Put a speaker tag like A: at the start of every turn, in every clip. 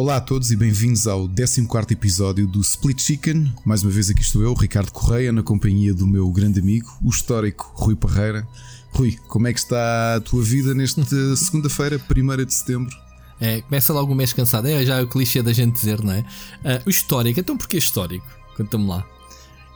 A: Olá a todos e bem-vindos ao 14 episódio do Split Chicken. Mais uma vez aqui estou eu, Ricardo Correia, na companhia do meu grande amigo, o histórico Rui Parreira. Rui, como é que está a tua vida nesta segunda-feira, 1 de setembro?
B: É, começa logo o mês cansado. É já o clichê da gente dizer, não é? Uh, o histórico, então porquê histórico? Conta-me lá.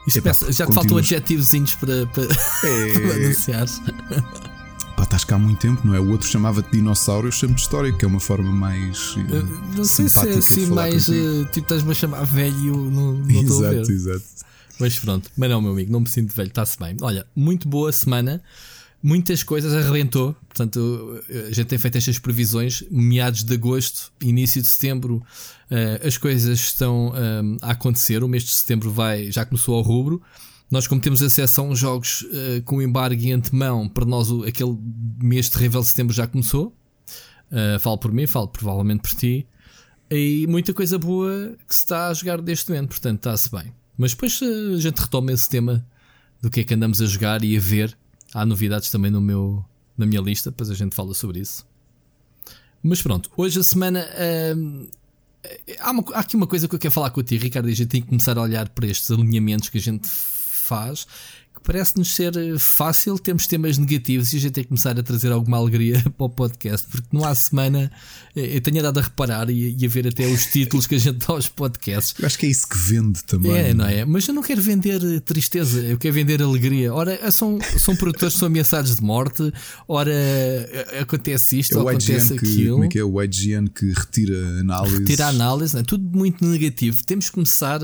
B: Epa, começa, já te faltam adjetivozinhos para, para, é... para anunciar.
A: Pá, estás cá há muito tempo, não é? O outro chamava-te dinossauro, eu chamo-te histórico, que é uma forma mais.
B: Uh, não sei se é assim mais. Uh, tipo, estás-me a chamar velho, não, não
A: estou a ver. Exato,
B: Mas pronto, mas não, meu amigo, não me sinto velho, está-se bem. Olha, muito boa semana muitas coisas arrebentou. Portanto, a gente tem feito estas previsões, meados de agosto, início de setembro, uh, as coisas estão um, a acontecer. O mês de setembro vai, já começou ao rubro. Nós, como temos acesso a jogos uh, com embargo em antemão, para nós aquele mês terrível de setembro já começou. Uh, falo por mim, falo provavelmente por ti. E muita coisa boa que se está a jogar deste momento, portanto está-se bem. Mas depois a gente retoma esse tema do que é que andamos a jogar e a ver Há novidades também no meu, na minha lista, depois a gente fala sobre isso. Mas pronto, hoje a semana. Hum, há, uma, há, aqui uma coisa que eu quero falar contigo, Ricardo, e a gente tem que começar a olhar para estes alinhamentos que a gente faz parece-nos ser eh, fácil termos temas negativos e a gente tem que começar a trazer alguma alegria para o podcast, porque não há semana eh, eu tenho dado a reparar e, e a ver até os títulos que a gente dá aos podcasts.
A: Eu acho que é isso que vende também.
B: É, não é? Mas eu não quero vender eh, tristeza, eu quero vender alegria. Ora, são, são produtores que são ameaçados de morte, ora acontece isto, é ou acontece
A: que,
B: aquilo.
A: Como é que é o IGN que retira análise?
B: Retira análise, é tudo muito negativo. Temos que começar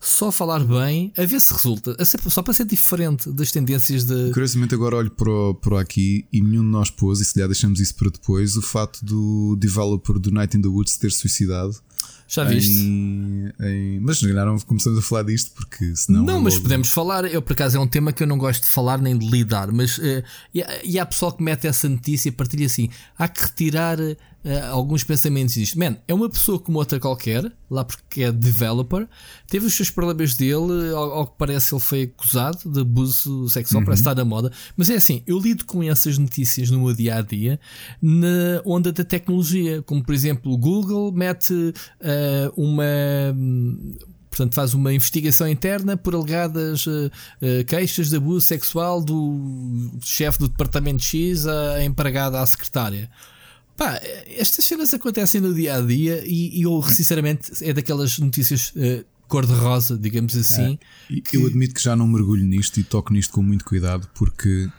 B: só a falar bem, a ver se resulta, só para ser diferente das tendências de.
A: Curiosamente, agora olho para, para aqui e nenhum de nós pôs, e se lhe deixamos isso para depois, o fato do developer do Night in the Woods ter suicidado.
B: Já viste? Em,
A: em... Mas não começamos a falar disto porque senão.
B: Não, mas logo... podemos falar. Eu, por acaso, é um tema que eu não gosto de falar nem de lidar. Mas uh, e, e há pessoal que mete essa notícia e partilha assim: há que retirar uh, alguns pensamentos disto. Man, é uma pessoa como outra qualquer, lá porque é developer, teve os seus problemas dele. Ao, ao que parece, ele foi acusado de abuso sexual, uhum. parece estar na moda. Mas é assim: eu lido com essas notícias no meu dia a dia na onda da tecnologia, como por exemplo, o Google mete. Uh, uma portanto, faz uma investigação interna por alegadas uh, uh, queixas de abuso sexual do chefe do departamento X à empregada à secretária. Pá, estas cenas acontecem no dia a dia e, e eu, sinceramente, é daquelas notícias uh, cor-de-rosa, digamos assim.
A: É, que... Eu admito que já não mergulho nisto e toco nisto com muito cuidado porque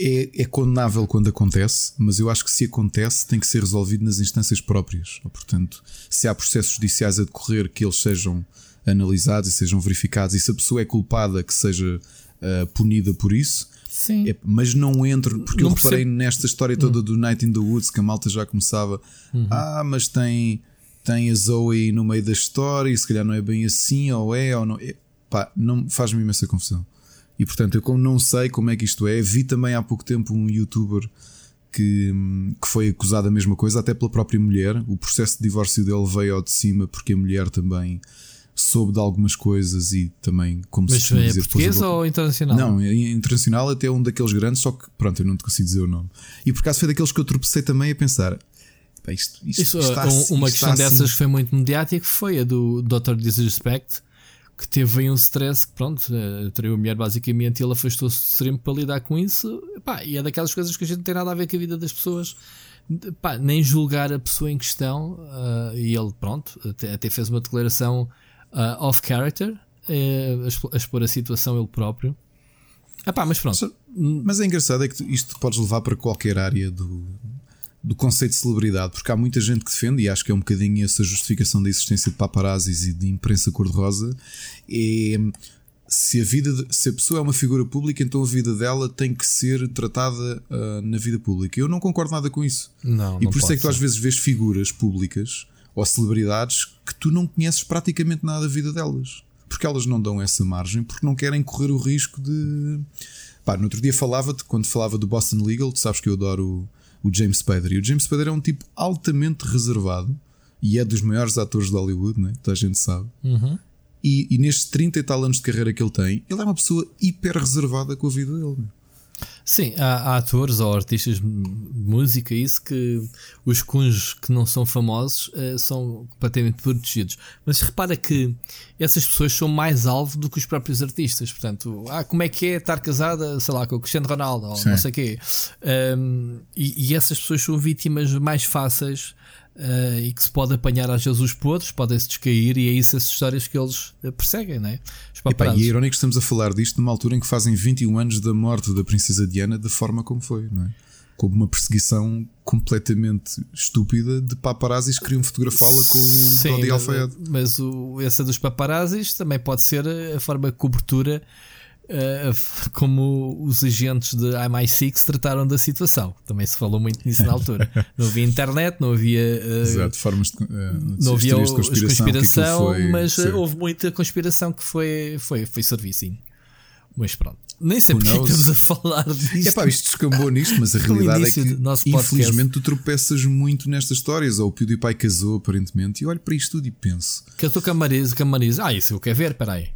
A: é, é, condenável quando acontece, mas eu acho que se acontece tem que ser resolvido nas instâncias próprias. Portanto, se há processos judiciais a decorrer que eles sejam analisados e sejam verificados, e se a pessoa é culpada que seja uh, punida por isso.
B: Sim.
A: É, mas não entro, porque não eu reparei percebo. nesta história toda hum. do Night in the Woods que a malta já começava. Uhum. Ah, mas tem, tem a Zoe no meio da história, e se calhar não é bem assim, ou é, ou não é. Pá, não faz-me imensa confusão. E portanto, eu como não sei como é que isto é, vi também há pouco tempo um youtuber que, que foi acusado da mesma coisa, até pela própria mulher. O processo de divórcio dele veio ao de cima porque a mulher também soube de algumas coisas e também, como
B: Mas
A: se
B: é dizer, português ou internacional?
A: Não, é internacional até um daqueles grandes, só que pronto, eu não te consigo dizer o nome. E por acaso foi daqueles que eu tropecei também a pensar. Isto, isto,
B: Isso, está, um, uma questão assim. dessas que foi muito mediática foi a do Dr. Disrespect que teve aí um stress que, pronto, eh, traiu a mulher basicamente e ele afastou-se do stream para lidar com isso. Pá, e é daquelas coisas que a gente não tem nada a ver com a vida das pessoas. Pá, nem julgar a pessoa em questão. Uh, e ele, pronto, até, até fez uma declaração uh, off character uh, a, expor a situação ele próprio. Epá, mas pronto.
A: Mas é engraçado é que isto podes levar para qualquer área do, do conceito de celebridade, porque há muita gente que defende, e acho que é um bocadinho essa justificação da existência de paparazzis e de imprensa cor-de-rosa, é se a, vida de, se a pessoa é uma figura pública, então a vida dela tem que ser tratada uh, na vida pública. Eu não concordo nada com isso.
B: Não,
A: e
B: não
A: por isso é que tu às vezes vês figuras públicas ou celebridades que tu não conheces praticamente nada da vida delas. Porque elas não dão essa margem, porque não querem correr o risco de. Pá, no outro dia falava-te, quando falava do Boston Legal, tu sabes que eu adoro o James Spader. E o James Spader é um tipo altamente reservado e é dos maiores atores de Hollywood, né? toda a gente sabe.
B: Uhum.
A: E, e, nestes 30 e tal anos de carreira que ele tem, ele é uma pessoa hiper reservada com a vida dele. Né?
B: Sim, há, há, atores ou artistas de música, isso que os cunhos que não são famosos uh, são completamente protegidos. Mas repara que essas pessoas são mais alvo do que os próprios artistas. Portanto, ah, como é que é estar casada, sei lá, com o Cristiano Ronaldo ou Sim. não sei o quê. Um, e, e essas pessoas são vítimas mais fáceis Uh, e que se pode apanhar às vezes os podres, podem-se descair, e é isso as histórias que eles uh, perseguem, né?
A: Epá, e é irónico que estamos a falar disto numa altura em que fazem 21 anos da morte da Princesa Diana, da forma como foi, não é? Como uma perseguição completamente estúpida de paparazzis que queriam fotografá-la com o Dodi Alfaiate.
B: Mas o, essa dos paparazzis também pode ser a forma de cobertura uh, como os agentes de MI6 trataram da situação. Também se falou muito nisso na altura. não havia internet, não havia. Uh,
A: Exato, formas de, uh,
B: não havia de conspiração, conspiração foi, mas sim. houve muita conspiração que foi, foi, foi servicinho. Mas pronto. Nem sei porque estamos a falar disto.
A: É pá, isto descambou nisto, mas a realidade é que infelizmente tu tropeças muito nestas histórias. Ou o PewDiePie casou aparentemente e olho para isto tudo e penso.
B: Casou com a Marisa. Ah, isso eu quero ver, peraí.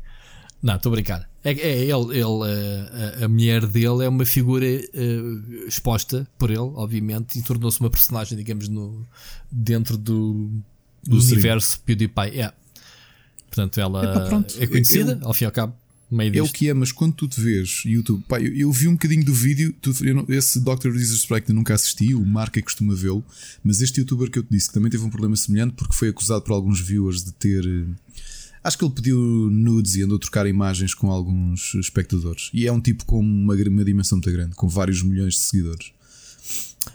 B: Não, estou a brincar. É, é ele, ele a, a, mulher dele é uma figura uh, exposta por ele, obviamente, e tornou-se uma personagem, digamos, no, dentro do, do, universo PewDiePie. É. Portanto, ela Epa, é conhecida, eu, ao fim e ao cabo.
A: Meio é o que é, mas quando tu te vês YouTube, pá, eu, eu, vi um bocadinho do vídeo, tu, eu, esse Dr. Disrespect eu nunca assisti, o Mark é que costuma vê-lo, mas este youtuber que eu te disse que também teve um problema semelhante porque foi acusado por alguns viewers de ter Acho que ele pediu nudes e andou a trocar imagens com alguns espectadores. E é um tipo com uma, uma dimensão muito grande, com vários milhões de seguidores.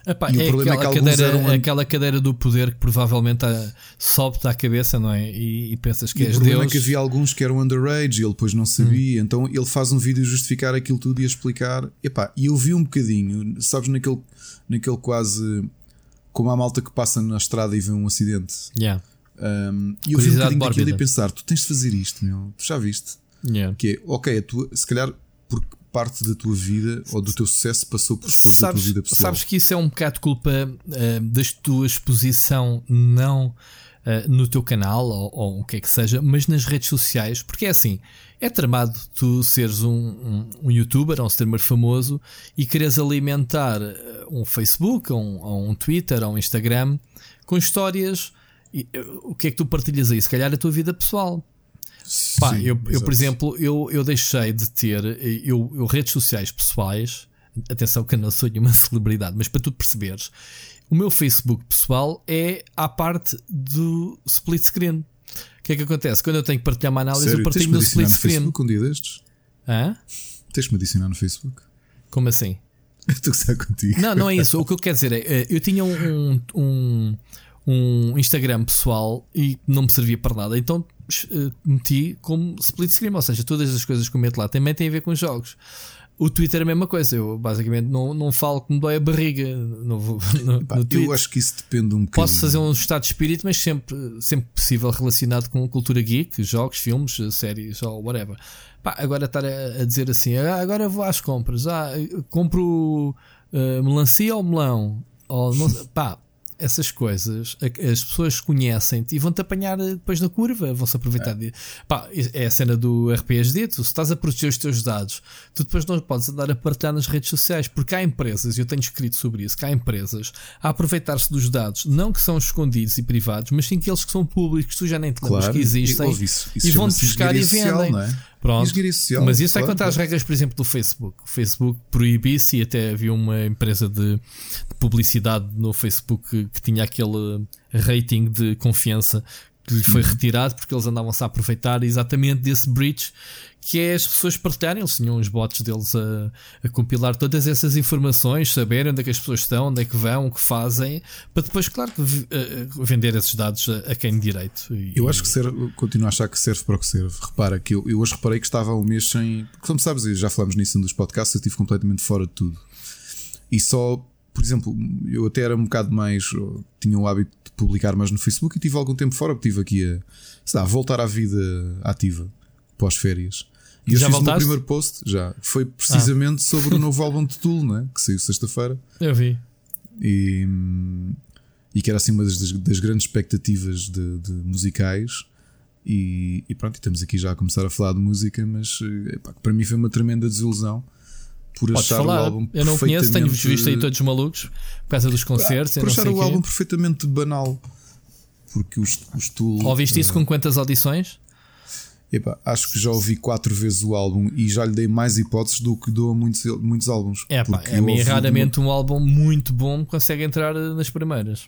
B: Epá, e é o problema aquela, é que cadeira, eram... aquela cadeira do poder que provavelmente ah, sobe-te à cabeça, não é? E, e pensas que e és
A: Deus. O problema
B: Deus.
A: é que havia alguns que eram underage e ele depois não sabia. Hum. Então ele faz um vídeo justificar aquilo tudo e explicar. Epá, e eu vi um bocadinho, sabes, naquele, naquele quase. Como a malta que passa na estrada e vê um acidente.
B: Yeah.
A: Um, e eu vi um bocadinho daquilo e pensar: tu tens de fazer isto, meu. Tu já viste?
B: Yeah.
A: Que é, ok, tua, se calhar porque parte da tua vida ou do teu sucesso passou por esforço da tua vida pessoal.
B: Sabes que isso é um bocado culpa uh, da tua exposição, não uh, no teu canal ou, ou, o que é que seja, mas nas redes sociais, porque é assim. É tramado tu seres um, um, um youtuber, um streamer famoso e queres alimentar um Facebook, um, ou um Twitter, ou um Instagram com histórias e, eh, o que é que tu partilhas aí? Se calhar a tua vida pessoal. Sim, Pá, eu, eu, por exemplo, eu, eu deixei de ter eh, eu, eu, redes sociais pessoais. Atenção que eu não sou nenhuma celebridade, mas para tu perceberes, o meu Facebook pessoal é à parte do split screen. O que é que acontece? Quando eu tenho que partilhar uma análise, Sério? eu partilho no split screen.
A: Facebook um dia destes?
B: Hã?
A: Tens-me adicionar no Facebook?
B: Como assim?
A: Estou a contigo.
B: Não, não é isso. O que eu quero dizer é, eh, eu tinha um, um um Instagram pessoal e não me servia para nada. Então uh, meti como split screen, ou seja, todas as coisas que eu meto lá também têm a ver com jogos. O Twitter é a mesma coisa, eu basicamente não, não falo que me dói a barriga no, no,
A: Pá, no Eu acho que isso depende um bocadinho.
B: Posso fazer um estado de espírito, mas sempre, sempre possível relacionado com cultura geek, jogos, filmes, séries ou whatever. Pá, agora estar a, a, dizer assim, ah, agora vou às compras, ah, compro uh, melancia ou melão? Ou não, pá, essas coisas, as pessoas conhecem-te e vão-te apanhar depois na curva, vão-se aproveitar. É. De, pá, é a cena do RPSD, tu se estás a proteger os teus dados, tu depois não podes andar a partilhar nas redes sociais, porque há empresas, e eu tenho escrito sobre isso, que há empresas a aproveitar-se dos dados, não que são escondidos e privados, mas sim aqueles que são públicos, tu já nem te lembras claro, que existem, e, isso, isso e vão-te buscar e vendem. É? Pronto. Social, Mas isso é claro, é contra claro. as regras, por exemplo, do Facebook. O Facebook proibisse e até havia uma empresa de, de publicidade no Facebook que, que, tinha aquele rating de confiança que lhe foi uhum. retirado porque eles andavam-se a aproveitar exatamente desse breach que é as pessoas partilharem. Eles tinham os bots deles a, a, compilar todas essas informações, saberem onde é que as pessoas estão, onde é que vão, o que fazem, para depois, claro, vender esses dados a, a quem de direito.
A: E, eu acho que serve, continuo a achar que serve para o que serve. Repara que eu, eu hoje reparei que estava um mês sem. Como sabes, já falamos nisso um dos podcasts, eu estive completamente fora de tudo. E só por exemplo, eu até era um bocado mais. tinha o hábito de publicar mais no Facebook e tive algum tempo fora, porque estive aqui a, lá, voltar à vida ativa pós-férias. E já eu fiz o meu primeiro post, já. Foi precisamente ah. sobre o novo álbum de Tool, né? que saiu sexta-feira.
B: Eu vi.
A: E, e que era assim uma das, das grandes expectativas de, de musicais. E, e, pronto, estamos aqui já a começar a falar de música, mas epá, para mim foi uma tremenda desilusão. por
B: Podes
A: achar
B: falar.
A: o álbum
B: Eu não conheço, tenho
A: perfeitamente-
B: visto aí todos malucos por causa dos concertos.
A: Por
B: não
A: achar o
B: quê.
A: álbum perfeitamente banal. Porque os, os Tool.
B: Ouviste isso
A: eh,
B: com quantas audições?
A: Epá, acho que já ouvi quatro vezes o álbum e já lhe dei mais hipóteses do que dou a muitos, muitos álbuns.
B: É pá, a mim raramente um álbum muito bom consegue entrar eh, nas primeiras.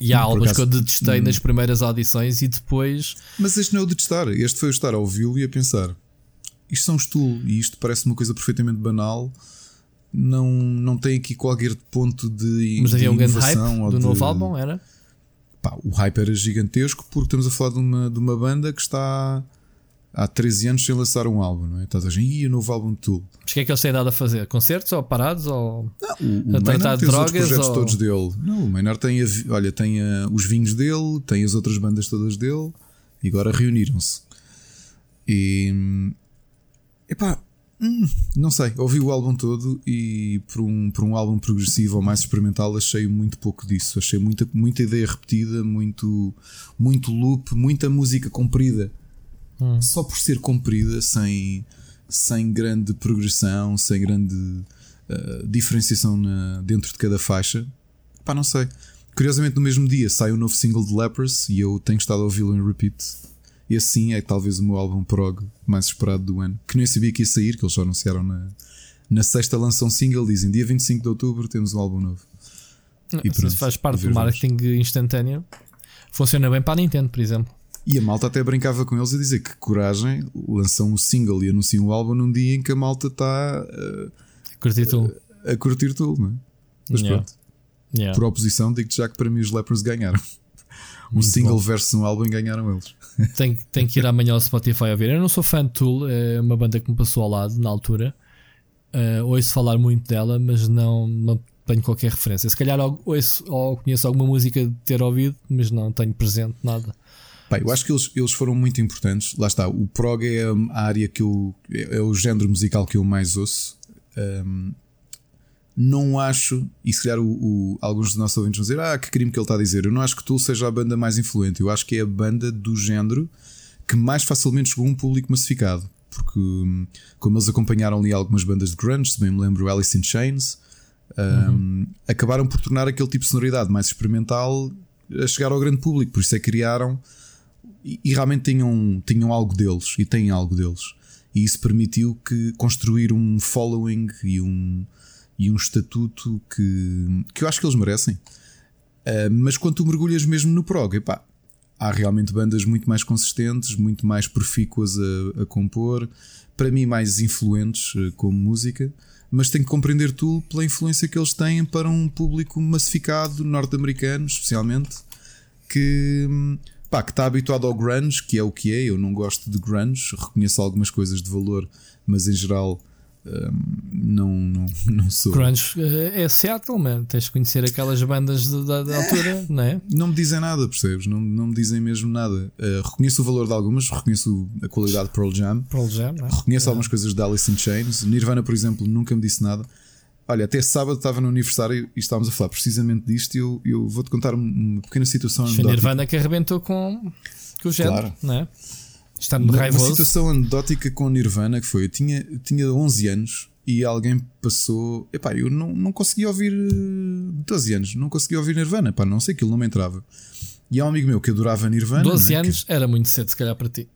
B: E há álbuns que eu detestei nas primeiras audições e depois.
A: Mas este não é o de testar. Este foi o estar a ouvi-lo e a pensar: isto são Tool e isto parece uma coisa perfeitamente banal. Não, não tem aqui qualquer ponto de.
B: Mas havia um grande hype do
A: de-
B: novo álbum, era?
A: Pá, o hype era gigantesco porque estamos a falar de uma, de uma banda que está há 13 anos sem lançar um álbum, não é? Estás a dizer, "Ih, o novo álbum de Tool.
B: Mas o que é que eles têm dado a fazer? Concertos ou parados? Ou...
A: Não, o, o
B: A tratar de
A: tem os
B: drogas
A: projetos
B: ou-
A: todos dele. Não, o Maynard tem, a olha, tem a- os vinhos dele, tem as outras bandas todas dele e agora reuniram-se. E epá, hum, não sei, ouvi o álbum todo e por um, por um álbum progressivo ou mais experimental achei muito pouco disso. Achei muita, muita ideia repetida, muito, muito loop, muita música comprida.
B: Hum.
A: Só por ser comprida, sem, sem grande progressão, sem grande uh, diferenciação na- dentro de cada faixa. Pá, não sei. Curiosamente, no mesmo dia sai o novo single de Lepers e eu tenho estado a ouvi-lo em repeat. E assim é talvez o meu álbum prog mais esperado do ano. Que nem sabia que ia sair, que eles já anunciaram na, na sexta lançam um single. Dizem dia 25 de outubro temos um álbum novo. E
B: Isso
A: pronto,
B: faz
A: a
B: parte do
A: vamos.
B: marketing instantâneo. Funciona bem para a Nintendo, por exemplo.
A: E a malta até brincava com eles a dizer que coragem, lançam um single e anunciam o álbum num dia em que a malta está uh,
B: Curti tu.
A: a curtir tudo, não é? Mas
B: Yeah.
A: pronto,
B: Yeah.
A: por oposição, digo-te já que para mim os Lepers ganharam. Um
B: Muito
A: single
B: bom.
A: versus um álbum ganharam eles.
B: Tenho, tenho que ir amanhã ao Spotify a ver. Eu não sou fã de Tool, é uma banda que me passou ao lado na altura. Uh, ouço falar muito dela, mas não, não tenho qualquer referência. Se calhar ou- ouço ou conheço alguma música de ter ouvido, mas não tenho presente nada.
A: Pá, eu acho que eles, eles foram muito importantes. Lá está, o prog é a área que eu. é é o género musical que eu mais ouço. Um, não acho, e se calhar o, o- alguns dos nossos ouvintes vão dizer: Ah, que crime que ele está a dizer. Eu não acho que Tool seja a banda mais influente. Eu acho que é a banda do género que mais facilmente chegou a um público massificado. Porque, hum, como eles acompanharam ali algumas bandas de grunge, se bem me lembro, Alice in Chains, um, acabaram por tornar aquele tipo de sonoridade mais experimental a chegar ao grande público. Por isso é que criaram e, realmente tinham, tinham algo deles e têm algo deles. E isso permitiu que construir um following e um, e um estatuto que, que eu acho que eles merecem. Ah, mas quando tu mergulhas mesmo no prog, epá, há realmente bandas muito mais consistentes, muito mais profícuas a, a compor, para mim mais influentes eh, como música, mas tenho que compreender tudo pela influência que eles têm para um público massificado, norte-americano especialmente, que, hum, pá, que está habituado ao grunge, que é o que é. Eu não gosto de grunge, reconheço algumas coisas de valor, mas em geral hum, não, não, não sou.
B: Grunge eh, é Seattle, man. Tens de conhecer aquelas bandas de- da, da altura, não é?
A: Não me dizem nada, percebes? Não, não me dizem mesmo nada. Uh, reconheço o valor de algumas, reconheço a qualidade de Pearl Jam,
B: Pearl Jam, é?
A: reconheço algumas coisas de Alice in Chains. Nirvana, por exemplo, nunca me disse nada. Olha, até sábado estava no aniversário e estávamos a falar precisamente disto. E eu, eu vou-te contar uma pequena situação
B: Foi
A: anedótica.
B: Nirvana que arrebentou com, com o género,
A: Claro.
B: não é? Está
A: Uma, uma
B: raivoso.
A: situação anedótica com Nirvana que foi: eu tinha, eu tinha 11 anos e alguém passou. Epá, eu não, não conseguia ouvir. eh, 12 anos, não conseguia ouvir Nirvana, pá, não sei, aquilo não me entrava. E há um amigo meu que adorava Nirvana.
B: 12
A: né, que-
B: anos era muito cedo, se calhar, para ti.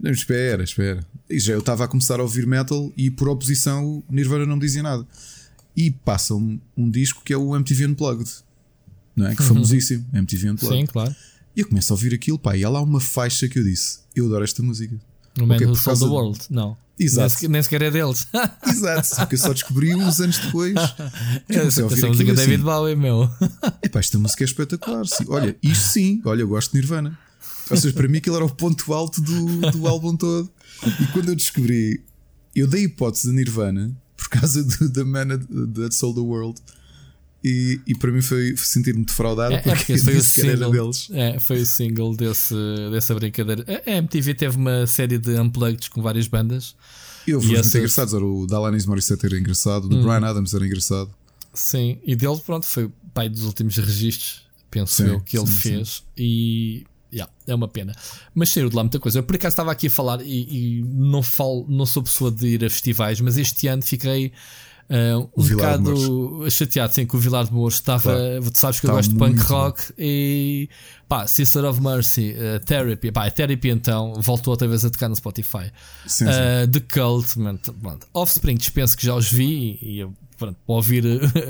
A: Não, espera, espera. E já eu estava a começar a ouvir metal e por oposição o Nirvana não me dizia nada. E passa-me um disco que é o MTV Unplugged, não é? Que famosíssimo, MTV Unplugged.
B: Sim, claro.
A: E eu começo a ouvir aquilo, pá, e há lá uma faixa que eu disse: Eu adoro esta música.
B: No Man Who Sold the World. Não.
A: Exato.
B: Nem sequer, é deles.
A: Exato, só que eu só descobri uns anos depois.
B: Essa música
A: aquilo
B: é David
A: assim,
B: Bowie, meu.
A: Epá, esta música é espetacular. Olha, isto sim, olha, eu gosto de Nirvana. Ou seja, para mim aquilo era o ponto alto do, do álbum todo. E quando eu descobri, eu dei hipótese de Nirvana por causa do The Man That Sold the World. E, e para mim foi, foi sentir-me defraudado
B: É, é
A: porque
B: porque esse foi o single.
A: deles.
B: É, foi o single desse, dessa brincadeira. A MTV teve uma série de unplugged com várias bandas. E
A: muito
B: essas- Hum.
A: engraçados. Era o da Alanis Morissette era engraçado, o do Brian Adams era engraçado.
B: Sim, e dele, pronto, foi o pai dos últimos registros, penso
A: Sim,
B: eu, que ele
A: sim, sim.
B: fez. E Yeah, é uma pena. Mas saiu de lá muita coisa. Eu por acaso estava aqui a falar e, e não, falo, não sou pessoa de ir a festivais, mas este ano fiquei Uh, um bocado chateado sim, que o Vilar de Mouros estava. Claro. Tu sabes que eu gosto de punk rock e pá, Sister of Mercy, uh, Therapy, pá, Therapy então voltou outra vez a tocar no Spotify. Sim, uh, The Cult, man, Offspring, dispenso que já os vi e, e pronto, para ouvir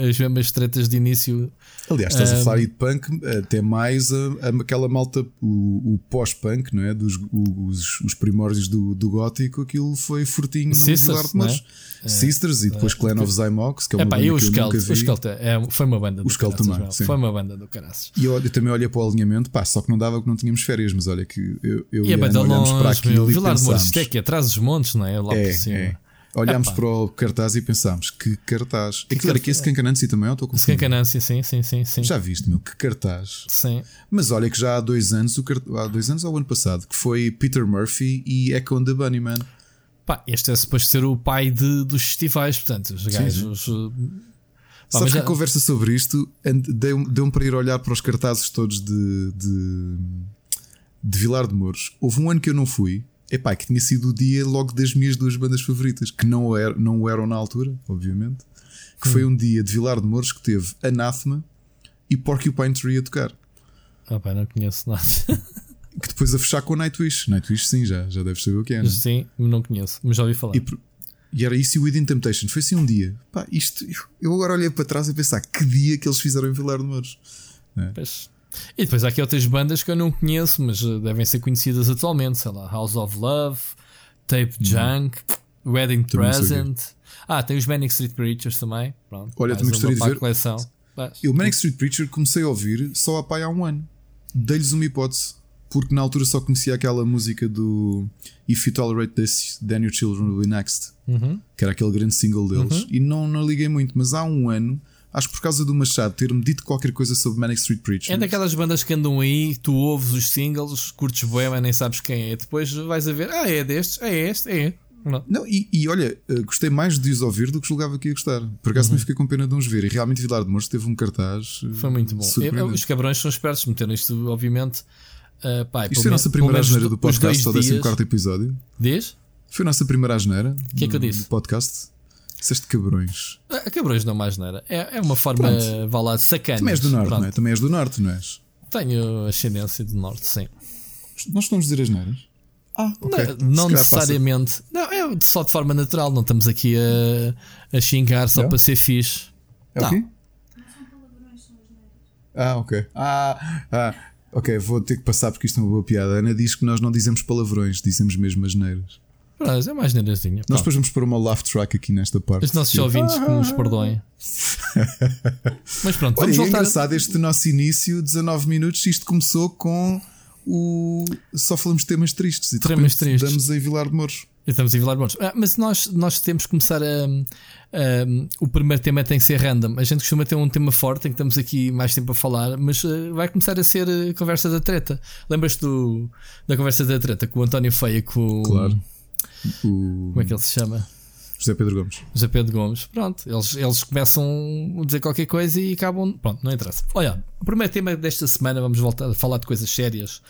B: as mesmas tretas de início.
A: Aliás, estás um, a falar aí de punk, até mais a, a, aquela malta, o, o pós-punk, não é? Dos os, os primórdios do, do gótico, aquilo foi fortinho
B: Sisters, no é?
A: Sisters e depois é, Clan of Zymox, que é uma
B: Epá,
A: banda
B: o
A: que
B: Skelt,
A: eu nunca vi.
B: O Skelt é, foi uma banda do
A: o também.
B: Foi uma banda do caraças.
A: E eu, eu, também olhei para o alinhamento, pá, só que não dava que não tínhamos férias, mas olha que eu, eu
B: e, a banda
A: olhamos para aquilo meu, e
B: Vilar
A: pensámos...
B: Isto é que atrás dos montes, não é? Lá
A: é,
B: por cima.
A: É. Olhámos Epá. para o cartaz e pensámos que cartaz. Aquilo era aqui esse Cancanancy também, eu estou com
B: Cancanancy, sim, sim, sim, sim.
A: Já viste, meu, que cartaz.
B: Sim.
A: Mas olha que já há dois anos, o cart... há dois anos ou ano passado, que foi Peter Murphy e Echo and the Bunnyman.
B: Pá, este é suposto ser o pai de, dos festivais, portanto, os gajos. Sim.
A: Pá, Sabes que já... a conversa sobre isto deu-me deu para ir olhar para os cartazes todos de, de, de Vilar de Mouros. Houve um ano que eu não fui, Epá, que tinha sido o dia logo das minhas duas bandas favoritas, que não, er, não eram na altura, obviamente. Que hum. foi um dia de Vilar de Mouros que teve Anathema e Porcupine Tree a tocar.
B: Ah, pá, não conheço nada.
A: que depois a fechar com Nightwish. Nightwish, sim, já, já deves saber o que é. Não? É?
B: Sim, não conheço, mas já ouvi falar.
A: E, e era isso e o Within Temptation. Foi assim um dia. Pá, isto, eu agora olhei para trás e pensar que dia que eles fizeram em Vilar de Mouros. É.
B: Pois. E depois há aqui outras bandas que eu não conheço, mas eh, devem ser conhecidas atualmente, sei lá, House of Love, Tape uhum. Junk, Wedding também Present. Ah, tem os Manic Street Preachers também. Pronto,
A: Olha, também gostaria de ver. Coleção. Eu, Manic Street Preacher, comecei a ouvir só a pai há um ano. Dei-lhes uma hipótese, porque na altura só conhecia aquela música do If You Tolerate This, Then Your Children Will Be Next,
B: uhum.
A: que era aquele grande single deles, uhum. e não, não liguei muito, mas há um ano Acho que por causa do Machado ter-me dito qualquer coisa sobre Manic Street Preacher.
B: É daquelas bandas que andam aí, tu ouves os singles, curtes boema, nem sabes quem é. Depois vais a ver, ah, é destes, é este, é.
A: Não, não e, e, olha, eh, gostei mais de os ouvir do que julgava que ia gostar. Por acaso uhum. me fiquei com pena de uns ver. E realmente Vilar de Mouros teve um cartaz.
B: Eh, foi muito bom. Eu, os cabrões são espertos, meteram isto, obviamente. Uh,
A: isto foi a nossa primeira asneira do podcast, só 14 episódio.
B: Diz?
A: Foi a nossa primeira asneira.
B: O que é que eu disse?
A: Do podcast. Disseste cabrões.
B: Ah, cabrões não mais era. É, é uma forma, vá lá, sacana.
A: Também és do norte, Pronto. não é? Também és do norte, não és?
B: Tenho ascendência do norte, sim.
A: Nós estamos a dizer as neiras?
B: Ah, ok. Não, não necessariamente. Passa. Não, é só de forma natural. Não estamos aqui a, a xingar só para ser fixe.
A: É
B: não.
A: o quê? Ah, ok. Ah, ah, ok. Vou ter que passar porque isto é uma boa piada. A Ana diz que nós não dizemos palavrões, dizemos mesmo as neiras.
B: Mas é mais neirazinha.
A: Nós depois vamos pôr uma laugh track aqui nesta parte.
B: Os nossos ouvintes ah. que nos perdoem. Mas pronto,
A: Olha,
B: vamos
A: é
B: voltar.
A: É engraçado este nosso início, 19 minutos. Isto começou com o. Só falamos de temas tristes e temas tristes. estamos em Vilar de Mouros.
B: Estamos em Vilar de Mouros. Ah, mas nós, nós temos que começar a, a, O primeiro tema tem que ser random. A gente costuma ter um tema forte em que estamos aqui mais tempo a falar, mas uh, vai começar a ser a conversa da treta. Lembras-te da conversa da treta com o António Feia? Com,
A: claro
B: o... Como é que ele se chama?
A: José Pedro Gomes.
B: José Pedro Gomes. Pronto, eles, eles começam a dizer qualquer coisa e acabam. Pronto, não interessa. Olha, o primeiro tema desta semana, vamos voltar a falar de coisas sérias,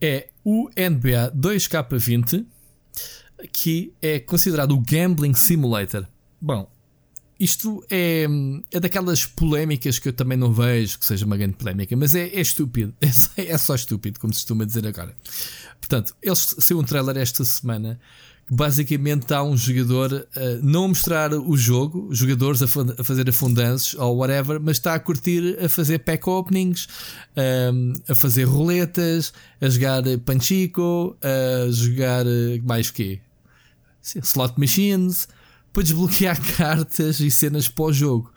B: é o NBA 2K20, que é considerado o Gambling Simulator. Bom, isto é, é daquelas polémicas que eu também não vejo que seja uma grande polémica, mas é, é estúpido. É, é só estúpido, como se costuma dizer agora. Portanto, eles saiu um trailer esta semana que basicamente há um jogador não a mostrar o jogo, jogadores a, a, fazer afundanços ou whatever, mas está a curtir a fazer pack openings, eh, a fazer roletas, a jogar panchico, a jogar uh, mais o quê? Slot machines para desbloquear cartas e cenas para o jogo.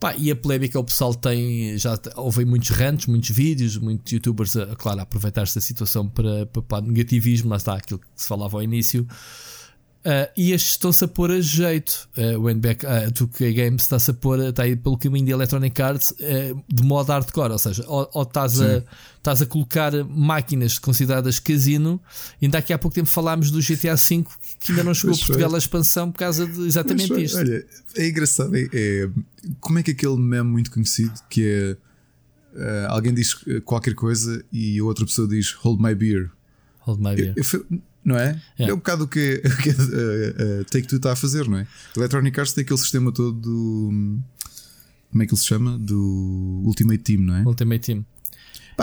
B: Pá, e a polémica o pessoal tem. Já houve muitos rants, muitos vídeos, muitos youtubers a, claro, aproveitar esta situação para, para, para negativismo, lá está aquilo que se falava ao início. Uh, e estes estão-se a pôr a jeito. Uh, o NBAK, uh, 2K Games está-se a pôr, está aí pelo caminho de Electronic Arts uh, de modo hardcore, ou seja, ou, ou estás, a, estás a colocar máquinas consideradas casino. Ainda daqui a pouco tempo falámos do GTA V que ainda não chegou a Portugal a expansão por causa de exatamente isto.
A: Olha, é engraçado, é, é, como é que aquele meme muito conhecido que é uh, alguém diz qualquer coisa e a outra pessoa diz hold my beer.
B: Hold my beer. Eu,
A: eu, não é? Yeah. É um bocado o que, o que a, a Take Two está a fazer, não é? Electronic Arts tem aquele sistema todo do. Como é que ele se chama? Do Ultimate Team, não é?
B: Ultimate Team.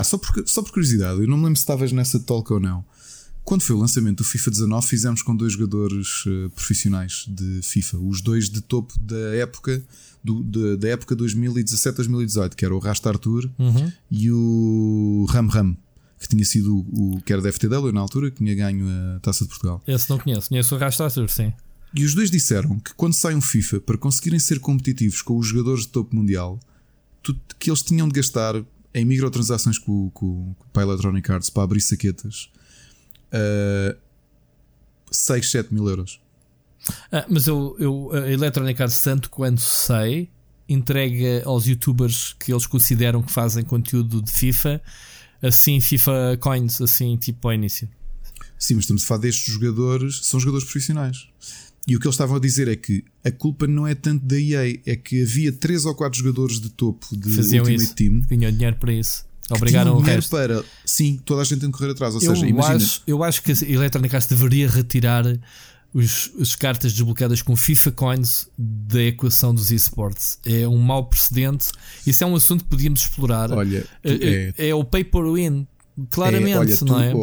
A: Só, por, só por curiosidade, eu não me lembro se estavas nessa talk ou não. Quando foi o lançamento do FIFA 19, fizemos com dois jogadores uh, profissionais de FIFA, os dois de topo da época do, de, da época 2017-2018, que era o Rasta Arthur
B: uhum.
A: e o Ram Ram, que tinha sido o, que era da FTW na altura, que tinha ganho a Taça de Portugal.
B: Esse não conheço, conheço o Rasta Arthur, sim.
A: E os dois disseram que quando sai um FIFA, para conseguirem ser competitivos com os jogadores de topo mundial, que eles tinham de gastar em microtransações com, com, com, a Electronic Arts para abrir saquetas uh, 6, 7 mil euros.
B: Ah, mas eu, eu, a Electronic Arts, tanto quanto sei, entrega aos youtubers que eles consideram que fazem conteúdo de FIFA, assim, FIFA Coins, assim, tipo ao início.
A: Sim, mas estamos a falar destes jogadores, são jogadores profissionais. E o que eles estavam a dizer é que a culpa não é tanto da EA, é que havia 3 ou 4 jogadores de topo de
B: Faziam
A: Ultimate
B: isso.
A: Team.
B: Tinham dinheiro para isso. Obrigaram o resto.
A: para. Sim, toda a gente tem que correr atrás. Ou
B: eu
A: seja, imagina.
B: Acho, eu acho que a Electronic Arts deveria retirar os, as cartas desbloqueadas com FIFA Coins da equação dos esportes. É um mau precedente. Isso é um assunto que podíamos explorar.
A: Olha,
B: é, é, é, é, o pay per win. Claramente, é, olha, tu, não é?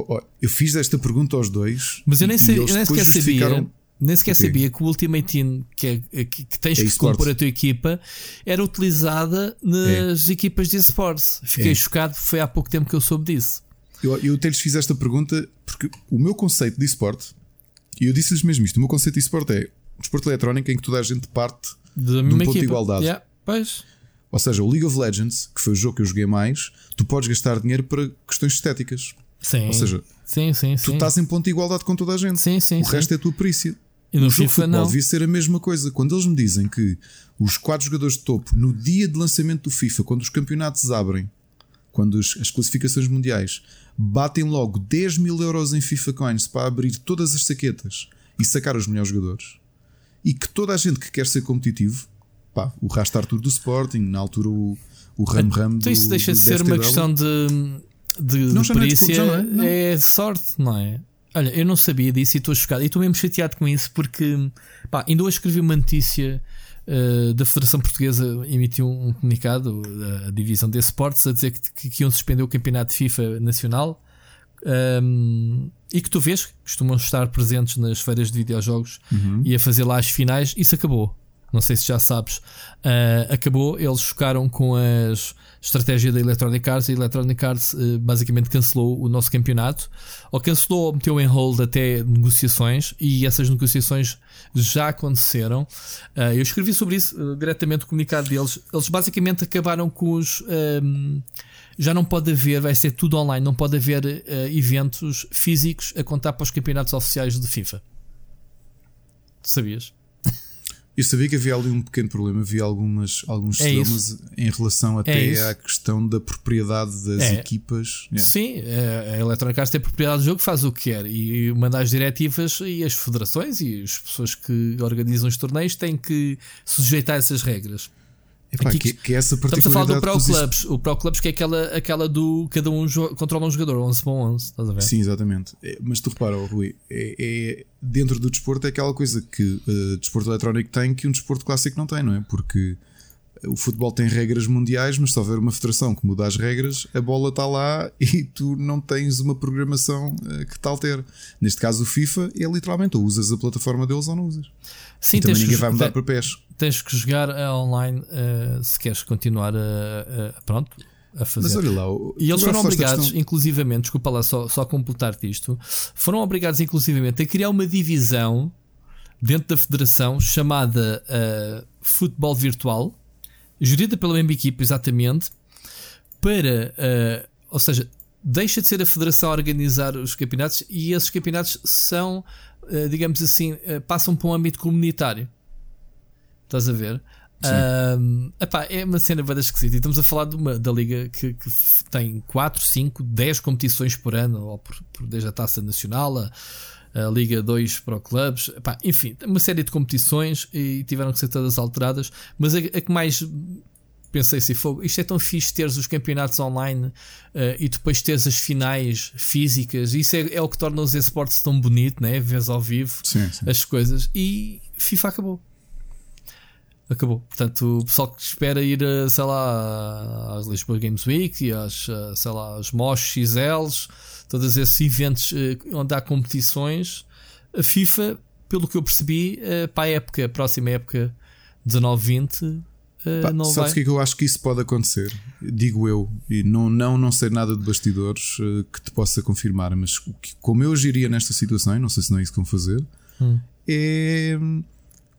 A: eu fiz esta pergunta aos dois.
B: Mas eu nem, sei, eu nem sequer sabia. Nem sequer okay. sabia que o Ultimate Team que, é, que, que tens é que compor a tua equipa era utilizada nas é. equipas de esportes. Fiquei é. chocado, foi há pouco tempo que eu soube disso.
A: Eu, eu até lhes fiz esta pergunta porque o meu conceito de esporte, e eu disse-lhes mesmo isto: o meu conceito de esporte é um desporto eletrónico em que toda a gente parte
B: de,
A: um ponto equipa. de igualdade.
B: Yeah, pois.
A: Ou seja, o League of Legends, que foi o jogo que eu joguei mais, tu podes gastar dinheiro para questões estéticas.
B: Sim.
A: Ou seja,
B: sim, sim,
A: tu sim. estás em ponto de igualdade com toda a gente.
B: Sim, sim,
A: o resto é a tua perícia.
B: E no FIFA futebol não.
A: devia ser a mesma coisa. Quando eles me dizem que os quatro jogadores de topo, no dia de lançamento do FIFA, quando os campeonatos abrem, quando as classificações mundiais batem logo 10 mil euros em FIFA Coins para abrir todas as saquetas e sacar os melhores jogadores, e que toda a gente que quer ser competitivo, pá, o Rasta Arthur do Sporting, na altura o, o Ram Ram
B: então, isso deixa de ser uma questão de, de, não, de perícia, não é, não é, é sorte, não é? Olha, eu não sabia disso e estou chocado. E estou mesmo chateado com isso porque, pá, ainda hoje escrevi uma notícia uh, da Federação Portuguesa, emitiu um comunicado da divisão de esportes a dizer que, que iam suspender o campeonato FIFA nacional. Um, e que tu vês que costumam estar presentes nas feiras de videojogos uhum. e a fazer lá as finais, isso acabou. Não sei se já sabes. Uh, acabou, eles chocaram com as estratégia da Electronic Arts e a Electronic Arts uh, basicamente cancelou o nosso campeonato, ou cancelou ou meteu em hold até negociações, e essas negociações já aconteceram. Uh, eu escrevi sobre isso diretamente o comunicado deles. Eles basicamente acabaram com os. Um, já não pode haver, vai ser tudo online, não pode haver eventos físicos a contar para os campeonatos oficiais de FIFA. Sabias?
A: Eu sabia que havia ali um pequeno problema, havia algumas, alguns é problemas em relação até é à questão da propriedade das é. equipas.
B: Yeah. Sim, a Electronic Arts tem propriedade do jogo, faz o que quer e manda as diretivas e as federações e as pessoas que organizam os torneios têm que sujeitar essas regras.
A: Epá, Aqui, que, que é essa
B: estamos a falar do Pro Clubs. O Pro Clubs que é aquela, aquela do cada um controla um jogador, 11 para 11. Estás a ver?
A: Sim, exatamente. É, mas tu repara, oh, Rui, é, é, dentro do desporto é aquela coisa que uh, desporto eletrónico tem que um desporto clássico não tem, não é? Porque o futebol tem regras mundiais, mas se houver uma federação que muda as regras, a bola está lá e tu não tens uma programação uh, que tal ter. Neste caso, o FIFA é literalmente ou usas a plataforma deles ou não usas.
B: Sim,
A: e também ninguém vai mudar para pés.
B: Tens que jogar online uh, se queres continuar a, a, pronto, a fazer.
A: Mas olha lá,
B: e eles foram obrigados, questão... inclusivamente, desculpa lá só, só completar-te isto, foram obrigados, inclusivamente, a criar uma divisão dentro da federação chamada uh, Futebol Virtual gerida pela mesma equipa, exatamente, para, uh, ou seja, deixa de ser a federação a organizar os campeonatos e esses campeonatos são, uh, digamos assim, uh, passam para um âmbito comunitário. Estás a ver? Um, epá, é uma cena bem esquisita. E estamos a falar de uma, da liga que, que, tem 4, 5, 10 competições por ano, ou por, por desde a taça nacional, a, a Liga 2 Pro Clubs, Epá, enfim, uma série de competições e tiveram que ser todas alteradas, mas a, a, que mais pensei assim: fogo, isto é tão fixe teres os campeonatos online uh, e depois teres as finais físicas. Isso é, é o que torna os esportes tão bonito, né? Vês ao vivo
A: sim, sim.
B: as coisas. E FIFA acabou. Acabou. Portanto, o pessoal que espera ir, sei lá, às Lisboa Games Week e às, sei lá, às MOS XLs, todos esses eventos onde há competições, a FIFA, pelo que eu percebi, para a época, a próxima época 19-20, Uh, não
A: sabes o que é que eu acho que isso pode acontecer? Digo eu, e não, não, não sei nada de bastidores uh, que te possa confirmar, mas que, como eu agiria nesta situação, não sei se não é isso que vão fazer,
B: hum.
A: é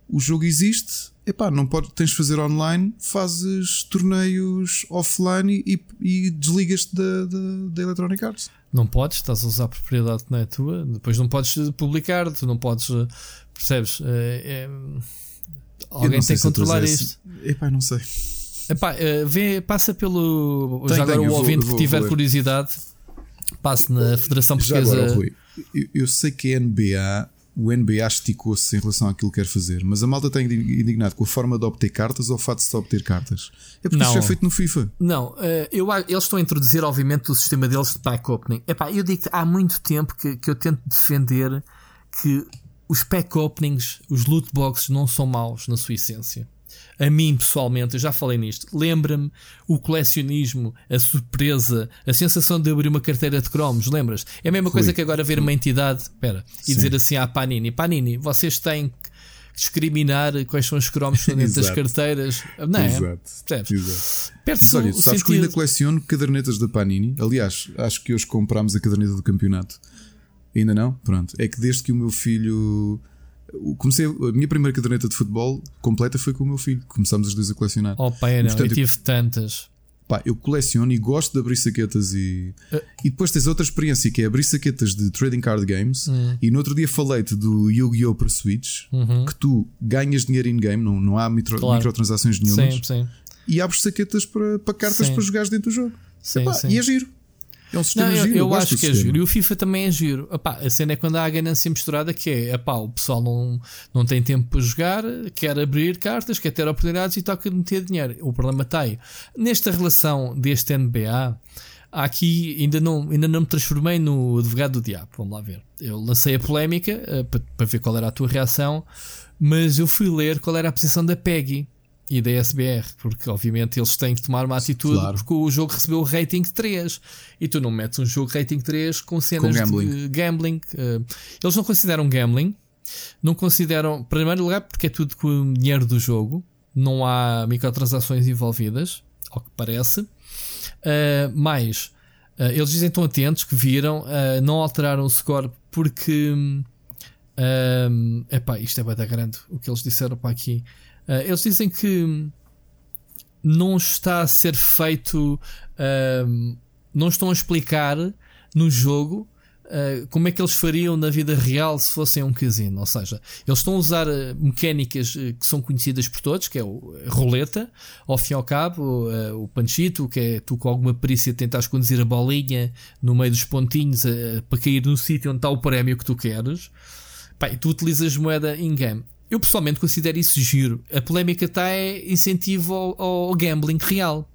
A: o jogo existe, epá, não pode, tens de fazer online, fazes torneios offline e, e desligas-te da, da, da Electronic Arts.
B: Não podes, estás a usar a propriedade que não é tua, depois não podes publicar, tu não podes, eh, percebes? É, é Alguém tem que controlar isto.
A: Epá, não sei.
B: Epá, uh, vê, passa pelo. Tem, já agora o ouvinte que tiver curiosidade, passe na Federação Portuguesa.
A: Agora, Rui, eu, eu, sei que a NBA, o NBA esticou-se em relação àquilo que quer fazer, mas a malta está indignado com a forma de obter cartas ou o fato de se obter cartas. É porque não. isso já é feito no FIFA.
B: Não, uh, eu, eles estão a introduzir, obviamente, o sistema deles de pack opening. Epá, eu digo que há muito tempo que, que eu tento defender que os pack openings, os loot boxes não são maus na sua essência. A mim, pessoalmente, eu já falei nisto. Lembra-me o colecionismo, a surpresa, a sensação de abrir uma carteira de cromos. Lembras? É a mesma Fui. coisa que agora ver uma entidade espera, e Sim. dizer assim à Panini: Panini, vocês têm que discriminar quais são os cromos dentro das carteiras. Não é?
A: Exato. Exato. Mas olha, sabes sentido... que eu ainda coleciono cadernetas da Panini. Aliás, acho que hoje comprámos a caderneta do campeonato. Ainda não? Pronto. É que desde que o meu filho. Comecei, a minha primeira caderneta de futebol completa foi com o meu filho. Começámos os dois a colecionar.
B: Oh, pai, não, portanto, eu tive tantas.
A: Pá, eu coleciono e gosto de abrir saquetas e. Uh. E depois tens outra experiência que é abrir saquetas de trading card games.
B: Uhum.
A: E no outro dia falei-te do Yu-Gi-Oh! para Switch
B: uhum.
A: que tu ganhas dinheiro in-game, não, não há micro, claro. microtransações nenhumas.
B: Sim, sim.
A: E abres saquetas para, para cartas sim. para jogares dentro do jogo.
B: Sim,
A: Epá,
B: sim.
A: E é giro. É um sistema não,
B: giro.
A: Eu,
B: eu acho que é giro. E o FIFA também é giro. Epá, a cena é quando há a ganância misturada, que é epá, o pessoal não, não tem tempo para jogar, quer abrir cartas, quer ter oportunidades e toca meter dinheiro. O problema está aí. Nesta relação deste NBA, aqui ainda não, ainda não me transformei no advogado do diabo. Vamos lá ver. Eu lancei a polémica uh, para, para ver qual era a tua reação, mas eu fui ler qual era a posição da Peggy e da SBR, porque obviamente eles têm que tomar uma atitude claro. porque o jogo recebeu o rating 3 e tu não metes um jogo rating 3 com cenas com gambling. de gambling. Uh, eles não consideram gambling, não consideram, primeiro lugar, porque é tudo com o dinheiro do jogo, não há microtransações envolvidas, ao que parece. Uh, mais, uh, eles dizem tão atentos que viram, não alteraram o score porque. Um, epá, isto é bem grande o que eles disseram para aqui. Uh, eles dizem que não está a ser feito, uh, não estão a explicar no jogo uh, como é que eles fariam na vida real se fossem um casino. Ou seja, eles estão a usar mecânicas que são conhecidas por todos, que é o roleta, ao fim e ao cabo, o panchito, que é tu com alguma perícia tentares conduzir a bolinha no meio dos pontinhos para cair no sítio onde está o prémio que tu queres. E tu utilizas moeda in-game. Eu pessoalmente considero isso giro. A polémica está é incentivo ao, ao, gambling real.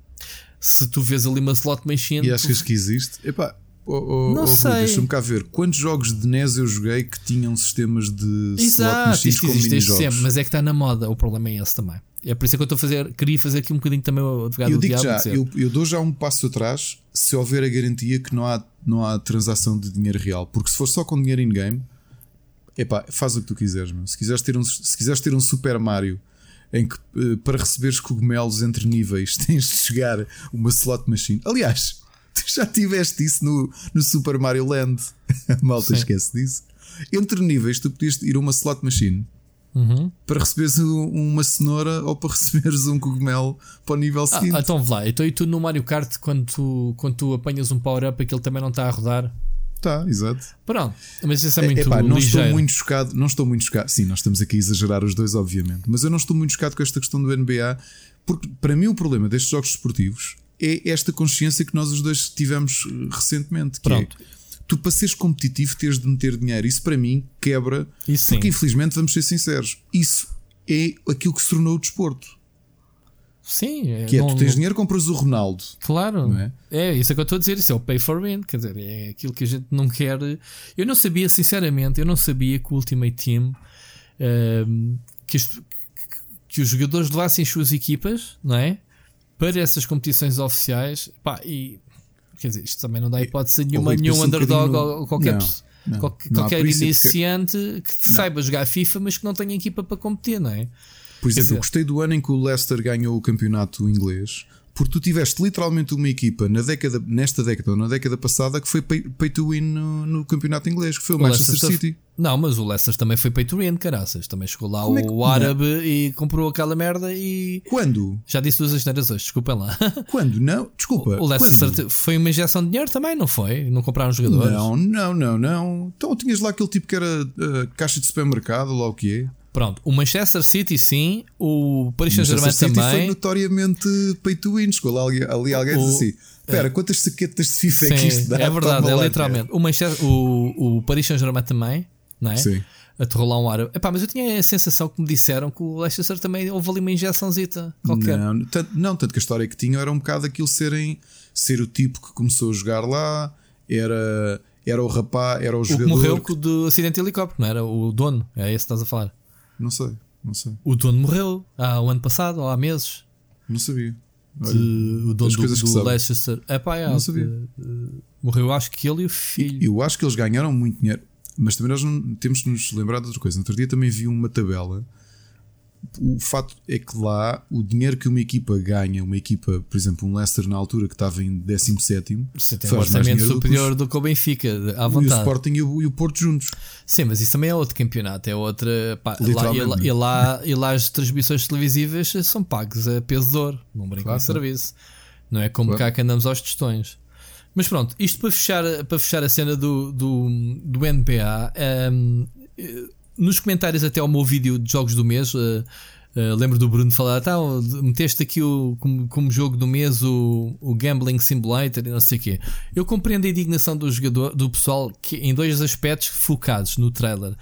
B: Se tu vês ali uma slot machine.
A: E achas
B: tu...
A: que existe? Epá, oh, oh, não oh, sei. Deixa-me cá ver. Quantos jogos de NES eu joguei que tinham sistemas de Exato, slot machines com existe jogos sempre,
B: mas é que está na moda. O problema é esse também. É por isso é que eu estou a fazer. Queria fazer aqui um bocadinho também o advogado
A: eu
B: do diabo.
A: Já, eu, eu dou já um passo atrás se houver a garantia que não há, não há transação de dinheiro real. Porque se for só com dinheiro in-game Epá, faz o que tu quiseres, meu. Se quiseres ter um, se quiseres ter um Super Mario em que uh, para receberes cogumelos entre níveis tens de chegar uma slot machine. Aliás, tu já tiveste isso no, no Super Mario Land. A malta Sim. esquece disso. Entre níveis, tu podias ir a uma slot machine
B: uhum.
A: para receberes uma cenoura ou para receberes um cogumelo para o nível seguinte.
B: Ah, então lá. Então, e tu no Mario Kart, quando tu, quando tu apanhas um power-up, aquele também não está a rodar?
A: Tá, exato.
B: Pronto, mas isso é muito
A: Epá, não
B: ligeiro.
A: estou muito chocado, não estou muito chocado. Sim, nós estamos aqui a exagerar os dois, obviamente, mas eu não estou muito chocado com esta questão do NBA, porque para mim o problema destes jogos desportivos é esta consciência que nós os dois tivemos eh, recentemente. Que é Pronto. É, tu para seres competitivo tens de meter dinheiro. Isso para mim quebra.
B: Isso
A: porque infelizmente, vamos ser sinceros, isso é aquilo que se tornou o desporto.
B: Sim,
A: é, que é, não, tu tens não... dinheiro, compras o Ronaldo.
B: Claro, é? é? isso é que eu estou a dizer. Isso é o pay for win, quer dizer, é aquilo que a gente não quer. Eu não sabia, sinceramente, eu não sabia que o Ultimate Team uh, que, isto, que os jogadores levassem as suas equipas, não é? Para essas competições oficiais, pá, e quer dizer, isto também não dá hipótese nenhuma, nenhum underdog um ou qualquer não. Não, qualquer, não qualquer iniciante que saiba jogar FIFA, mas que não tenha equipa para competir, não é?
A: Por exemplo, eu gostei do ano em que o Leicester ganhou o campeonato inglês, porque tu tiveste literalmente uma equipa na década, nesta década ou na década passada que foi pay, pay to win no, no, campeonato inglês, que foi o, o Manchester Leicester, City.
B: Não, mas o Leicester também foi pay to win, caraças. Também chegou lá é o é árabe não? e comprou aquela merda e.
A: Quando?
B: Já disse duas asneiras hoje, desculpem lá.
A: Quando? Não, desculpa.
B: O Leicester quando? foi uma injeção de dinheiro também, não foi? Não compraram jogadores?
A: Não, não, não, não. Então tinhas lá aquele tipo que era uh, caixa de supermercado, lá o que é.
B: Pronto, o Manchester City sim, o Paris Saint-Germain também.
A: foi notoriamente pay to win. Chegou ali, ali alguém o, assim: Espera, quantas saquetas de FIFA sim, é que isto dá?
B: É verdade, é literalmente. O, Manchester, o, o Paris Saint-Germain também, não é? Sim. Aterrou lá um árabe. Epá, mas eu tinha a sensação que me disseram que o Leicester também houve ali uma injeçãozita qualquer.
A: Não, tanto, não, tanto que a história que tinham era um bocado aquilo serem ser o tipo que começou a jogar lá, era, era o rapaz, era o, o jogador. Que
B: morreu que... do acidente de helicóptero, não era? O dono, é esse que estás a falar.
A: Não sei, não sei.
B: O dono morreu há o ano passado ou há meses.
A: Não sabia.
B: Olha, de, o dono do, do Leicester. É pá, é, não sabia. Uh, morreu, acho que ele e o filho.
A: Eu acho que eles ganharam muito dinheiro, mas também nós não, temos de nos lembrar de outra coisa. No outro dia também vi uma tabela o fato é que lá o dinheiro que uma equipa ganha, uma equipa, por exemplo, um Leicester na altura que estava em 17,
B: Você tem um orçamento superior do que o Benfica, à vontade.
A: E o Sporting e o, e o, Porto juntos.
B: Sim, mas isso também é outro campeonato, é outra. Pá, lá, e, lá, e, lá, e lá as transmissões televisivas são pagas a peso de ouro, não brinca claro, em serviço. Não é como claro. cá que andamos aos tostões. Mas pronto, isto para fechar, para fechar a cena do, do, do NBA. Um, nos comentários até ao meu vídeo de jogos do mês, uh, uh, lembro do Bruno falar, tá, meteste aqui o, como, como jogo do mês o, o Gambling Simulator e não sei o quê. Eu compreendo a indignação do jogador, do pessoal que, em dois aspectos focados no trailer.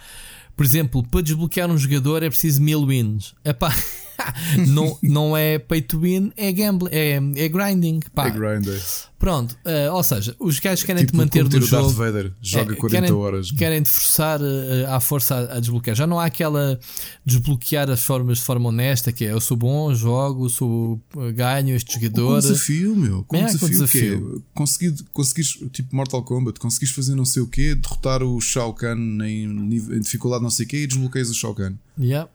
B: Por exemplo, para desbloquear um jogador é preciso mil wins. Epá, não, não é pay to win, é gambling, é, é grinding. Pá.
A: É grinding.
B: Pronto, uh, ou seja, os gajos querem tipo te manter no jogo.
A: Darth Vader, joga é, 40
B: querem,
A: horas.
B: Querem te forçar uh, à força a, a, desbloquear. Já não há aquela desbloquear as formas de forma honesta, que é eu sou bom, jogo, sou, ganho este jogador. Com
A: desafio, meu. Com é, desafio. Com desafio. Conseguir, conseguires, tipo Mortal Kombat, conseguis fazer não sei o quê, derrotar o Shao Kahn em, em dificuldade não sei o quê e desbloqueias o Shao Kahn.
B: Yeah.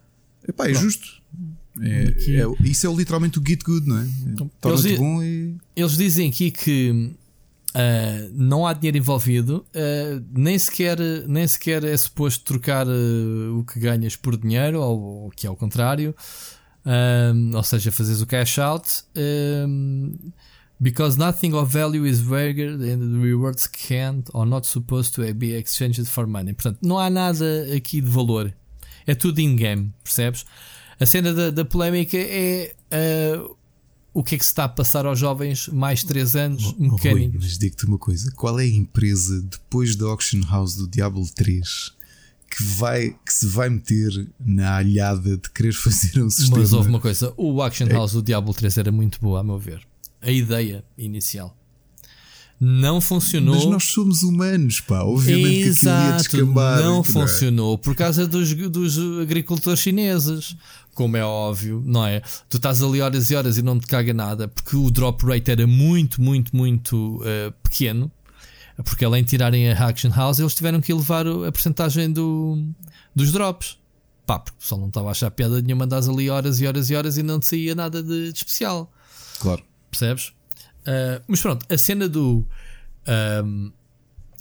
A: Epá, é Pronto. justo. É, é, isso é literalmente o Git Good, não é? Torna-te bom e.
B: Eles dizem aqui que uh, não há dinheiro envolvido, uh, nem, sequer, nem sequer é suposto trocar uh, o que ganhas por dinheiro, ou, ou que é o contrário, ou seja, fazeres o cash out. because nothing of value is valued and the rewards can't or not supposed to be exchanged for money. Portanto, não há nada aqui de valor. É tudo in-game, percebes? A cena da, da polémica é uh, o que é que se está a passar aos jovens mais 3 anos
A: oh, mecânicos. mas digo-te uma coisa: qual é a empresa depois da Auction House do Diablo 3 que, vai, que se vai meter na alhada de querer fazer um sistema?
B: Mas houve uma coisa: o Auction é. House do Diablo 3 era muito boa, a meu ver. A ideia inicial não funcionou.
A: Mas nós somos humanos, pá. Obviamente Exato, que aquilo ia descambar.
B: Não é? funcionou por causa dos, dos agricultores chineses. Como é óbvio, não é? Tu estás ali horas e horas e não te caga nada porque o drop rate era muito, muito, muito uh, pequeno. Porque além de tirarem a Action House, eles tiveram que elevar a porcentagem do, dos drops. Pá, porque o pessoal não estava a achar piada nenhuma, andas ali horas e horas e horas e não te saía nada de, de especial.
A: Claro.
B: Percebes? Uh, mas pronto, a cena do. Um,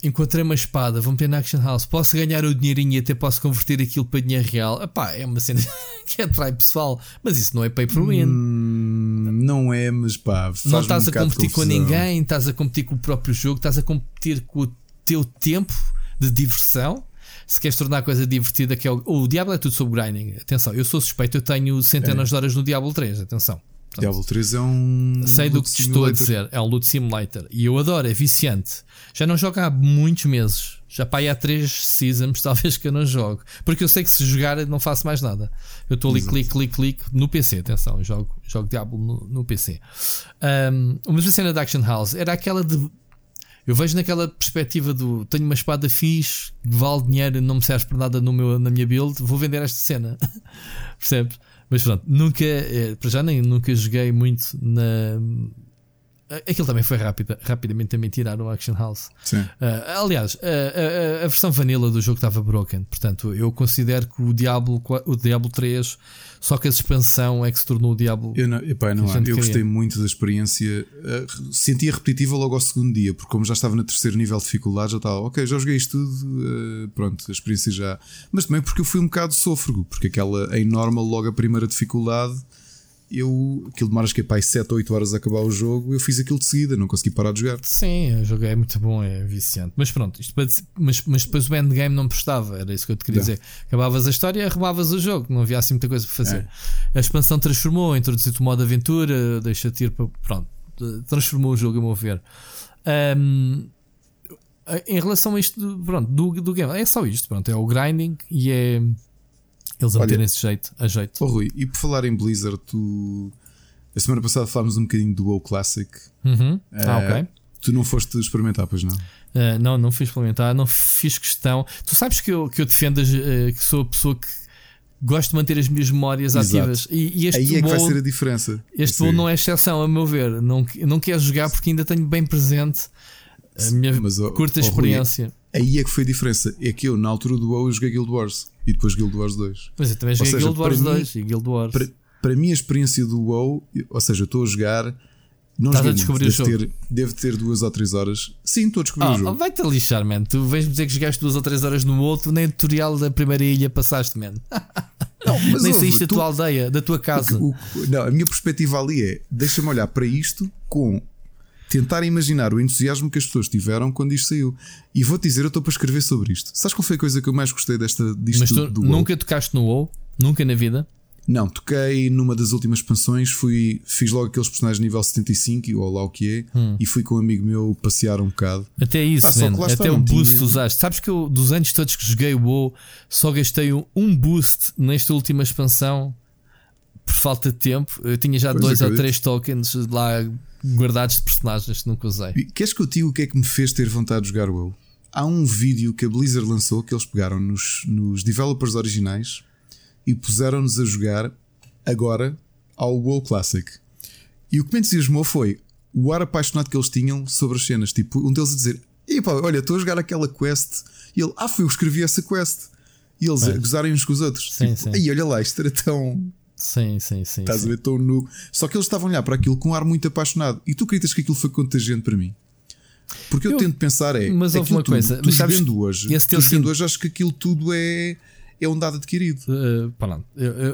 B: encontrei uma espada, vou meter na Action House, posso ganhar o dinheirinho e até posso converter aquilo para dinheiro real. Epá, é uma cena que atrai pessoal, mas isso não é pay per win.
A: Hum, não é, mas pá,
B: não estás um a competir com ninguém, estás a competir com o próprio jogo, estás a competir com o teu tempo de diversão. Se queres tornar a coisa divertida, que é o, o Diablo é tudo sobre grinding. Atenção, eu sou suspeito, eu tenho centenas é. de horas no Diablo 3. Atenção.
A: Diablo 3 é um.
B: Sei do que te estou a dizer, é um loot simulator. E eu adoro, é viciante. Já não jogo há muitos meses. Já para aí há 3 seasons, talvez que eu não jogo. Porque eu sei que se jogar não faço mais nada. Eu estou ali, clique, clique, clique no PC. Atenção, eu jogo, jogo Diablo no, no PC. Um, mas a cena da Action House era aquela de. Eu vejo naquela perspectiva do tenho uma espada fixe, que vale dinheiro, não me serve para nada no meu, na minha build, vou vender esta cena. Percebes? Mas pronto, nunca, eh, para já nem nunca joguei muito na. Aquilo também foi rápido, rapidamente também tiraram o Action House.
A: Sim. Uh,
B: aliás, a, a, a, versão vanilla do jogo estava broken. Portanto, eu considero que o Diablo, o Diablo 3 só que a expansão é que se tornou o Diablo.
A: Eu, não, epá, não eu gostei muito da experiência. Uh, sentia repetitiva logo ao segundo dia, porque como já estava no terceiro nível de dificuldade, já estava, ok, já joguei isto tudo, uh, pronto, a experiência já. Mas também porque eu fui um bocado sôfrego, porque aquela em normal, logo a primeira dificuldade eu aquilo demora acho que é para 7 ou 8 horas a acabar o jogo, eu fiz aquilo de seguida, não consegui parar de jogar.
B: Sim, o jogo é muito bom, é viciante. Mas pronto, isto mas, mas depois o endgame não prestava, era isso que eu te queria dizer. Acabavas a história e arrumavas o jogo, não havia assim muita coisa para fazer. É. A expansão transformou, introduziu-te o modo aventura, deixa-te ir para. Pronto, transformou o jogo, a meu ver. Um, em relação a isto, pronto, do, do game, é só isto, pronto, é o grinding e é eles a meterem esse jeito, a jeito.
A: Oh, Rui, e por falar em Blizzard, tu. A semana passada falámos um bocadinho do WoW Classic.
B: Uhum. Uh, ah, ok.
A: Tu não foste experimentar, pois não?
B: Uh, não, não fiz experimentar, não fiz questão. Tu sabes que eu, que eu defendo, uh, que sou a pessoa que gosto de manter as minhas memórias Exato. ativas. E, e este
A: Aí é
B: que
A: vai ser a diferença.
B: Este WoW não é exceção, a meu ver. Não, não quero jogar porque ainda tenho bem presente a minha Mas, curta oh, experiência. Rui,
A: Aí é que foi a diferença. É que eu, na altura do WoW, eu joguei Guild Wars e depois Guild Wars 2.
B: Pois é, também joguei seja, Guild Wars 2 e Guild Wars.
A: Para, para mim, a experiência do WoW, ou seja, eu estou a jogar. Não
B: Estás a descobrir
A: muito,
B: o jogo.
A: Ter, deve ter duas ou três horas. Sim, estou a descobrir oh, o jogo.
B: Vai-te lixar, man. Tu vens-me dizer que jogaste duas ou três horas no outro, nem tutorial da primeira ilha passaste, man. Não, mas nem saíste da tua aldeia, da tua casa.
A: O, o, não, a minha perspectiva ali é: deixa-me olhar para isto com tentar imaginar o entusiasmo que as pessoas tiveram quando isto saiu. E vou-te dizer, eu estou para escrever sobre isto. Sabes qual foi a coisa que eu mais gostei desta, disto
B: Mas tu do nunca tocaste no WoW? Nunca na vida?
A: Não, toquei numa das últimas expansões, fui, fiz logo aqueles personagens nível 75, ou lá o que é, hum. e fui com um amigo meu passear um bocado.
B: Até isso, até um boost tinha... usaste. Sabes que eu, dos anos todos que joguei o WoW, só gastei um boost nesta última expansão por falta de tempo. Eu tinha já pois dois acredito. ou três tokens lá guardados de personagens que nunca usei.
A: E queres que eu diga o que é que me fez ter vontade de jogar o WoW? Há um vídeo que a Blizzard lançou que eles pegaram nos, nos developers originais e puseram-nos a jogar agora ao WoW Classic. E o que me entusiasmou foi o ar apaixonado que eles tinham sobre as cenas. Tipo, um deles a dizer: Epá, olha, estou a jogar aquela quest. E ele, ah, fui eu que escrevi essa quest. E eles é. a gozarem uns com os outros.
B: Sim,
A: tipo, sim. olha lá, isto era tão
B: Sim, sim, sim.
A: Estás
B: sim.
A: a ver nu. Só que eles estavam a olhar para aquilo com um ar muito apaixonado. E tu acreditas que aquilo foi contagiante para mim? Porque eu, eu tento pensar é.
B: Mas houve uma coisa.
A: Tu, tu jogando hoje, esse tu hoje, acho que aquilo tudo é. É um dado adquirido.
B: Uh,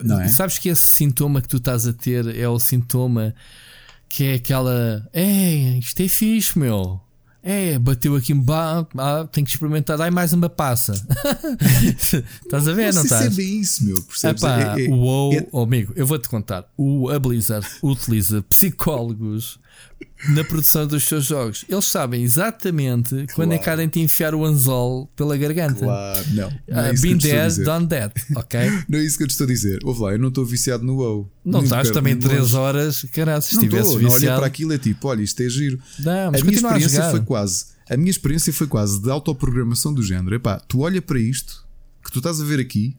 B: não é? Sabes que esse sintoma que tu estás a ter é o sintoma que é aquela. É, isto é fixe, meu. É, bateu aqui um ah, tem que experimentar, dai mais uma passa. estás a ver, não, estás?
A: Isso é isso, meu. Percebes?
B: Epá, é, é, o WoW, é... oh, amigo, eu vou-te contar. O, a Blizzard utiliza psicólogos na produção dos seus jogos. Eles sabem exatamente claro. quando é que há de enfiar o anzol pela garganta.
A: Claro, não. não é uh,
B: been there, done that, ok?
A: não é isso que eu te estou a dizer. Ouve lá, eu não estou viciado no WoW.
B: Não estás também 3 horas, caralho, se estivesse viciado. Não
A: olha para aquilo é tipo, olha, isto é giro.
B: Não, mas
A: a minha experiência a foi quase. A minha experiência foi quase de autoprogramação do género. Epá, tu olha para isto que tu estás a ver aqui,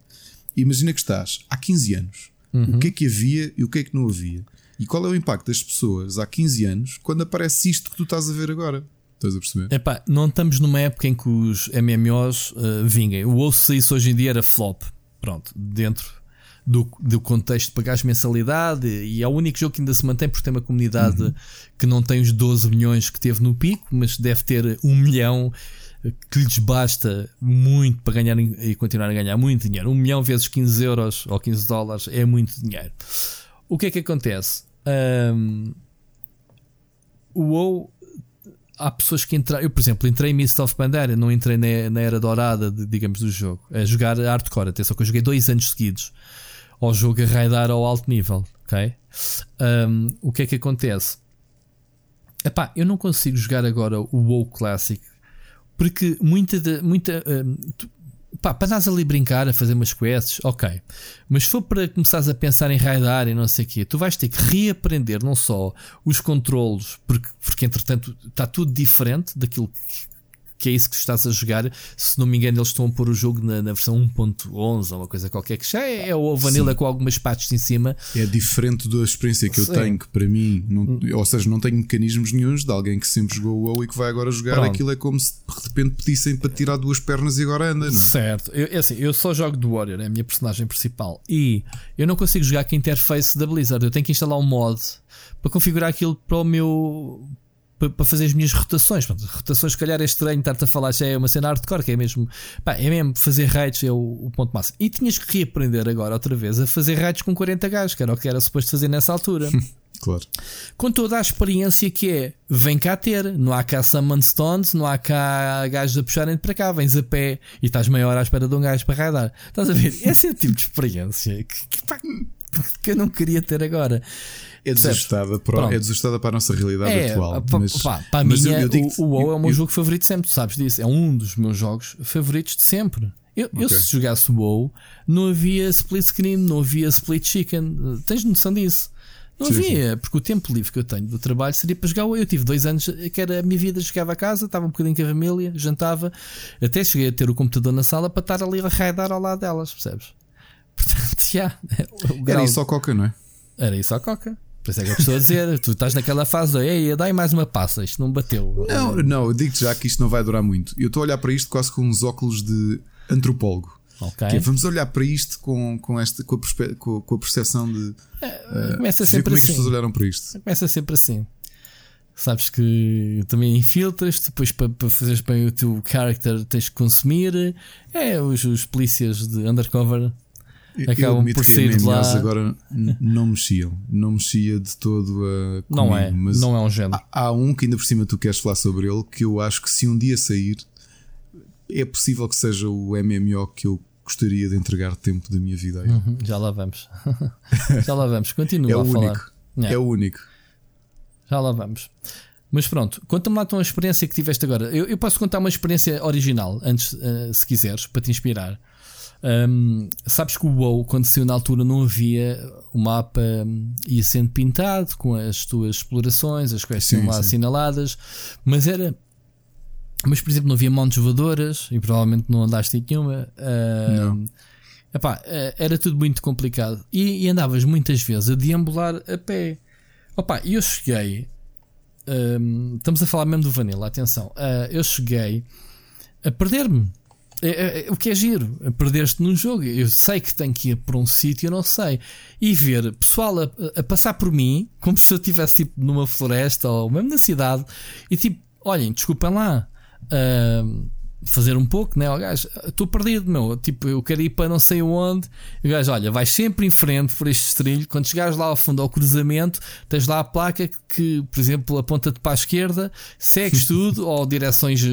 A: imagina que estás há 15 anos. Uhum. O que é que havia e o que é que não havia? E qual é o impacto das pessoas há 15 anos quando aparece isto que tu estás a ver agora? Estás a perceber?
B: Epá, não estamos numa época em que os MMOs uh, vinguem. O se isso hoje em dia era flop. Pronto, dentro do, do contexto de pagares mensalidade e é o único jogo que ainda se mantém porque tem uma comunidade uhum. que não tem os 12 milhões que teve no pico, mas deve ter um milhão que lhes basta muito para ganhar e continuar a ganhar muito dinheiro. Um milhão vezes 15 euros ou 15 dólares é muito dinheiro. O que é que acontece? Um, o WoW há pessoas que entraram. Eu, por exemplo, entrei em Mist of Pandaria, não entrei na, na era dourada, de, digamos, do jogo. A jogar hardcore. Atenção que eu joguei dois anos seguidos. ao jogo a raidar ao alto nível, ok? Um, o que é que acontece? Epá, eu não consigo jogar agora o WoW Classic porque muita, de, muita um, tu, pá, para andares ali brincar, a fazer umas quests, ok. Mas se for para começares a pensar em raidar e não sei o quê, tu vais ter que reaprender não só os controlos, porque, porque entretanto está tudo diferente daquilo que é isso que estás a jogar. Se não me engano, eles estão a pôr o jogo na, na versão 1.11 ou uma coisa qualquer, que já é, é o Vanilla Sim. com algumas patches em cima.
A: É diferente da experiência que eu Sim. tenho, que para mim, não, ou seja, não tenho mecanismos nenhums de alguém que sempre jogou o WoW e que vai agora jogar Pronto. aquilo. É como se de repente pedissem para tirar duas pernas e agora anda, não é?
B: Certo, eu, é assim, eu só jogo do Warrior, é a minha personagem principal, e eu não consigo jogar com a interface da Blizzard. Eu tenho que instalar um mod para configurar aquilo para o meu para fazer as minhas rotações. Pronto, rotações, se calhar, é estranho estar-te a falar, já é uma cena hardcore, que é mesmo, pá, é mesmo fazer raids, é o, o, ponto máximo. E tinhas que reaprender agora, outra vez, a fazer raids com 40 gajos, que era o que era suposto fazer nessa altura.
A: Claro.
B: Com toda a experiência que é, vem cá ter, não há cá Summon Stones, não há cá gajos a puxarem para cá, vens a pé e estás meia hora à espera de um gajo para raidar. Estás a ver? Esse é o tipo de experiência que, que, que eu não queria ter agora.
A: É desajustada, para, é desajustada para a nossa realidade é, atual.
B: Mas,
A: pá,
B: para mas mim, eu, eu o, o WoW é o meu eu, jogo favorito sempre, tu sabes disso. É um dos meus jogos favoritos de sempre. Eu, okay. eu se jogasse o WoW, não havia split screen, não havia split chicken. Tens noção disso? Não sim, havia, sim. porque o tempo livre que eu tenho do trabalho seria para jogar. Eu tive dois anos que era a minha vida, chegava a casa, estava um bocadinho com a família, jantava, até cheguei a ter o computador na sala para estar ali a raidar ao lado delas, percebes? Portanto, já.
A: Era isso só coca, não é?
B: Era isso só coca. Por isso é que eu estou a dizer, tu estás naquela fase, ei, dá mais uma passa, isto não bateu.
A: Não, não, eu digo-te já que isto não vai durar muito. Eu estou a olhar para isto quase com uns óculos de antropólogo.
B: Okay. É,
A: vamos olhar para isto com, com, esta, com, a, com, com a percepção de.
B: É, começa uh, sempre
A: como
B: assim. é que as
A: pessoas assim. olharam para isto.
B: Começa sempre assim. Sabes que também infiltras, depois para, para fazeres bem o teu character tens que consumir. É, os, os polícias de undercover acabam por sair de lá.
A: agora não mexiam, não mexia de todo a.
B: Comigo, não é, mas não é um género.
A: Há, há, um que ainda por cima tu queres falar sobre ele que eu acho que se um dia sair é possível que seja o MMO que eu gostaria de entregar tempo da minha vida.
B: Uhum, já lá vamos. já lá vamos. Continua
A: é o
B: a
A: único.
B: falar.
A: É. é o único.
B: Já lá vamos. Mas pronto, conta-me lá a tua experiência que tiveste agora. Eu, eu posso contar uma experiência original, antes, uh, se quiseres, para te inspirar. Um, sabes que o WoW, quando saiu na altura, não havia o mapa um, ia sendo pintado com as tuas explorações, as quais lá sim. assinaladas, mas era. Mas, por exemplo, não havia montes voadoras e provavelmente não andaste em nenhuma.
A: não.
B: Epá, eh, era tudo muito complicado e, e, andavas muitas vezes a deambular a pé. Opa, eu cheguei. Um, estamos a falar mesmo do Vanilla, atenção. Uh, eu cheguei a perder-me é, é, é, o que é giro, perder-te num jogo. Eu sei que tenho que ir para um sítio, eu não sei. E ver pessoal a, a, passar por mim, como se eu estivesse tipo, numa floresta ou mesmo na cidade, e tipo, olhem, desculpem lá. Uh, fazer um pouco, né? O gajo, estou perdido, meu. Tipo, eu quero ir para não sei onde. E o gajo, olha, vais sempre em frente por este trilho. Quando chegares lá ao fundo ao cruzamento, tens lá a placa que, por exemplo, aponta-te para a esquerda, segues tudo, ou direções, eh,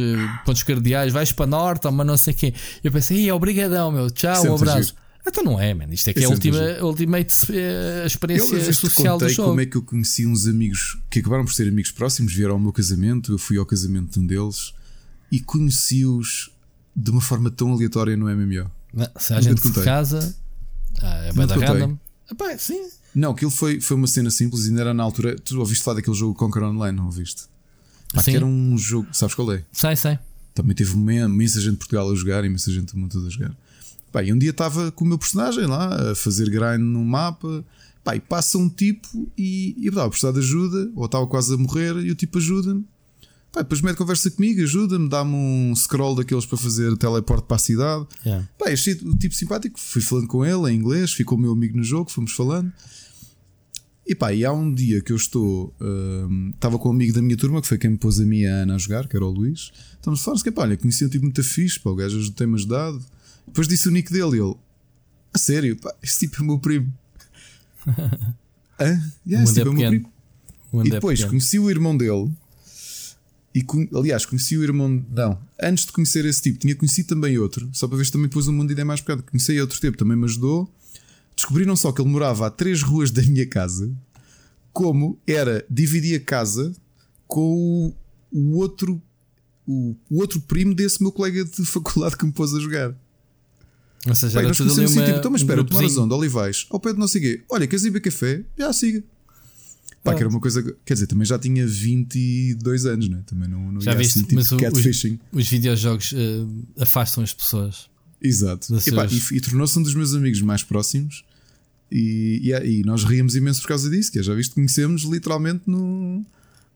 B: pontos cardeais, vais para norte, ou mas não sei quê. Eu pensei, obrigadão, meu, tchau, um abraço. Giro. Então não é, man. Isto é que é, a última, ultimate uh, experiência eu, social do jogo.
A: como é que eu conheci uns amigos que acabaram por ser amigos próximos, vieram ao meu casamento, eu fui ao casamento de um deles e conheci-os de uma forma tão aleatória no MMO.
B: Não, se a gente de casa, ah, é bem da random. Epá, sim.
A: Não, aquilo foi, foi uma cena simples e ainda era na altura. Tu ouviste falar daquele jogo Conquer Online, não ouviste? Pá, que era um jogo, sabes qual é?
B: Sei, sei.
A: Também teve imensa gente de Portugal a jogar, imensa gente do mundo a jogar. Pá, e um dia estava com o meu personagem lá a fazer grind no mapa. Pá, e passa um tipo e, e estava a precisar de ajuda, ou estava quase a morrer, e o tipo ajuda-me. Pá, depois mete conversa comigo, ajuda-me, dá-me um scroll daqueles para fazer teleporte para a cidade.
B: Yeah.
A: Pá, achei o tipo simpático. Fui falando com ele em inglês, ficou meu amigo no jogo, fomos falando. E pá, e há um dia que eu estou. Uh, estava com um amigo da minha turma, que foi quem me pôs a minha Ana a jogar, que era o Luís. Estamos a falar, que pá, olha, conheci um tipo muito fixe, pá, o gajo tem-me ajudado. Depois disse o nick dele e ele. A sério, pá, esse tipo é meu primo. Hã? Yeah, esse tipo é o meu primo. E depois conheci o irmão dele e aliás, conheci o irmão. Não, antes de conhecer esse tipo, tinha conhecido também outro, só para ver se também pôs um mundo de ideia mais bocado. Conheci outro tipo, também me ajudou. descobriram só que ele morava a três ruas da minha casa, como era dividir a casa com o, o outro o, o, outro primo desse meu colega de faculdade que me pôs a jogar.
B: Ou seja, Pai, nós conhecemos assim, tipo,
A: então, mas espera, um tomar a onda, Olivais, ao pé de não sei o quê, olha, queres ir beber café? Já siga. Pá, que era uma coisa. Quer dizer, também já tinha 22 anos, né? Também não, não
B: já ia
A: viste,
B: assim, tipo mas catfishing. Os, os videojogos uh, afastam as pessoas.
A: Exato. E, pá, e, e tornou-se um dos meus amigos mais próximos. E, e, e, nós ríamos imenso por causa disso, que é, já viste, conhecemos literalmente no,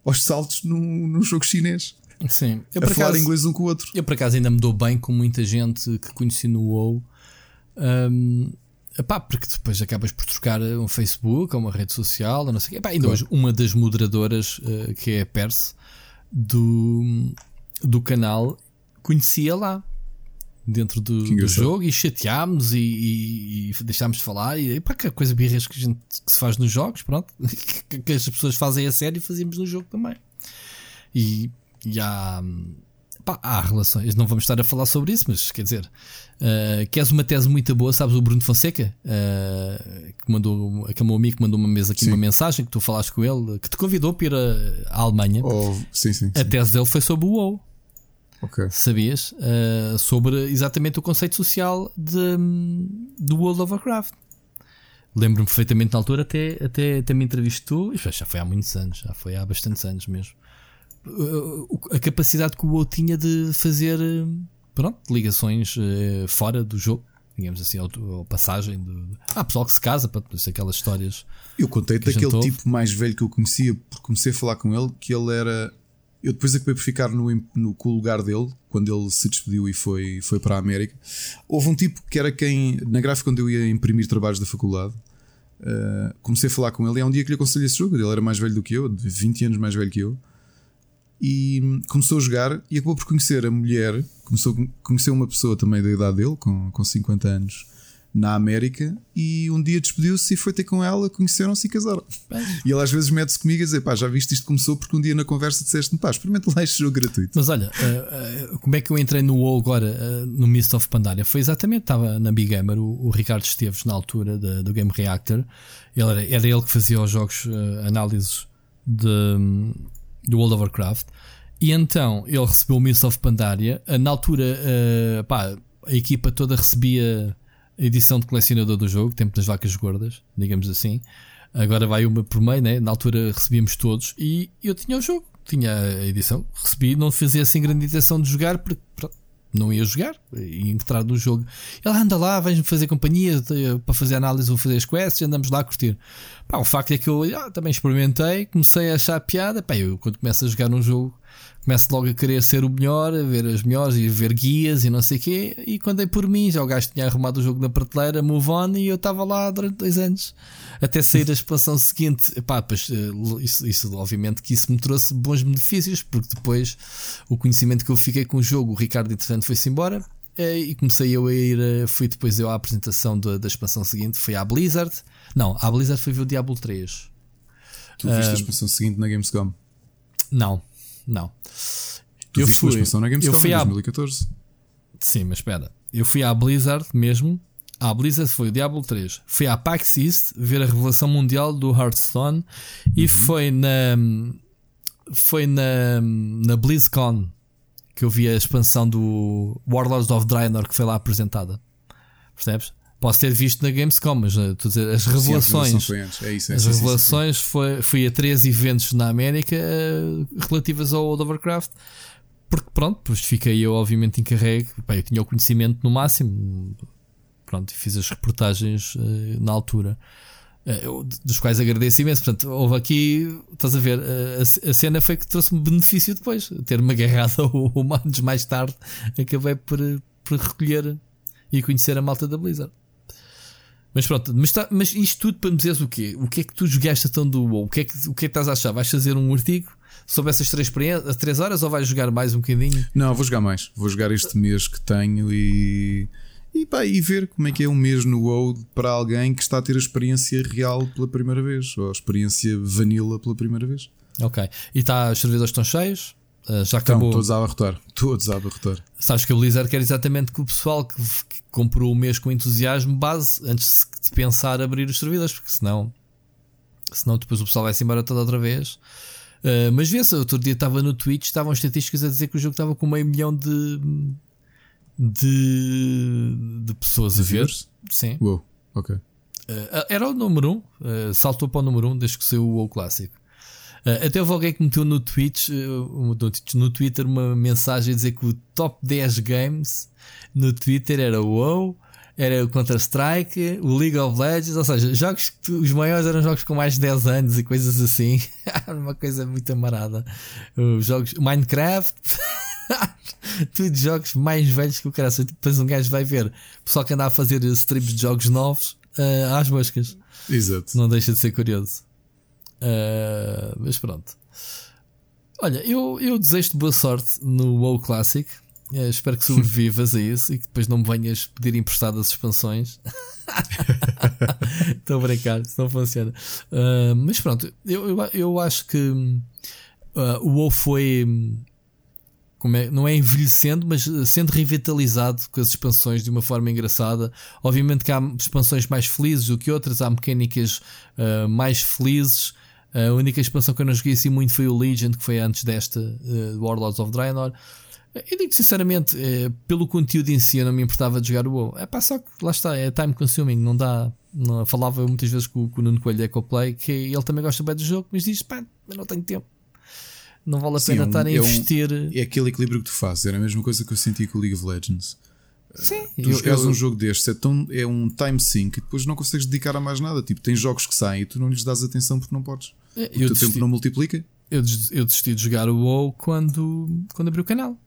A: aos saltos num, num jogo chinês.
B: Sim,
A: eu, a falar acaso, inglês um com o outro.
B: Eu por acaso ainda me dou bem com muita gente que conheci no WoW. Um, epá, porque depois acabas por trocar um Facebook ou uma rede social, ou não sei o quê. Epá, ainda claro. hoje, uma das moderadoras, uh, que é a Perse, do, do canal, conhecia lá dentro do, do jogo e chateámos e, e, e, deixámos de falar. E pá, que coisa birras que, a gente, que se faz nos jogos, pronto, que as pessoas fazem a sério e fazíamos no jogo também. E, e há, pá, há relações, não vamos estar a falar sobre isso, mas quer dizer, uh, queres uma tese muito boa, sabes o Bruno Fonseca, uh, que mandou, aquele meu amigo que mandou uma mesa aqui, sim. uma mensagem que tu falaste com ele, que te convidou para ir à Alemanha.
A: Oh, sim, sim,
B: a tese dele foi sobre o WoW.
A: Okay.
B: Sabias? Uh, sobre exatamente o conceito social de, do World of Warcraft. Lembro-me perfeitamente na altura, até, até, até me entrevistou, já foi há muitos anos, já foi há bastantes anos mesmo. A capacidade que o WoW tinha de fazer pronto, ligações fora do jogo, digamos assim, ou, ou passagem. De, ah, pessoal que se casa, para aquelas histórias.
A: Eu contei daquele tipo mais velho que eu conhecia, porque comecei a falar com ele, que ele era eu depois acabei por ficar no, no, com o lugar dele, quando ele se despediu e foi, foi para a América. Houve um tipo que era quem, na gráfica, quando eu ia imprimir trabalhos da faculdade, uh, comecei a falar com ele. E há um dia que lhe aconselhei esse jogo. Ele era mais velho do que eu, 20 anos mais velho que eu. E começou a jogar e acabou por conhecer a mulher. Começou a conhecer uma pessoa também da idade dele, com, com 50 anos na América e um dia despediu-se e foi ter com ela, conheceram-se e casaram. Bem. E ele às vezes mete-se comigo a dizer: pá, já viste isto começou porque um dia na conversa disseste-me, pá, experimenta lá este jogo gratuito.
B: Mas olha, uh, uh, como é que eu entrei no WoW agora, uh, no Mist of Pandaria? Foi exatamente, estava na Big Gamer, o, o Ricardo Esteves, na altura do Game Reactor, ele era, era ele que fazia os jogos, análises de, um, do World of Warcraft. E então ele recebeu o Mist of Pandaria. Na altura, pá, a equipa toda recebia edição de colecionador do jogo, Tempo das Vacas Gordas, digamos assim. Agora vai uma por meio, né? Na altura recebíamos todos e eu tinha o jogo, tinha a edição, recebi, não fazia assim grande intenção de jogar porque pronto, não ia jogar, ia entrar no jogo. Ele anda lá, vens-me fazer companhia para fazer análise, vou fazer as quests, andamos lá a curtir. Pá, o facto é que eu ah, também experimentei, comecei a achar piada. Pá, eu quando começo a jogar um jogo começo logo a querer ser o melhor, a ver as melhores e ver guias e não sei o quê. E quando dei por mim, já o gajo tinha arrumado o jogo na prateleira, move on, e eu estava lá durante dois anos até sair a expansão seguinte. Epá, pois, eh, isso, isso, obviamente, que isso me trouxe bons benefícios, porque depois o conhecimento que eu fiquei com o jogo, o Ricardo, entretanto, foi-se embora. Eh, e comecei eu a ir, eh, fui depois eu à apresentação da, da expansão seguinte, foi à Blizzard. Não, à Blizzard foi ver o Diablo 3.
A: Tu viste uh, a expansão seguinte na Gamescom?
B: Não, não.
A: Tu eu fui, a expansão na Gamescom eu fui em 2014.
B: À... Sim, mas espera. Eu fui à Blizzard mesmo. À Blizzard foi o Diablo 3. Fui à PAX East ver a revelação mundial do Hearthstone. Uhum. E foi na. Foi na. Na BlizzCon que eu vi a expansão do Warlords of Draenor que foi lá apresentada. Percebes? Posso ter visto na Gamescom, mas uh, dizer, as revelações. Sim, é isso, é as revelações foi, fui a três eventos na América uh, relativas ao World of Warcraft. Porque pronto, depois fiquei eu obviamente encarregue. Bem, eu tinha o conhecimento no máximo. Pronto, fiz as reportagens uh, na altura. dos quais agradeço imenso. Portanto, houve aqui, estás a ver, a, a cena foi que trouxe-me benefício depois. Ter-me agarrado ao anos mais tarde, acabei por, por recolher e conhecer a malta da Blizzard. Mas pronto, mas, tá, mas isto tudo para me dizeres o quê? O que é que tu jogaste tão do WoW? O que é que, o que, é que estás a achar? Vais fazer um artigo sobre essas três, as três horas ou vais jogar mais um bocadinho?
A: Não, vou jogar mais. Vou jogar este mês que tenho e. E, pá, e ver como é que é um mês no WoW para alguém que está a ter a experiência real pela primeira vez, ou a experiência vanilla pela primeira vez.
B: Ok. E está, os servidores estão cheios? Uh, já acabou.
A: Estão todos a abarrotar. Todos a abarrotar.
B: Sabes que a Blizzard quer exatamente que o pessoal que, que comprou o mês com entusiasmo base antes de pensar abrir os servidores, porque senão, senão depois o pessoal vai-se embora toda outra vez. Uh, mas vê-se, outro dia estava no Twitch, estavam estatísticas a dizer que o jogo estava com meio milhão de, de, de pessoas de a ver. Sim.
A: Uou, ok. Uh,
B: era o número 1, um, uh, saltou para o número 1 um desde que saiu o WoW Classic. Uh, até houve alguém que meteu no Twitch, no Twitter uma mensagem a dizer que o top 10 games no Twitter era o WoW, era o Counter-Strike, o League of Legends, ou seja, jogos os maiores eram jogos com mais de 10 anos e coisas assim. uma coisa muito amarada. Os jogos Minecraft. tudo jogos mais velhos que o cara. Depois um gajo vai ver pessoal que anda a fazer strips de jogos novos uh, às moscas.
A: Exato.
B: Não deixa de ser curioso. Uh, mas pronto. Olha, eu, eu desejo-te boa sorte no WoW Classic. Uh, espero que sobrevivas a isso e que depois não me venhas pedir emprestadas expansões. Estou a brincar, isso não funciona. Uh, mas pronto, eu, eu, eu acho que uh, o WoW foi como é, não é envelhecendo, mas sendo revitalizado com as expansões de uma forma engraçada. Obviamente que há expansões mais felizes do que outras, há mecânicas uh, mais felizes. A única expansão que eu não joguei assim muito foi o Legend, que foi antes desta, uh, Warlords of Draenor. Eu digo sinceramente, uh, pelo conteúdo em si, eu não me importava de jogar o WoW. É pá, só que lá está, é time consuming, não dá. Não, falava muitas vezes com, com o Nuno Coelho da EcoPlay que ele também gosta bem do jogo, mas diz: pá, eu não tenho tempo não vale a pena Sim, estar a investir.
A: É, um, é, aquele equilíbrio que tu fazes, era a mesma coisa que eu senti com o League of Legends.
B: Sim,
A: tu jogas um jogo destes, é, tão, é um time sync e depois não consegues dedicar a mais nada. Tipo, tem jogos que saem e tu não lhes dás atenção porque não podes. É, o teu tempo não multiplica.
B: Eu, eu desisti de jogar o WoW quando, quando abri o canal.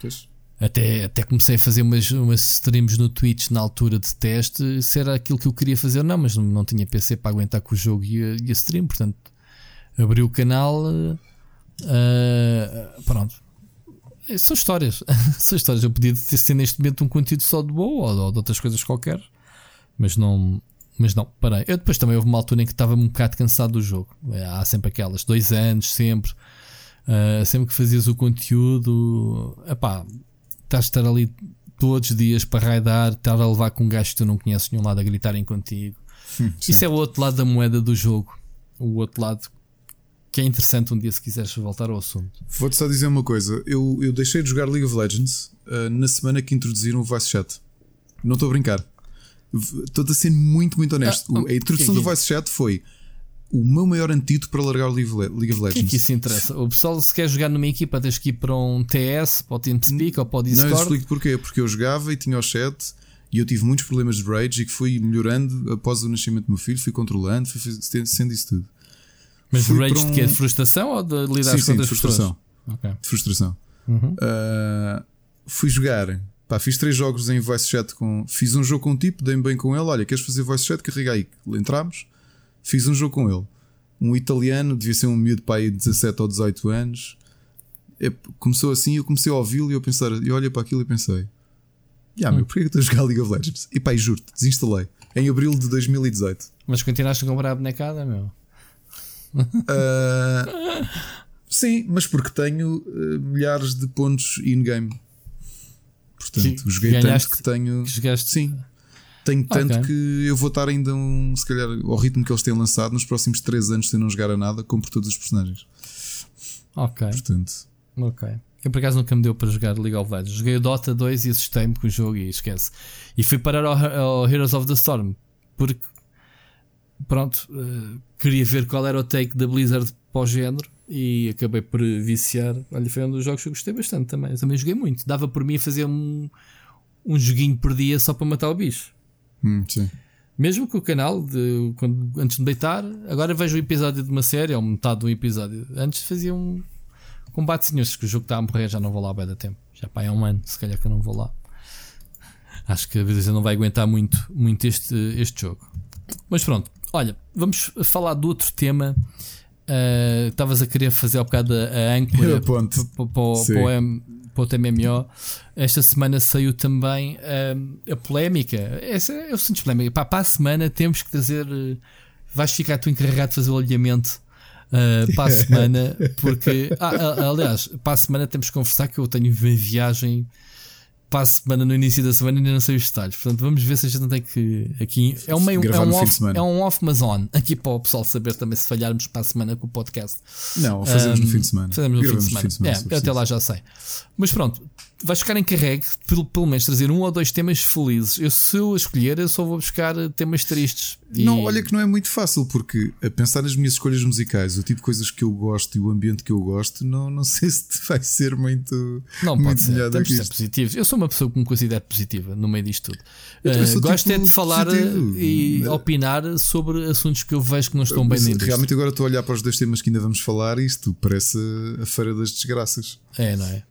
A: Pois.
B: Até, até comecei a fazer umas, umas streams no Twitch na altura de teste, se era aquilo que eu queria fazer ou não, mas não, não tinha PC para aguentar com o jogo e a, e a stream, portanto abri o canal Uh, pronto. São histórias. São histórias. Eu podia ter sido neste momento um conteúdo só de boa ou, ou de outras coisas qualquer. Mas não. Mas não, parei. Eu depois também houve uma altura em que estava um bocado cansado do jogo. É, há sempre aquelas, dois anos, sempre. Uh, sempre que fazias o conteúdo, epá, estás a estar ali todos os dias para raidar, estar a levar com um gajo que tu não conheces nenhum lado a gritarem contigo. Hum, Isso é o outro lado da moeda do jogo. O outro lado que é interessante um dia se quiseres voltar ao assunto.
A: Vou-te só dizer uma coisa: eu, eu deixei de jogar League of Legends uh, na semana que introduziram o voice chat. Não estou a brincar. Estou a ser muito, muito honesto. Ah, a introdução que é que... do voice chat foi o meu maior antídoto para largar o League of Legends.
B: que é que isso interessa? O pessoal, se quer jogar numa equipa, tens que ir para um TS, para o TeamSpeak ou para o Discord.
A: Não, eu explico porquê. Porque eu jogava e tinha o chat e eu tive muitos problemas de rage e que fui melhorando após o nascimento do meu filho, fui controlando, fui sendo isso tudo.
B: Mas Fui rage um... de quê? De frustração ou de lidar sim, com sim, outras frustração.
A: Okay. De frustração. Uhum. Uh, fui jogar. Pá, fiz três jogos em voice chat com. Fiz um jogo com um tipo, dei-me bem com ele. Olha, queres fazer voice chat? Carrega aí. Entramos. Fiz um jogo com ele. Um italiano, devia ser um miúdo pai de 17 ou 18 anos. Começou assim, eu comecei a ouvi-lo e eu pensar, e olha para aquilo e pensei: Ya, hum. meu, porquê que estou a jogar League of Legends? E pá, juro-te, desinstalei. Em abril de 2018.
B: Mas continuaste a comprar a bonecada, meu?
A: Uh, sim, mas porque tenho uh, milhares de pontos in-game. Portanto, que, joguei ganhaste, tanto que tenho.
B: Que jogaste...
A: Sim. Tenho tanto okay. que eu vou estar ainda um, se calhar, ao ritmo que eles têm lançado nos próximos 3 anos, se não jogar a nada, compro todos os personagens.
B: Ok.
A: Portanto.
B: Ok. Eu por acaso nunca me deu para jogar League of Legends. Joguei o Dota 2 e assustei-me com o jogo e esquece. E fui parar ao, ao Heroes of the Storm porque pronto, uh, queria ver qual era o take da Blizzard para o género e acabei por viciar. Olha, foi um dos jogos que eu gostei bastante também. Eu também joguei muito. Dava por mim a fazer um, um joguinho por dia só para matar o bicho.
A: Hum, sim.
B: Mesmo com o canal, de, quando, antes de deitar, agora vejo um episódio de uma série, ou metade de um episódio. Antes fazia um combatezinhos, que o jogo está a morrer, já não vou lá bem da tempo. Já pá, é um ano, se calhar que eu não vou lá. Acho que a Blizzard não vai aguentar muito, muito este, este jogo. Mas pronto, Olha, vamos falar de outro tema. Estavas uh, a querer fazer ao bocado a, âncora para o TMMO. Esta semana saiu também uh, a polémica. Essa é o simples polémica. Pá, para a semana temos que trazer. Uh, vais ficar tu encarregado de fazer o alinhamento para a semana, porque, ah, aliás, para a semana temos que conversar que eu tenho uma viagem para a semana, no início da semana, ainda não sei os detalhes. Portanto, vamos ver se a gente não tem que. Aqui é um meio. É um, off, é um off, mas on. Aqui para o pessoal saber também se falharmos para a semana com o podcast.
A: Não, fazemos um, no fim de semana.
B: Fazemos no fim de semana. Fim de semana é, até lá já sei. Mas pronto, vais ficar encarregue pelo, pelo menos trazer um ou dois temas felizes. Eu, se eu escolher, eu só vou buscar temas tristes.
A: E... Não, olha que não é muito fácil, porque a pensar nas minhas escolhas musicais, o tipo de coisas que eu gosto e o ambiente que eu gosto, não, não sei se vai ser muito.
B: Não, muito pode ser. Temos ser positivos. Eu sou uma pessoa com considero positiva no meio disto tudo. Uh, gosto tipo é de falar positivo. e opinar sobre assuntos que eu vejo que não estão bem dentro.
A: Realmente, agora estou a olhar para os dois temas que ainda vamos falar e isto parece a Feira das Desgraças.
B: É, não é?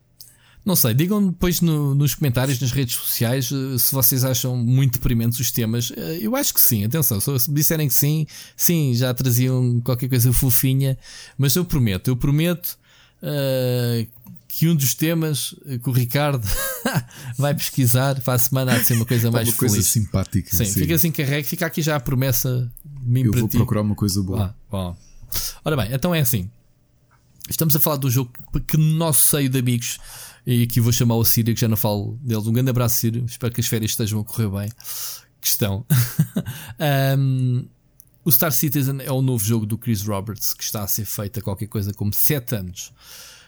B: Não sei, digam depois no, nos comentários, nas redes sociais, eh, se vocês acham muito deprimentes os temas. Eh, eu acho que sim, atenção, se disserem que sim, sim, já traziam qualquer coisa fofinha, mas eu prometo, eu prometo uh, que um dos temas que o Ricardo vai pesquisar para a semana há de ser uma coisa mais uma
A: feliz. coisa simpática.
B: Sim, sim, fica assim carregue, fica aqui já a promessa mim
A: Eu vou
B: ti.
A: procurar uma coisa boa. Ah.
B: Ora bem, então é assim. Estamos a falar do jogo que nosso seio de amigos e aqui vou chamar o Sírio, que já não falo deles. Um grande abraço, Sírio. Espero que as férias estejam a correr bem. Questão. um, o Star Citizen é o novo jogo do Chris Roberts que está a ser feito há qualquer coisa como 7 anos.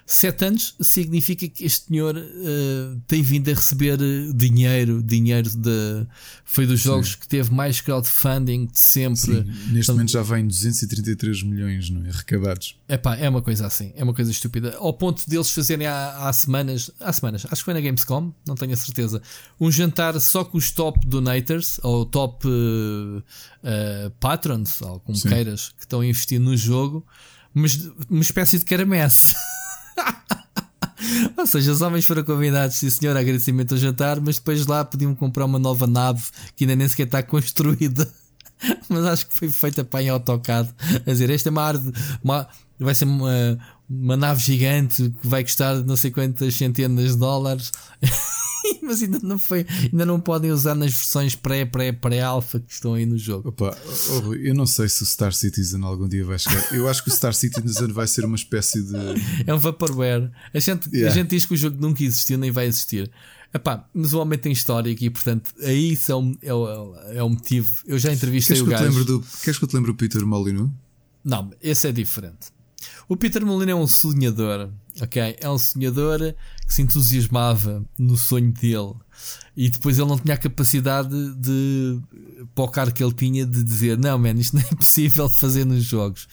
B: Sete anos significa que este senhor uh, tem vindo a receber eh, dinheiro, dinheiro de. Foi dos jogos Sim. que teve mais crowdfunding de sempre. Sim,
A: neste então, momento já vem 233 milhões não é? recabados.
B: Epá, é uma coisa assim, é uma coisa estúpida. Ao ponto deles fazerem há, há semanas, há semanas, acho que foi na Gamescom, não tenho a certeza, um jantar só com os top donators ou top uh, uh, patrons, ou como Sim. queiras, que estão a investir no jogo, mas uma espécie de caramesse. Ou seja, os homens foram convidados, sim senhor, agradecimento ao jantar, mas depois lá podiam comprar uma nova nave que ainda nem sequer está construída. Mas acho que foi feita para em AutoCAD. A dizer, esta é uma árvore, uma, vai ser uma, uma nave gigante que vai custar não sei quantas centenas de dólares. mas ainda não foi, ainda não podem usar nas versões pré, pré, pré-alfa que estão aí no jogo.
A: Opa, oh, eu não sei se o Star Citizen algum dia vai chegar. Eu acho que o Star Citizen vai ser uma espécie de.
B: É um vaporware. A gente, yeah. a gente diz que o jogo nunca existiu nem vai existir. Epá, mas o homem tem história aqui, portanto, aí isso é o, é o, é o motivo. Eu já entrevistei
A: queres
B: o gajo.
A: Do, queres que eu te lembre o Peter Molyneux?
B: Não, esse é diferente. O Peter Molyneux é um sonhador, ok? É um sonhador que se entusiasmava no sonho dele e depois ele não tinha a capacidade de, para o cargo que ele tinha, de dizer: Não, man, isto não é possível de fazer nos jogos.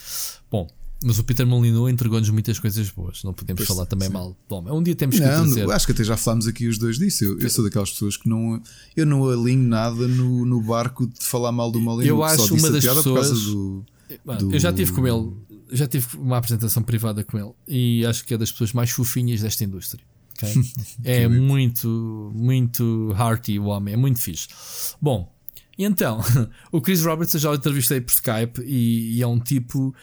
B: Bom, mas o Peter Molyneux entregou-nos muitas coisas boas. Não podemos pois falar também sim. mal. Bom, um dia temos que não, trazer.
A: Acho que até já falámos aqui os dois disso. Eu, eu, sou daquelas pessoas que não. Eu não alinho nada no, no barco de falar mal do Molyneux.
B: Eu acho uma das pessoas. Do, do... Eu já tive com ele já tive uma apresentação privada com ele e acho que é das pessoas mais fofinhas desta indústria. Okay? é muito, muito hearty o homem, é muito fixe. Bom, então, o Chris Roberts eu já o entrevistei por Skype e, e é um tipo.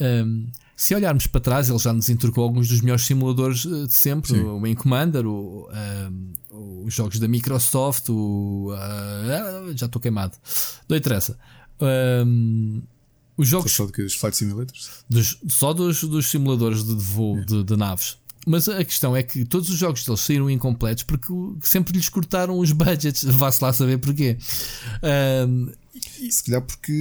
B: Um, se olharmos para trás, ele já nos entregou alguns dos melhores simuladores eh, de sempre: Sim. o Wing Commander, o, um, os jogos da Microsoft, o. Uh, já estou queimado. Não interessa. Um, os jogos.
A: Só dos Flight Simulators?
B: Dos, só dos, dos simuladores de voo é. de, de, naves. Mas a questão é que todos os jogos deles saíram incompletos porque sempre lhes cortaram os budgets. Vá-se lá saber porquê. Um,
A: se calhar porque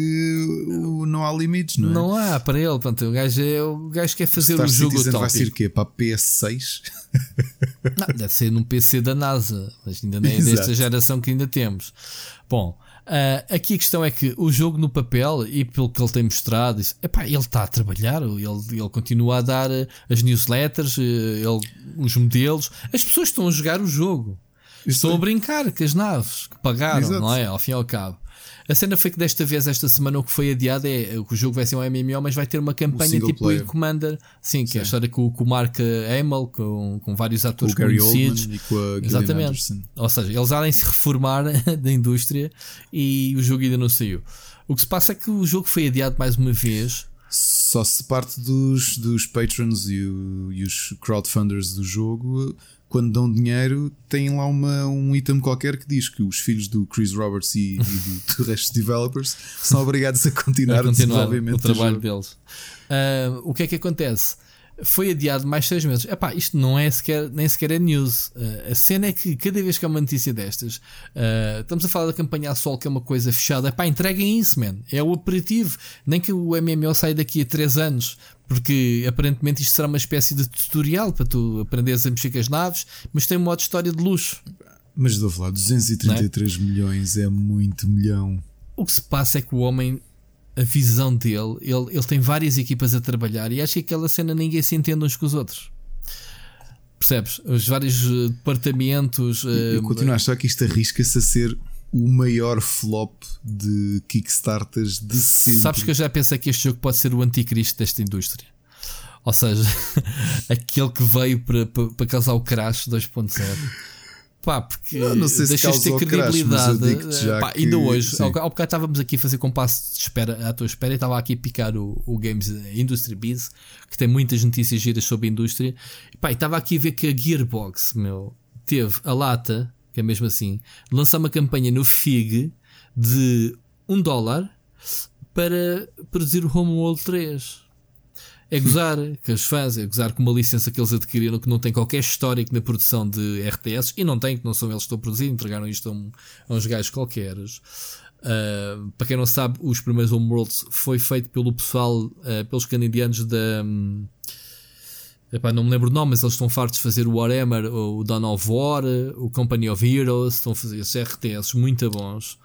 A: não há limites, não é?
B: Não há para ele. Portanto, o gajo, é, o gajo quer fazer Star o jogo Citizen
A: vai ser o quê? Para a PS6?
B: Não, deve ser num PC da NASA, mas ainda nem é desta geração que ainda temos. Bom, Uh, aqui a questão é que o jogo no papel e pelo que ele tem mostrado, isso, epá, ele está a trabalhar, ele, ele continua a dar ah, as newsletters, ah, ele, os modelos, as pessoas estão a jogar o jogo, estão é. a brincar com as naves que pagaram, Exato. não é? Ao fim e ao cabo. A cena foi que desta vez, esta semana, o que foi adiado é o jogo vai ser um MMO, mas vai ter uma campanha tipo player. Commander, sim, que sim. é a história com, com o Mark Hamill, com, com vários atores
A: com o conhecidos. e com a Exatamente. Anderson.
B: Ou seja, eles além se reformar da indústria e o jogo ainda não saiu. O que se passa é que o jogo foi adiado mais uma vez.
A: Só se parte dos, dos patrons e, o, e os crowdfunders do jogo quando dão dinheiro, têm lá uma, um item qualquer que diz que os filhos do Chris Roberts e, e do, do resto dos developers são obrigados a continuar, a continuar o,
B: o trabalho deles. Uh, o que é que acontece? Foi adiado mais seis meses. Epá, isto não é sequer, nem sequer é news. Uh, a cena é que cada vez que há uma notícia destas, uh, estamos a falar da campanha a sol, que é uma coisa fechada. Epá, entreguem isso, man. É o operativo. Nem que o MMO saia daqui a três anos, porque aparentemente isto será uma espécie de tutorial para tu aprenderes a mexer com as naves, mas tem um modo de história de luxo.
A: Mas estou a falar, 233 é? milhões é muito milhão.
B: O que se passa é que o homem a visão dele, ele, ele tem várias equipas a trabalhar e acho que aquela cena ninguém se entende uns com os outros. Percebes? Os vários eh, departamentos.
A: Eu uh, continuo a achar que isto arrisca-se a ser o maior flop de Kickstarters de sempre.
B: Sabes que eu já pensei que este jogo pode ser o anticristo desta indústria. Ou seja, aquele que veio para, para, para causar o crash 2.0. Pá, porque não, não sei se de ter credibilidade. Crash, pá, que, ainda hoje, sim. ao, ao bocado estávamos aqui a fazer compasso de espera à tua espera e estava aqui a picar o, o Games Industry Biz, que tem muitas notícias giras sobre a indústria. E, pá, e estava aqui a ver que a Gearbox, meu, teve a lata, que é mesmo assim, de lançar uma campanha no FIG de um dólar para produzir o Homeworld 3 é gozar que os fãs, é gozar com uma licença que eles adquiriram que não tem qualquer histórico na produção de RTS e não tem, que não são eles que estão a produzir, entregaram isto a, um, a uns gajos qualquer. Uh, para quem não sabe, os primeiros Homeworlds foi feito pelo pessoal, uh, pelos canadianos da. Um, epá, não me lembro o nome, mas eles estão fartos de fazer o Warhammer, o Dawn of War, o Company of Heroes, estão a fazer esses RTS muito bons.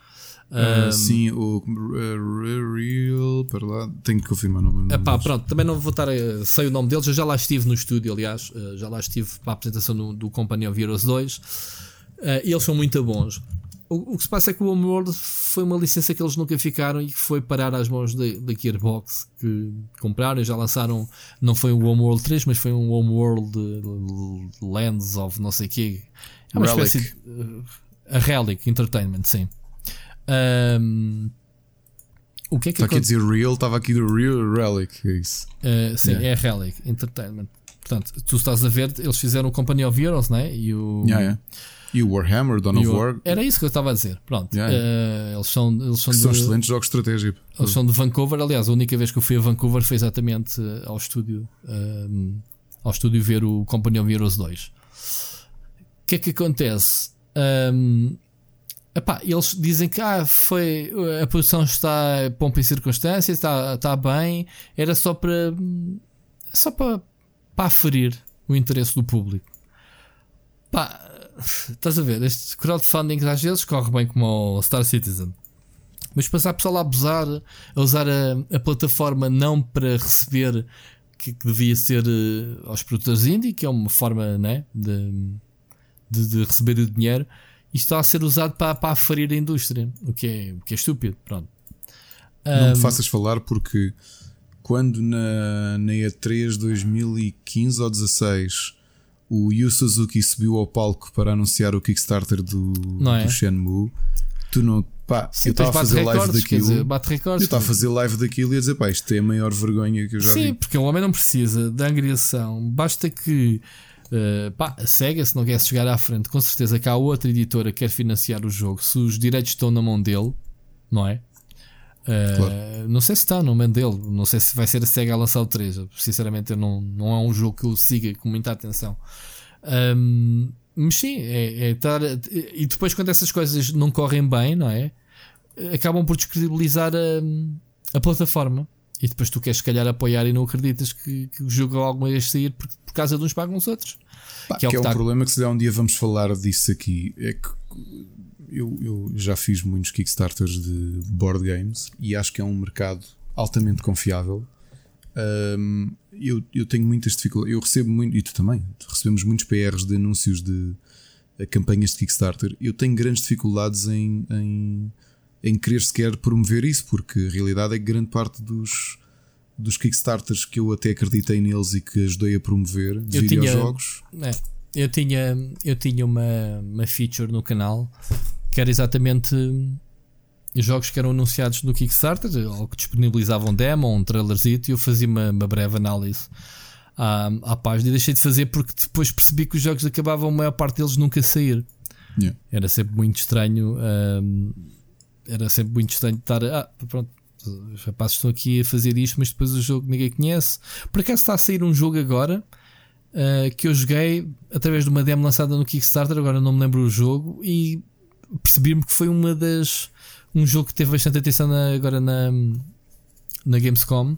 A: Uh, sim, o uh, Real. Para lá, tenho que confirmar o nome.
B: Epá, pronto, também não vou estar a. Sei o nome deles, eu já lá estive no estúdio, aliás, uh, já lá estive para a apresentação do, do Company of Heroes 2 uh, e eles são muito bons. O, o, que se passa é que o Homeworld foi uma licença que eles nunca ficaram e que foi parar às mãos da Gearbox que compraram e já lançaram. Não foi um Homeworld 3, mas foi um Homeworld Lands of não sei o quê. É uma Relic. espécie de. a Relic Entertainment, sim. Um, o que é que
A: Está aqui a dizer Real, estava aqui do Real Relic, é isso.
B: Uh, sim, yeah. é Relic Entertainment. Portanto, tu estás a ver, eles fizeram o Company of Heroes, né? E o.
A: Yeah, yeah. E o Warhammer, Dawn of War.
B: Era isso que eu estava a dizer. Pronto. Yeah, yeah. Uh, eles são, eles são,
A: de, são excelentes jogos de estratégia.
B: Eles são de Vancouver. Aliás, a única vez que eu fui a Vancouver foi exatamente eh, ao estúdio. Uh, ao estúdio ver o Company of Heroes 2. O que é que acontece? Um, Epá, eles dizem que ah, foi, a produção está pompa em circunstâncias, está, está bem, era só para só para, para aferir o interesse do público. Pá, estás a ver? Estes crowdfunding às vezes corre bem como o Star Citizen. Mas passar pessoal a abusar, a usar a, a plataforma não para receber que, que devia ser uh, aos produtores indie, que é uma forma né, de, de, de receber o dinheiro e está a ser usado para, para aferir a indústria, o que é, o que é estúpido. Pronto.
A: Não um, me faças falar porque quando na, na E3 2015 ou 16 o Yu Suzuki subiu ao palco para anunciar o Kickstarter do, é? do Shenmue, tu não. Pá, Sim, eu estava a fazer live daquilo.
B: Dizer, bate recordes,
A: eu estava a fazer live daquilo e a dizer, pá, isto é a maior vergonha que eu já
B: Sim,
A: vi.
B: Sim, porque o homem não precisa de angriação, basta que Uh, pá, a SEGA, se não quer chegar à frente, com certeza que há outra editora que quer financiar o jogo. Se os direitos estão na mão dele, não é? Uh, claro. Não sei se está na mão dele, não sei se vai ser a SEGA a lançar o 3. Sinceramente, não, não é um jogo que eu siga com muita atenção. Um, mas sim, é, é estar. E depois, quando essas coisas não correm bem, não é? Acabam por descredibilizar a, a plataforma. E depois tu queres, se calhar, apoiar e não acreditas que, que o jogo alguma vez sair por, por causa de uns pagam os outros.
A: Pá, que é, que é um tá... problema que se der um dia vamos falar disso aqui. É que eu, eu já fiz muitos Kickstarters de board games e acho que é um mercado altamente confiável. Um, eu, eu tenho muitas dificuldades. Eu recebo muito, e tu também, recebemos muitos PRs de anúncios de campanhas de Kickstarter. Eu tenho grandes dificuldades em, em em querer sequer promover isso, porque a realidade é que grande parte dos, dos Kickstarters que eu até acreditei neles e que ajudei a promover de eu videojogos.
B: Tinha, é, eu tinha, eu tinha uma, uma feature no canal que era exatamente jogos que eram anunciados no Kickstarter ou que disponibilizavam demo, um trailerzito, e eu fazia uma, uma breve análise. à, à página e deixei de fazer porque depois percebi que os jogos acabavam, a maior parte deles nunca sair.
A: Yeah.
B: Era sempre muito estranho. Um, era sempre muito estranho estar. Ah, pronto, os rapazes estão aqui a fazer isto, mas depois o jogo ninguém conhece. Por acaso está a sair um jogo agora uh, que eu joguei através de uma demo lançada no Kickstarter, agora não me lembro o jogo, e percebi-me que foi uma das. um jogo que teve bastante atenção na, agora na, na Gamescom.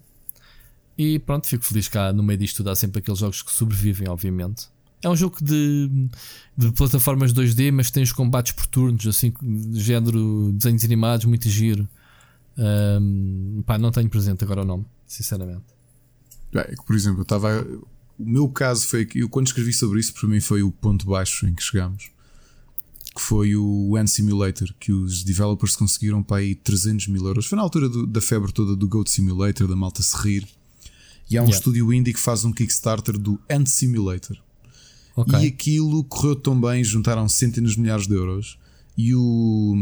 B: E pronto, fico feliz cá no meio disto tudo. Há sempre aqueles jogos que sobrevivem, obviamente. É um jogo de, de plataformas 2D, mas tem os combates por turnos, assim, de género desenhos animados, muito giro. Um, pá, não tenho presente agora o nome, sinceramente.
A: É, por exemplo, eu estava. O meu caso foi que eu, quando escrevi sobre isso, para mim foi o ponto baixo em que chegámos. Que foi o One Simulator, que os developers conseguiram para aí 300 mil euros. Foi na altura do, da febre toda do Goat Simulator, da malta se rir. E há um yeah. estúdio indie que faz um Kickstarter do Ant Simulator. Okay. E aquilo correu tão bem, juntaram centenas de milhares de euros. E o,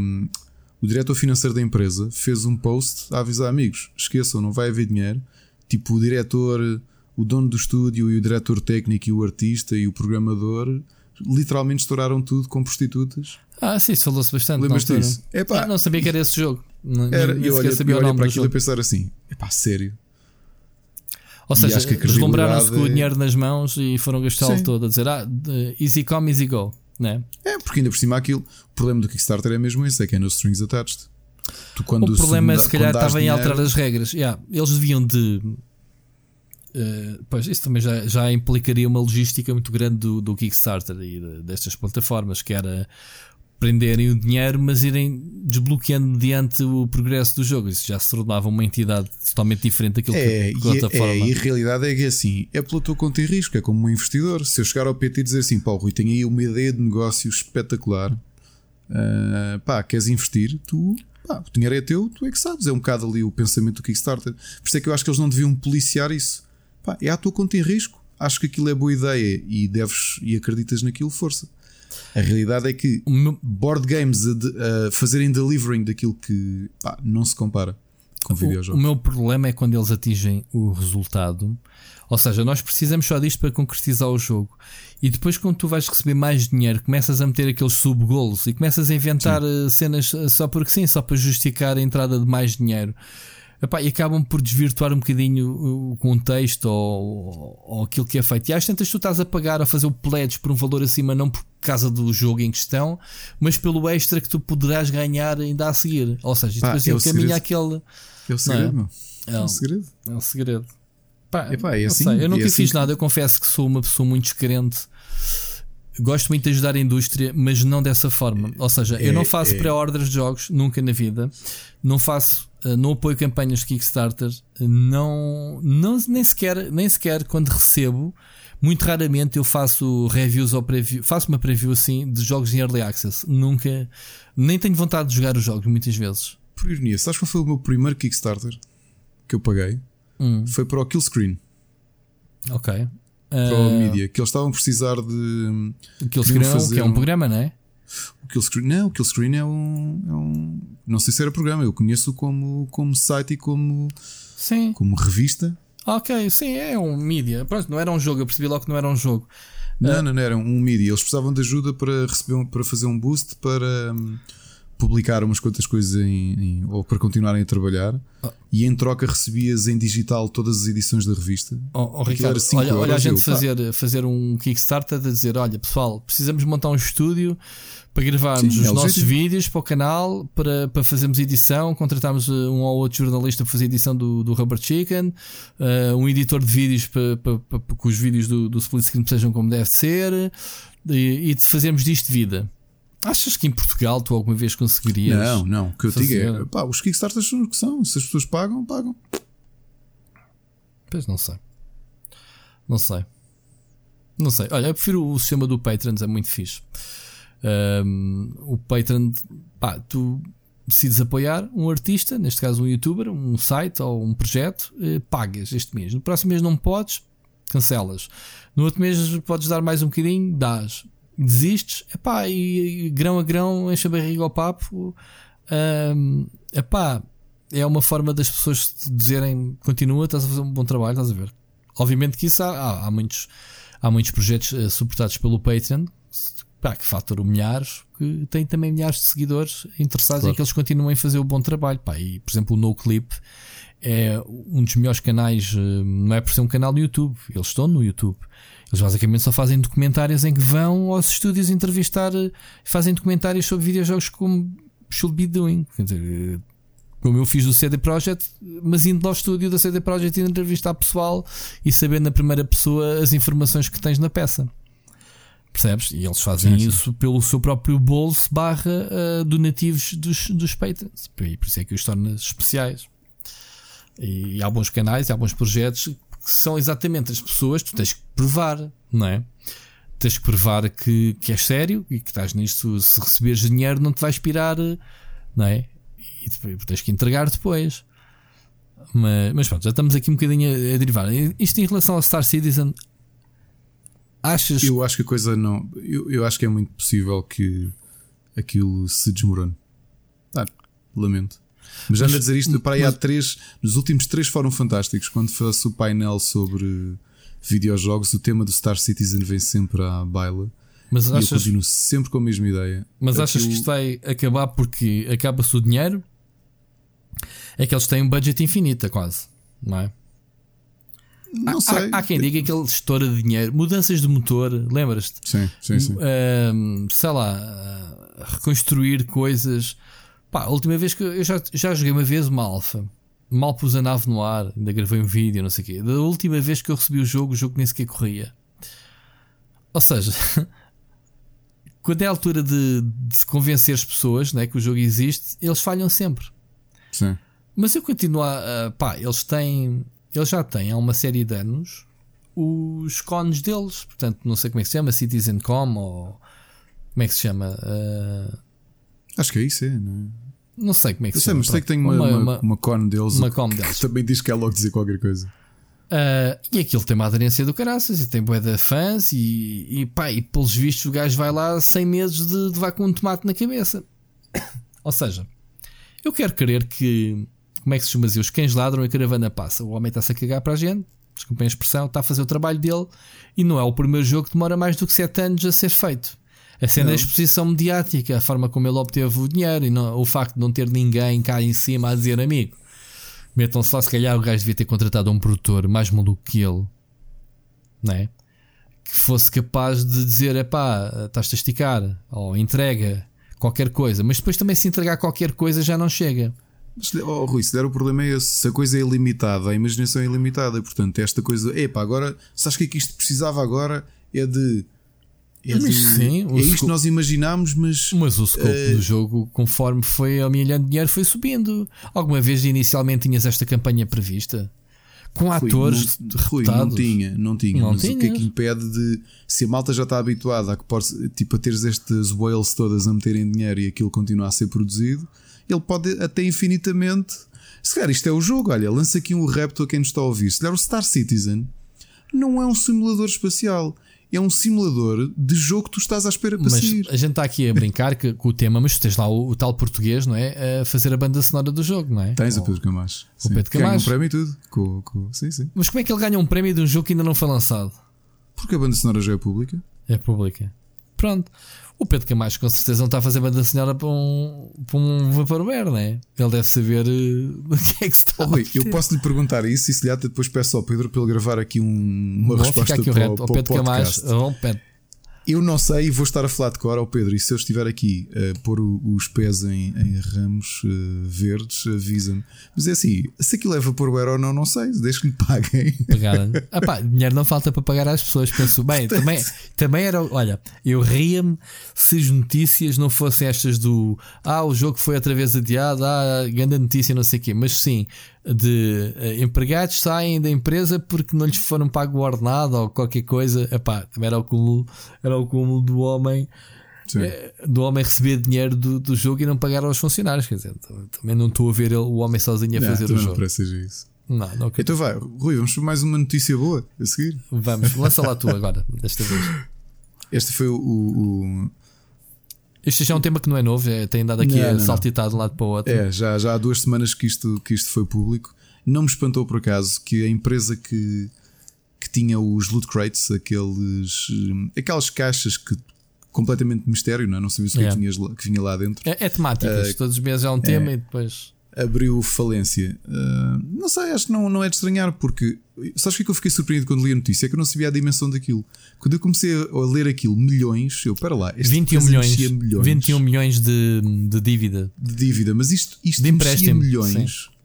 A: o diretor financeiro da empresa fez um post a avisar amigos: esqueçam, não vai haver dinheiro. Tipo, o diretor, o dono do estúdio e o diretor técnico e o artista e o programador literalmente estouraram tudo com prostitutas.
B: Ah, sim, falou-se bastante.
A: Lembras disso?
B: Epá, não sabia que era esse jogo.
A: Era, eu olhei, eu olhei para aquilo e pensar assim: epá, sério.
B: Ou seja, deslumbraram-se com o dinheiro nas mãos e foram gastá-lo todo a dizer ah, easy come, easy go. Né?
A: É, porque ainda por cima aquilo, o problema do Kickstarter é mesmo esse, é que é no strings attached.
B: Tu, quando o problema se, se calhar estava em alterar as regras. Yeah, eles deviam de. Uh, pois isso também já, já implicaria uma logística muito grande do, do Kickstarter e de, destas plataformas, que era prenderem o dinheiro, mas irem desbloqueando mediante o progresso do jogo. Isso já se tornava uma entidade totalmente diferente daquilo
A: é,
B: que a plataforma.
A: É, e a realidade é que é assim: é pela tua conta e risco, é como um investidor. Se eu chegar ao PT e dizer assim, pá, Rui, tenho aí uma ideia de negócio espetacular, uh, pá, queres investir? Tu, pá, o dinheiro é teu, tu é que sabes. É um bocado ali o pensamento do Kickstarter. Por isso é que eu acho que eles não deviam policiar isso. Pá, é à tua conta e risco. Acho que aquilo é boa ideia e deves e acreditas naquilo, força. A realidade é que board games a, a, fazerem delivering daquilo que pá, não se compara com videojogos.
B: O meu problema é quando eles atingem o resultado. Ou seja, nós precisamos só disto para concretizar o jogo. E depois, quando tu vais receber mais dinheiro, começas a meter aqueles sub-goals e começas a inventar sim. Eh, cenas eh, só porque sim, só para justificar a entrada de mais dinheiro. Epá, e acabam por desvirtuar um bocadinho o contexto ou, ou aquilo que é feito. E às tantas tu estás a pagar a fazer o pledge por um valor acima, não por causa do jogo em questão, mas pelo extra que tu poderás ganhar ainda a seguir. Ou seja, Pá, depois é encaminha aquele.
A: É o segredo,
B: é? É, um segredo. É um segredo. Pá,
A: Epá, é assim,
B: sei, eu nunca
A: é
B: fiz
A: assim.
B: nada, eu confesso que sou uma pessoa muito descrente. Gosto muito de ajudar a indústria, mas não dessa forma. Ou seja, eu não é, faço é. pré-orders de jogos, nunca na vida. Não faço não apoio campanhas de Kickstarter, não, não nem sequer, nem sequer quando recebo, muito raramente eu faço reviews ou preview, faço uma preview assim de jogos em early access. Nunca, nem tenho vontade de jogar os jogos muitas vezes.
A: Por ironia, sabes qual foi o meu primeiro Kickstarter que eu paguei? Hum. Foi para o Killscreen.
B: Ok.
A: Para uh... o Media, que eles estavam a precisar de.
B: Killscreen fazer que é um programa, não é?
A: O Killscreen, não, o Killscreen é um, é um. Não sei se era programa, eu conheço como, como site e como.
B: Sim.
A: Como revista.
B: Ok, sim, é um mídia. Pronto, não era um jogo, eu percebi logo que não era um jogo.
A: Não, uh, não, não, era um mídia. Eles precisavam de ajuda para receber para fazer um boost para. Um, publicar umas quantas coisas em, em, ou para continuarem a trabalhar oh. e em troca recebias em digital todas as edições da revista.
B: Oh, oh Ricardo, olha, olha a gente fazer, fazer um Kickstarter a dizer: olha pessoal, precisamos montar um estúdio para gravarmos Sim, os é nossos vídeos para o canal, para, para fazermos edição, contratarmos uh, um ou outro jornalista para fazer edição do, do Rubber Chicken, uh, um editor de vídeos para, para, para, para que os vídeos do, do split screen sejam como deve ser e, e de fazermos disto vida. Achas que em Portugal tu alguma vez conseguirias?
A: Não, não. O que eu fazer... digo é pá, os Kickstarters são o que são. Se as pessoas pagam, pagam.
B: Pois não sei. Não sei. Não sei. Olha, eu prefiro o sistema do Patreon, é muito fixe. Um, o Patreon, pá, tu decides apoiar um artista, neste caso um youtuber, um site ou um projeto, eh, pagas este mês. No próximo mês não podes, cancelas. No outro mês podes dar mais um bocadinho, dás desistes, epá, e, e grão a grão enche a barriga ao papo. Um, epá, é uma forma das pessoas te dizerem continua, estás a fazer um bom trabalho, estás a ver? Obviamente que isso há, há, há muitos, há muitos projetos uh, suportados pelo Patreon pá, que faturam milhares, que têm também milhares de seguidores interessados claro. em que eles continuem a fazer o bom trabalho. Pá. E, por exemplo, o NoClip é um dos melhores canais, uh, não é por ser um canal no YouTube, eles estão no YouTube. Eles basicamente só fazem documentários em que vão aos estúdios entrevistar, fazem documentários sobre videojogos como Should Be Doing. Dizer, como eu fiz do CD Projekt, mas indo ao estúdio da CD Projekt e entrevistar pessoal e saber na primeira pessoa as informações que tens na peça. Percebes? E eles fazem sim, isso sim. pelo seu próprio bolso barra uh, donativos dos, dos patrons. E por isso é que os torna especiais. E, e há bons canais, há bons projetos que são exatamente as pessoas, tu tens que provar, não é? Tens que provar que, que és sério e que estás nisto. Se receberes dinheiro, não te vais expirar, não é? e tens que entregar depois. Mas, mas pronto, já estamos aqui um bocadinho a, a derivar. Isto em relação ao Star Citizen, achas.
A: Eu acho que a coisa não. Eu, eu acho que é muito possível que aquilo se desmorone. Ah, lamento. Mas já ando a dizer isto para aí mas, há três. Nos últimos três foram fantásticos. Quando faço o painel sobre videojogos, o tema do Star Citizen vem sempre à baila. Mas achas, eu continuo sempre com a mesma ideia.
B: Mas achas que isto vai acabar porque acaba-se o dinheiro? é que eles têm um budget infinito, quase, não é?
A: Não há, sei.
B: Há, há, quem diga que ele estoura de dinheiro. Mudanças de motor, lembras-te?
A: Sim, sim, sim.
B: Uh, sei lá, reconstruir coisas. Pá, a última vez que eu já, já joguei uma vez uma alfa. Mal pus a nave no ar, ainda gravei um vídeo, não sei o quê. Da última vez que eu recebi o jogo, o jogo nem sequer corria. Ou seja, quando é a altura de, de convencer as pessoas né, que o jogo existe, eles falham sempre.
A: Sim.
B: Mas eu continuo a. pá, eles têm. Eles já têm há uma série de anos os cones deles. Portanto, não sei como é que se chama, CitizenCom ou. Como é que se chama? Uh,
A: Acho que é isso, é, não é?
B: Não sei como é que
A: eu
B: se chama.
A: Mas sei que tem uma, uma, uma, uma cone deles.
B: Uma cone deles.
A: Também diz que é logo dizer qualquer coisa.
B: Uh, e aquilo tem uma aderência do caraças e tem bué de fãs e, e pá, e pelos vistos o gajo vai lá sem medos de, de com um tomate na cabeça. Ou seja, eu quero crer que como é que se chama? Os cães ladram e a caravana passa. O homem está-se a cagar para a gente, desculpem a expressão, está a fazer o trabalho dele e não é o primeiro jogo que demora mais do que 7 anos a ser feito. A cena da exposição mediática, a forma como ele obteve o dinheiro e não, o facto de não ter ninguém cá em cima a dizer amigo. Metam só, se calhar o gajo devia ter contratado um produtor mais maluco que ele, não é? Que fosse capaz de dizer: é pá, estás-te a esticar, ou entrega qualquer coisa, mas depois também se entregar qualquer coisa já não chega.
A: Oh, Rui, se der o problema é esse. Se a coisa é ilimitada, a imaginação é ilimitada. Portanto, esta coisa. Epá, agora. Sabes o que é que isto precisava agora? É de.
B: É, de, sim,
A: é isto que nós imaginámos, mas.
B: Mas o scope uh, do jogo, conforme foi amelhando dinheiro, foi subindo. Alguma vez inicialmente tinhas esta campanha prevista? Com Rui, atores
A: não, Rui, não tinha, não tinha. Não mas tinhas. o que é que impede de. Se a malta já está habituada a, que pode, tipo, a teres estas whales todas a meterem dinheiro e aquilo continua a ser produzido ele pode até infinitamente. Se calhar isto é o jogo, olha, lança aqui um repto a quem nos está a ouvir. Se calhar o Star Citizen não é um simulador espacial. É um simulador de jogo que tu estás à espera para
B: mas
A: sair.
B: A gente está aqui a brincar que, com o tema, mas tu tens lá o, o, tal português, não é? A fazer a banda sonora do jogo, não é?
A: Tens o Pedro Camacho.
B: O Pedro Camacho.
A: Ganha um prémio e tudo. Com, com... Sim, sim.
B: Mas como é que ele ganha um prémio de um jogo que ainda não foi lançado?
A: Porque a banda sonora já é pública.
B: É pública. Pronto. O Pedro Camacho com certeza não está a fazer banda sonora para um, para um Vaporware, né? Ele deve saber uh, o que é que se está
A: oh, a Eu posso lhe perguntar isso e se lhe depois peço ao Pedro para ele gravar aqui um, uma Vou resposta aqui para, o, para o Pedro podcast. Camacho. Oh, Pedro. Eu não sei e vou estar a falar de cor ao Pedro. E se eu estiver aqui a pôr os pés em, em ramos uh, verdes, avisa-me. Mas é assim, se aquilo leva por o ou não, não sei. Desde que me paguem.
B: Pagar. ah, pá, dinheiro não falta para pagar às pessoas. Penso, bem, Portanto... também, também era. Olha, eu ria-me se as notícias não fossem estas do. Ah, o jogo foi outra vez adiado. Ah, grande notícia, não sei o quê. Mas sim, de uh, empregados saem da empresa porque não lhes foram pago o ordenado ou qualquer coisa. Epá, era o cúmulo, era o cúmulo do homem. Eh, do homem receber dinheiro do, do jogo e não pagar aos funcionários. Quer dizer, também não estou a ver ele, o homem sozinho a
A: não,
B: fazer o jogo. Não
A: seja isso.
B: Não, não
A: então vai, Rui, vamos para mais uma notícia boa a seguir.
B: Vamos, lança lá tu agora, desta vez.
A: Este foi o, o,
B: este já é um tema que não é novo, é, tem andado aqui não, a não, saltitar de um lado para o outro.
A: É, já, já há duas semanas que isto, que isto foi público. Não me espantou por acaso que a empresa que tinha os loot crates, aqueles, aquelas caixas que completamente mistério, não, é? não sabia o que, tinhas, que vinha lá dentro.
B: É, é temáticas, uh, todos os meses é um tema é, e depois.
A: Abriu falência. Uh, não sei, acho que não, não é de estranhar, porque. Sabes o que eu fiquei surpreendido quando li a notícia? É que eu não sabia a dimensão daquilo. Quando eu comecei a ler aquilo, milhões, eu, para lá,
B: 21 milhões, milhões. 21 milhões de, de dívida.
A: De dívida, mas isto, isto de empréstimo. milhões. Sim.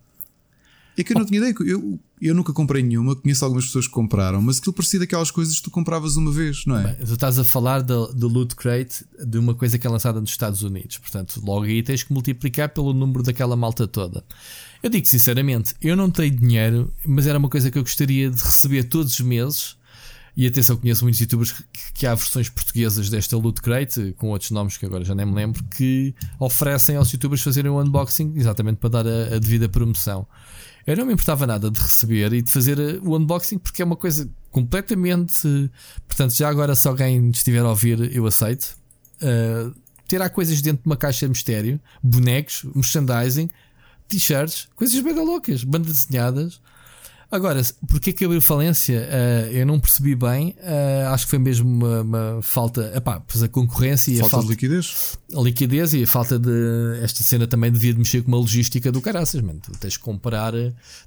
A: É que eu não tinha ideia. Eu, eu nunca comprei nenhuma, conheço algumas pessoas que compraram, mas aquilo parecia daquelas coisas que tu compravas uma vez, não é?
B: Bem, tu estás a falar do, do Loot Crate de uma coisa que é lançada nos Estados Unidos. Portanto, logo aí tens que multiplicar pelo número daquela malta toda. Eu digo sinceramente, eu não tenho dinheiro, mas era uma coisa que eu gostaria de receber todos os meses. E atenção, conheço muitos youtubers que, que há versões portuguesas desta Loot Crate, com outros nomes que agora já nem me lembro, que oferecem aos youtubers fazerem um unboxing exatamente para dar a, a devida promoção. Eu não me importava nada de receber e de fazer eh, o unboxing porque é uma coisa completamente. Portanto, já agora, se alguém estiver a ouvir, eu aceito. Uh, terá coisas dentro de uma caixa de mistério, bonecos, merchandising, t-shirts, coisas bem loucas, bandas desenhadas. Agora, porquê que abriu falência? Uh, eu não percebi bem. Uh, acho que foi mesmo uma, uma falta. Epá, pois a concorrência e
A: falta
B: a falta
A: de liquidez.
B: A liquidez e a falta de. Esta cena também devia de mexer com uma logística do caraças, mano. Tu tens que comprar,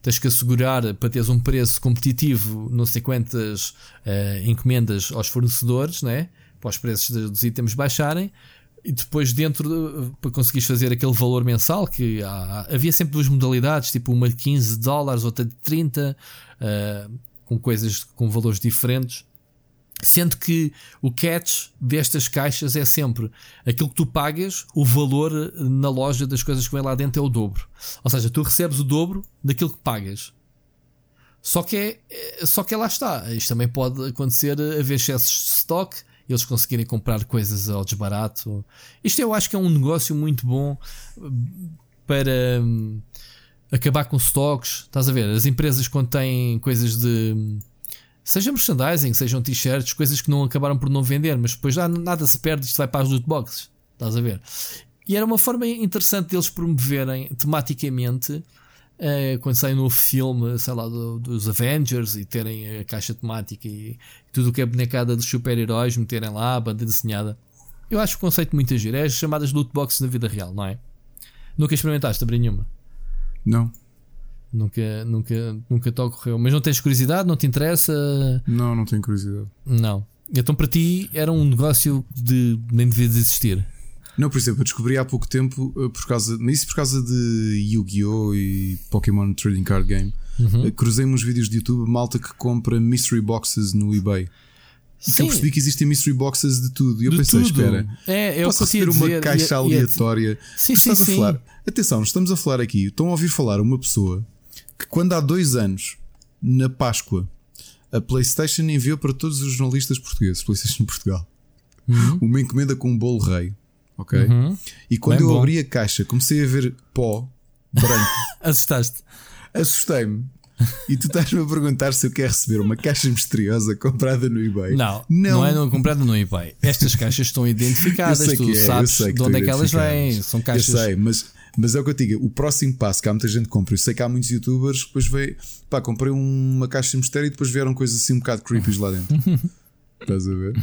B: tens que assegurar para teres um preço competitivo, não sei quantas uh, encomendas aos fornecedores, né? Para os preços dos itens baixarem e depois dentro de, para conseguires fazer aquele valor mensal que há, havia sempre duas modalidades, tipo uma de 15 dólares, outra de 30, uh, com coisas com valores diferentes. Sendo que o catch destas caixas é sempre aquilo que tu pagas, o valor na loja das coisas que vem lá dentro é o dobro. Ou seja, tu recebes o dobro daquilo que pagas. Só que é, é só que lá está. Isto também pode acontecer haver excessos de stock eles conseguirem comprar coisas ao desbarato. Isto eu acho que é um negócio muito bom hum, para hum, acabar com stocks. Estás a ver? As empresas quando têm coisas de. Hum, seja merchandising, sejam t-shirts, coisas que não acabaram por não vender, mas depois já nada se perde, isto vai para as loot boxes. Estás a ver? E era uma forma interessante deles promoverem tematicamente Uh, quando sai um novo filme, sei lá, do, dos Avengers e terem a caixa temática e tudo o que é bonecada dos super-heróis, meterem lá a banda desenhada. Eu acho o conceito muito giro. É as chamadas loot boxes na vida real, não é? Nunca experimentaste abrir nenhuma?
A: Não.
B: Nunca, nunca, nunca te ocorreu. Mas não tens curiosidade? Não te interessa?
A: Não, não tenho curiosidade.
B: Não. Então para ti era um negócio de nem devia de existir.
A: Não, por exemplo, eu descobri há pouco tempo, eh, por causa, mas isso por causa de Yu-Gi-Oh! e Pokémon Trading Card Game. Uhum. Eh, cruzei uns vídeos de YouTube, malta que compra mystery boxes no eBay. Que eu percebi que existem mystery boxes de tudo. E eu
B: de
A: pensei,
B: tudo.
A: espera,
B: é, eu
A: posso ter uma caixa e, aleatória.
B: E, sim, sim, sim.
A: A falar, atenção, estamos a falar aqui, estão a ouvir falar uma pessoa que quando há dois anos, na Páscoa, a PlayStation enviou para todos os jornalistas portugueses, PlayStation Portugal, uhum. uma encomenda com um bolo rei ok? Uhum. E quando Bem eu bom. abri a caixa, comecei a ver pó branco.
B: Assustaste?
A: Assustei-me. E tu estás-me a perguntar se eu quero receber uma caixa misteriosa comprada no eBay.
B: Não, não, não é no, comprada no eBay. Estas caixas estão identificadas, tu é, sabes de onde é que elas vêm. São caixas.
A: Eu sei, mas, mas é o que eu te digo: o próximo passo que há muita gente que compra. Eu sei que há muitos youtubers que depois veio, pá, comprei uma caixa de mistério e depois vieram coisas assim um bocado creepy lá dentro. Estás a ver?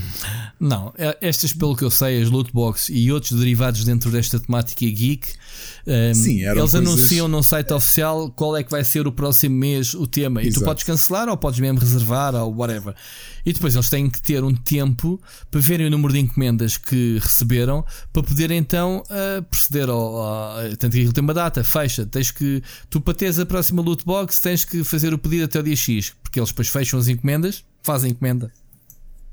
B: Não, é, estas, pelo que eu sei, as loot box e outros derivados dentro desta temática geek, um, ehm, Sim, eles coisas... anunciam no site oficial qual é que vai ser o próximo mês o tema. Exato. E tu podes cancelar ou podes mesmo reservar ou whatever. E depois eles têm que ter um tempo para verem o número de encomendas que receberam para poder então uh, proceder ao. Uh, tanto que ele tem uma data, fecha. Tens que. Tu para teres a próxima loot box tens que fazer o pedido até o dia X, porque eles depois fecham as encomendas, fazem encomenda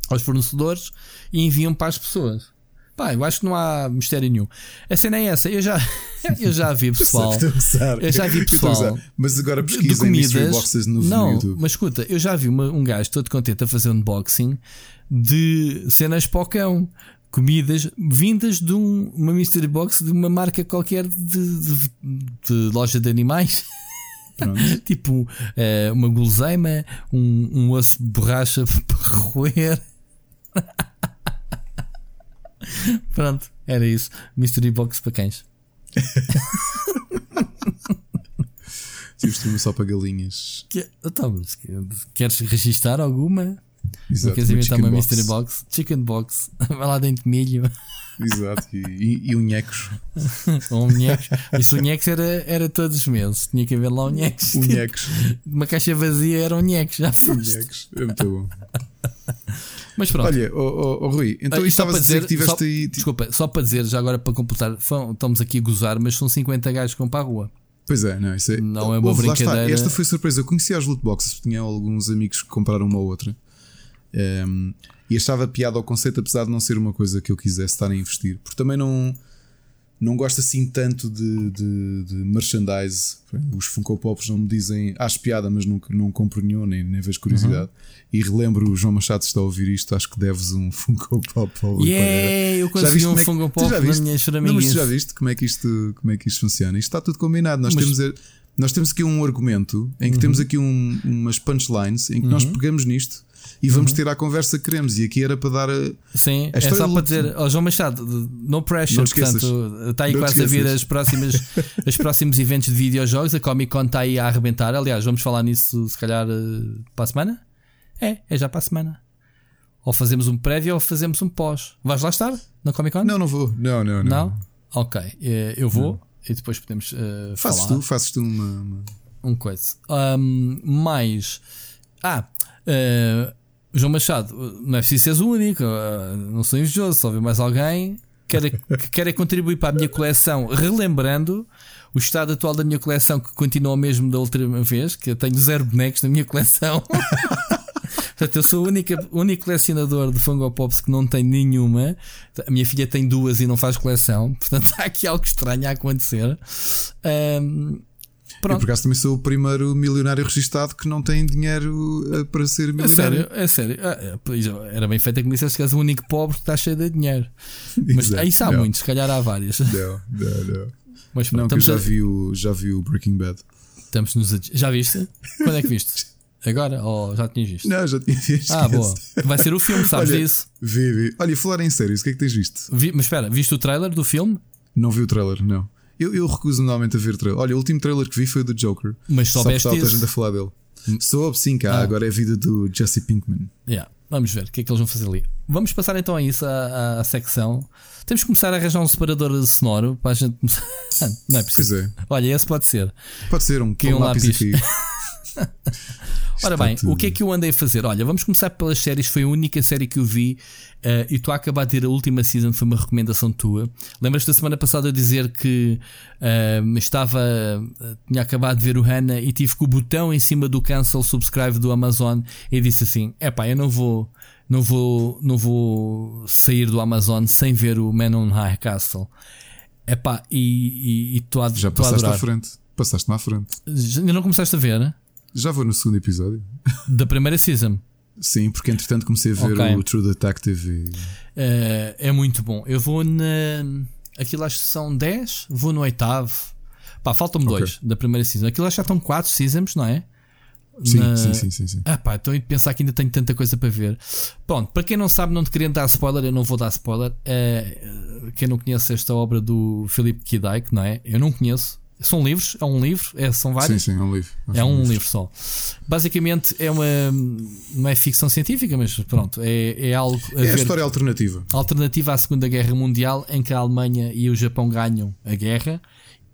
B: aos fornecedores e enviam para as pessoas. Pá, eu acho que não há mistério nenhum. A cena é essa, eu já, eu já vi pessoal. eu já vi pessoal.
A: Mas agora pesquisa comidas, boxes no,
B: não,
A: YouTube.
B: Mas escuta, eu já vi uma, um gajo todo contente a fazer um unboxing de cenas para o cão. Comidas vindas de um, uma mystery box de uma marca qualquer de, de, de loja de animais. tipo uh, uma guloseima, um, um osso de borracha para roer. Pronto, era isso. Mystery Box para cães.
A: Stream só para galinhas.
B: Que, então, queres registrar alguma? Exato, queres inventar uma box. mystery box? Chicken box, vai lá dentro de milho.
A: Exato, e, e, unhecos.
B: um unhecos. Isso unhecos era, era todos os meses. Tinha que haver lá unhecos.
A: Unhecos.
B: Uma caixa vazia era unhecos, já foste.
A: Unhecos, é muito bom.
B: Mas pronto.
A: Olha, oh, oh, oh Rui, então isto estavas a dizer, que tiveste
B: só,
A: aí.
B: Desculpa, só para dizer, já agora para completar, estamos aqui a gozar, mas são 50 gajos que vão para a rua.
A: Pois é, não, isso é,
B: não é uma brincadeira.
A: Esta foi surpresa. Eu conhecia as loot boxes, tinha alguns amigos que compraram uma ou outra. Um, ehm, e achava piada ao conceito, apesar de não ser uma coisa que eu quisesse estar a investir, porque também não, não gosto assim tanto de, de, de merchandise. Os Funko Pops não me dizem acho piada, mas nunca, não compro nenhum, nem, nem vejo curiosidade. Uhum. E relembro o João Machado está a ouvir isto, acho que deves um Funko Pop
B: ao Yeah, eu consegui um é Funko Pop na minha
A: não, mas já viste como é, que isto, como é que isto funciona? Isto está tudo combinado. Nós mas... temos. Nós temos aqui um argumento em que uhum. temos aqui um, umas punchlines em que uhum. nós pegamos nisto e vamos uhum. ter a conversa que queremos. E aqui era para dar a.
B: Sim, a é só para dizer, oh, João Machado, no pressure, portanto, está aí não quase a vir as próximas, os próximos eventos de videojogos. A Comic Con está aí a arrebentar. Aliás, vamos falar nisso se calhar eh, para a semana. É, é já para a semana. Ou fazemos um prévio ou fazemos um pós. Vais lá estar na Comic Con?
A: Não, não vou. Não, não, não.
B: Não? Ok, eh, eu vou não. e depois podemos uh,
A: fazes
B: falar.
A: Tu, fazes tu uma, uma...
B: Um coisa. Um, mais. Ah, uh, João Machado, não é preciso seres o único, uh, não sou invejoso, só ver mais alguém que quer contribuir para a minha coleção, relembrando o estado atual da minha coleção, que continua o mesmo da última vez, que eu tenho zero bonecos na minha coleção. Portanto, eu sou o único, único colecionador de Fungo Pops que não tem nenhuma. A minha filha tem duas e não faz coleção. Portanto, há aqui algo estranho a acontecer. Um,
A: Pronto. Eu por acaso também sou o primeiro milionário registado que não tem dinheiro eh, para ser milionário.
B: É sério, é sério. Ah, era bem feito que me dissesse que és o único pobre que está cheio de dinheiro. Mas aí há não. muitos, se calhar há vários.
A: Não, não, não. Mas pronto, não, que eu já, a... vi o, já vi o Breaking Bad.
B: Estamos nos a... Já viste? Quando é que viste? Agora? Ou já tinhas visto?
A: Não, já tinha visto.
B: Ah, boa. Vai ser o filme, sabes
A: Olha,
B: disso?
A: Vi, vi. Olha, falar em sério, o que é que tens visto?
B: Vi, mas espera, viste o trailer do filme?
A: Não vi o trailer, não. Eu, eu recuso normalmente a ver trailer. Olha, o último trailer que vi foi o do Joker.
B: Mas soubeste Só que
A: a gente a falar dele. Soube sim, cá. Ah. Agora é a vida do Jesse Pinkman.
B: Yeah. Vamos ver o que é que eles vão fazer ali. Vamos passar então a isso, a, secção. Temos que começar a arranjar um separador sonoro para a gente começar. Não é preciso. É. Olha, esse pode ser.
A: Pode ser um,
B: que um lápis, lápis aqui. Ora bem, tudo. o que é que eu andei a fazer? Olha, vamos começar pelas séries. Foi a única série que eu vi uh, e tu a acabar de ter a última season. Foi uma recomendação tua. Lembras-te da semana passada eu dizer que uh, estava. Uh, tinha acabado de ver o Hannah e tive com o botão em cima do cancel subscribe do Amazon e disse assim: é pá, eu não vou. Não vou, não vou sair do Amazon sem ver o Man on High Castle. Epá, e estou a,
A: Já passaste à frente. Passaste-me à frente.
B: Ainda não começaste a ver, né?
A: Já vou no segundo episódio.
B: Da primeira season.
A: Sim, porque entretanto comecei a ver okay. o True Detective. E...
B: Uh, é muito bom. Eu vou na. Aquilo acho que são 10, vou no oitavo. Pá, faltam-me okay. dois da primeira season. Aquilo acho que já estão 4 seasons, não é?
A: Sim, na... sim, sim, sim, sim.
B: Ah, pá, estou a pensar que ainda tenho tanta coisa para ver. Pronto, para quem não sabe, não te querendo dar spoiler, eu não vou dar spoiler. Uh, quem não conhece esta obra do Philip K. Dick, não é? Eu não conheço. São livros? É um livro? É, são vários?
A: Sim, sim, é um livro.
B: É um livro só. Basicamente é uma. Não é ficção científica, mas pronto, é, é algo.
A: A é a história alternativa.
B: Alternativa à Segunda Guerra Mundial, em que a Alemanha e o Japão ganham a guerra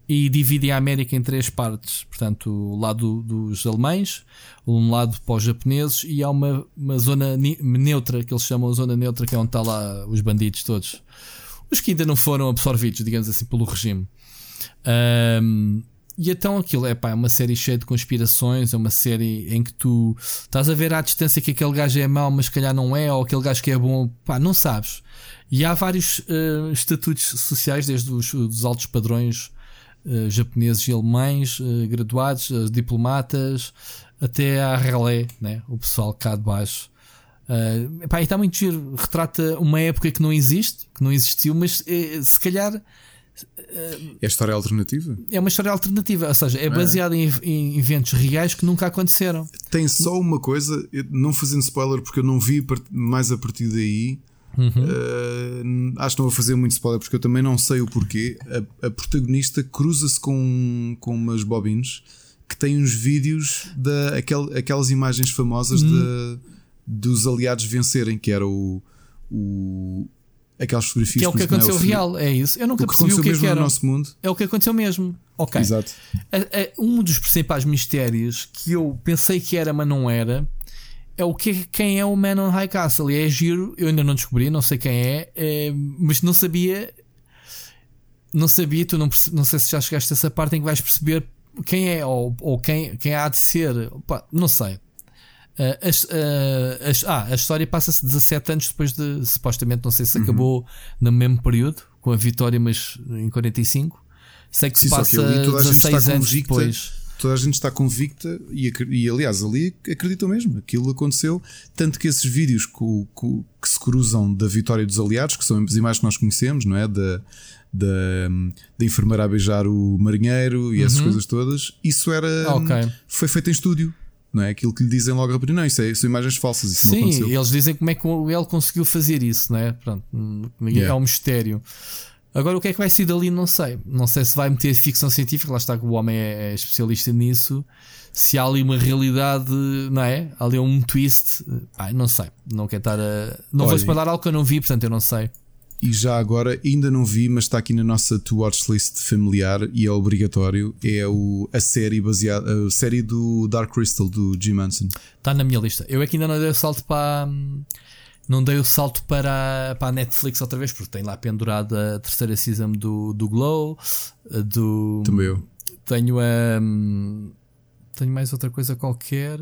B: e dividem a América em três partes. Portanto, o lado dos alemães, um lado para os japoneses e há uma, uma zona neutra, que eles chamam a zona neutra, que é onde está lá os bandidos todos. Os que ainda não foram absorvidos, digamos assim, pelo regime. Um, e então aquilo é é uma série cheia de conspirações, é uma série em que tu estás a ver à distância que aquele gajo é mau, mas se calhar não é, ou aquele gajo que é bom, pá, não sabes. E há vários uh, estatutos sociais, desde os, os altos padrões uh, japoneses e alemães, uh, graduados, diplomatas, até à relé, né? o pessoal cá de baixo. Uh, e está muito giro, retrata uma época que não existe, que não existiu, mas se calhar
A: é história alternativa?
B: É uma história alternativa, ou seja, é, é. baseada em, em, eventos reais que nunca aconteceram.
A: Tem só uma coisa, não fazendo spoiler porque eu não vi mais a partir daí. Uhum. Uh, acho que não vou fazer muito spoiler porque eu também não sei o porquê. A, a protagonista cruza-se com, com umas bobines que tem uns vídeos da aquel, aquelas imagens famosas hum. de, dos aliados vencerem, que era o, o aquelas fotografias
B: que é o que aconteceu real, é isso. Eu nunca o percebi o que, é que era.
A: no nosso mundo.
B: É o que aconteceu mesmo. Ok.
A: Exato.
B: Um dos principais mistérios que eu pensei que era, mas não era, é o que quem é o Man on High Castle. E é giro, eu ainda não descobri, não sei quem é, é mas não sabia. Não sabia, tu não, não sei se já chegaste a essa parte em que vais perceber quem é ou, ou quem, quem há de ser. Pá, não sei. Uh, as, uh, as, ah, a história passa-se 17 anos depois de. Supostamente, não sei se uhum. acabou no mesmo período, com a vitória, mas em 45. Sei que Sim, se passa que 16 anos depois.
A: Toda a gente está convicta e, e, aliás, ali acreditam mesmo. Aquilo aconteceu. Tanto que esses vídeos que, que, que, se cruzam da vitória dos aliados, que são as imagens que nós conhecemos, não é? Da, da, da enfermeira a beijar o marinheiro e essas uhum. coisas todas, isso era. Okay. Foi feito em estúdio não é? Aquilo que lhe dizem logo a primeiro, não, isso é, são imagens falsas. Isso
B: Sim, eles dizem como é que ele conseguiu fazer isso, não é? Pronto, é yeah. é um mistério. Agora, o que é que vai ser dali? Não sei. Não sei se vai meter ficção científica, lá está que o homem é, é especialista nisso. Se há ali uma realidade, não é? Há ali um twist, ai, não sei. Não quero estar a. Não Olha, vou espalhar algo que eu não vi, portanto eu não sei.
A: E já agora, ainda não vi, mas está aqui na nossa to watch list familiar e é obrigatório. É o, a série baseada, a série do Dark Crystal do Jim Manson.
B: Está na minha lista. Eu é que ainda não dei o salto para. Não dei o salto para, para a Netflix outra vez, porque tem lá pendurado a terceira season do, do Glow. Do,
A: Também eu.
B: Tenho a. Um, tenho mais outra coisa qualquer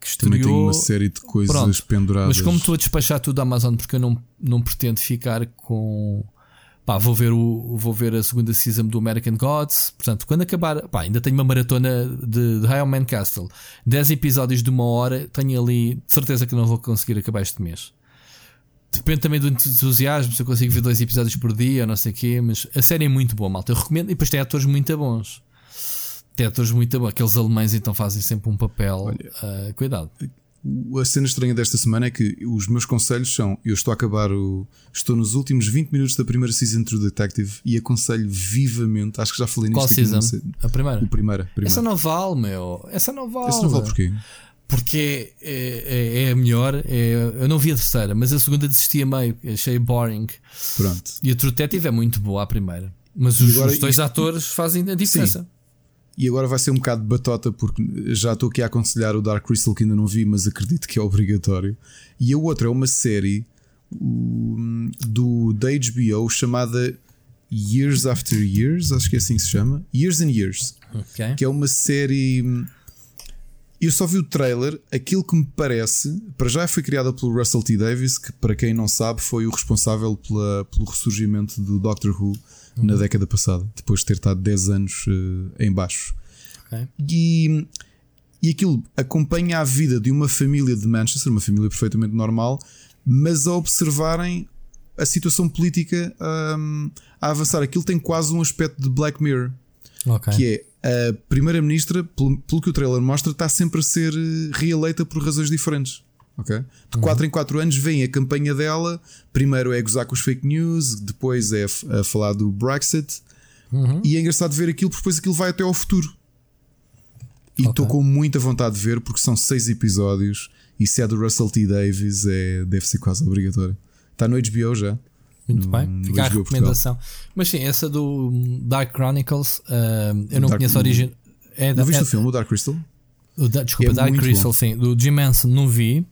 A: que estreou. Também tenho uma série de coisas Pronto, penduradas.
B: Mas como estou a despachar tudo da Amazon porque eu não, não pretendo ficar com. Pá, vou ver, o, vou ver a segunda season do American Gods. Portanto, quando acabar, pá, ainda tenho uma maratona de, de High Man Castle. 10 episódios de uma hora. Tenho ali, de certeza que não vou conseguir acabar este mês. Depende também do entusiasmo, se eu consigo ver dois episódios por dia, não sei o quê. Mas a série é muito boa, malta. Eu recomendo. E depois tem atores muito bons. Tem atores muito bons. Aqueles alemães então fazem sempre um papel. Olha, uh, cuidado.
A: A cena estranha desta semana é que os meus conselhos são: eu estou a acabar o. Estou nos últimos 20 minutos da primeira season True Detective e aconselho vivamente. Acho que já falei nisso.
B: Qual season? A primeira?
A: O primeira, primeira.
B: Essa não vale, meu. Essa não vale.
A: Essa não vale porquê?
B: Porque é, é, é a melhor. É, eu não vi a terceira, mas a segunda desisti a meio. Achei boring.
A: Pronto.
B: E a True Detective é muito boa a primeira. Mas os, agora, os dois isto... atores fazem a diferença. Sim.
A: E agora vai ser um bocado de batota, porque já estou aqui a aconselhar o Dark Crystal que ainda não vi, mas acredito que é obrigatório. E a outra é uma série um, do, da HBO chamada Years After Years, acho que é assim que se chama. Years and Years.
B: Okay.
A: Que é uma série. Eu só vi o trailer, aquilo que me parece, para já foi criada pelo Russell T. Davis, que para quem não sabe foi o responsável pela, pelo ressurgimento do Doctor Who na década passada, depois de ter estado 10 anos uh, em baixo.
B: Okay.
A: E, e aquilo acompanha a vida de uma família de Manchester, uma família perfeitamente normal, mas a observarem a situação política um, a avançar. Aquilo tem quase um aspecto de Black Mirror.
B: Okay.
A: Que é a Primeira-Ministra, pelo, pelo, que o trailer mostra, está sempre a ser eh, reeleita por razões diferentes. Okay? De 4 uhum. em 4 anos vem a campanha dela. Primeiro é gozar com os fake news, depois é a falar do Brexit.
B: Uhum.
A: E é engraçado ver aquilo, porque depois aquilo vai até ao futuro. E estou okay. com muita vontade de ver, porque são 6 episódios. E se é do Russell T. Davis, é, deve ser quase obrigatório. Está no HBO já.
B: Muito bem, no fica a recomendação. Portugal. Mas sim, essa do Dark Chronicles, uh, eu não Dark, conheço a origem.
A: É não viste é, o filme, o Dark Crystal?
B: O da, desculpa, é Dark Crystal, bom. sim. Do Jim Manson, não vi.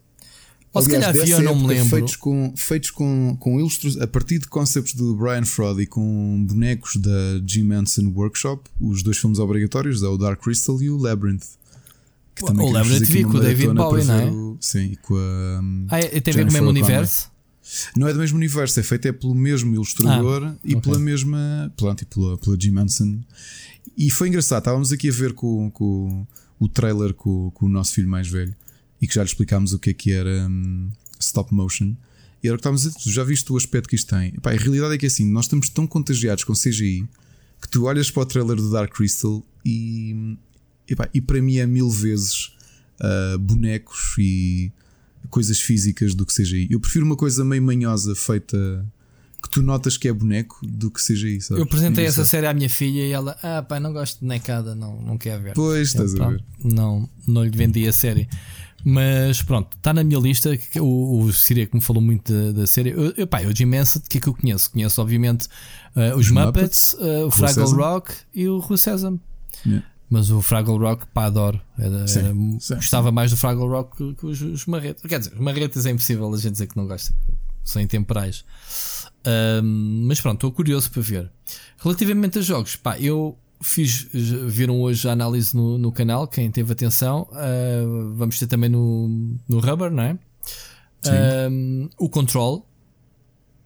B: Ou se calhar havia, eu não me lembro.
A: Feitos com, feitos com, com ilustros, a partir de conceitos do Brian Froud e com bonecos da Jim Manson Workshop, os dois filmes obrigatórios, é o Dark Crystal e o Labyrinth.
B: Que o Labyrinth vi com o David Bowie, não é? O,
A: sim, com a.
B: Um, ah, é, tem a ver com o mesmo universo?
A: Não é do mesmo universo, é feito é pelo mesmo ilustrador ah, e okay. pela mesma. E pela, pela Jim Manson. E foi engraçado, estávamos aqui a ver com, com o trailer com, com o nosso filho mais velho e que já lhe explicámos o que é que era um, stop motion. E era o que estávamos a dizer, tu já viste o aspecto que isto tem. Epá, a realidade é que é assim, nós estamos tão contagiados com CGI que tu olhas para o trailer do Dark Crystal e, epá, e para mim é mil vezes uh, bonecos e coisas físicas do que CGI. Eu prefiro uma coisa meio manhosa feita que tu notas que é boneco do que seja isso.
B: Eu apresentei essa série à minha filha e ela, ah, pai, não gosto de bonecada, não, não quer ver.
A: Pois, estás a ver.
B: Não, não lhe vendi a série. Mas pronto, está na minha lista. O, o Siria que me falou muito da, da série. Eu, eu, pá, eu Jim Mansett, que é que eu conheço? Conheço, obviamente, uh, os, os, Muppets, Muppets uh, o Fraggle Rock e o Rue Sesame. Yeah. Mas o Fraggle Rock, pá, adoro. Era, sim, era, sim, gostava sim. mais do Fraggle Rock que, que os, os marretas. Quer dizer, os marretas é impossível a gente dizer que não gosta, são intemporais. Um, mas pronto, estou curioso para ver. Relativamente a jogos, pá, eu fiz, viram hoje a análise no, no canal, quem teve atenção. Uh, vamos ter também no, no Rubber, não é? Um, o Control.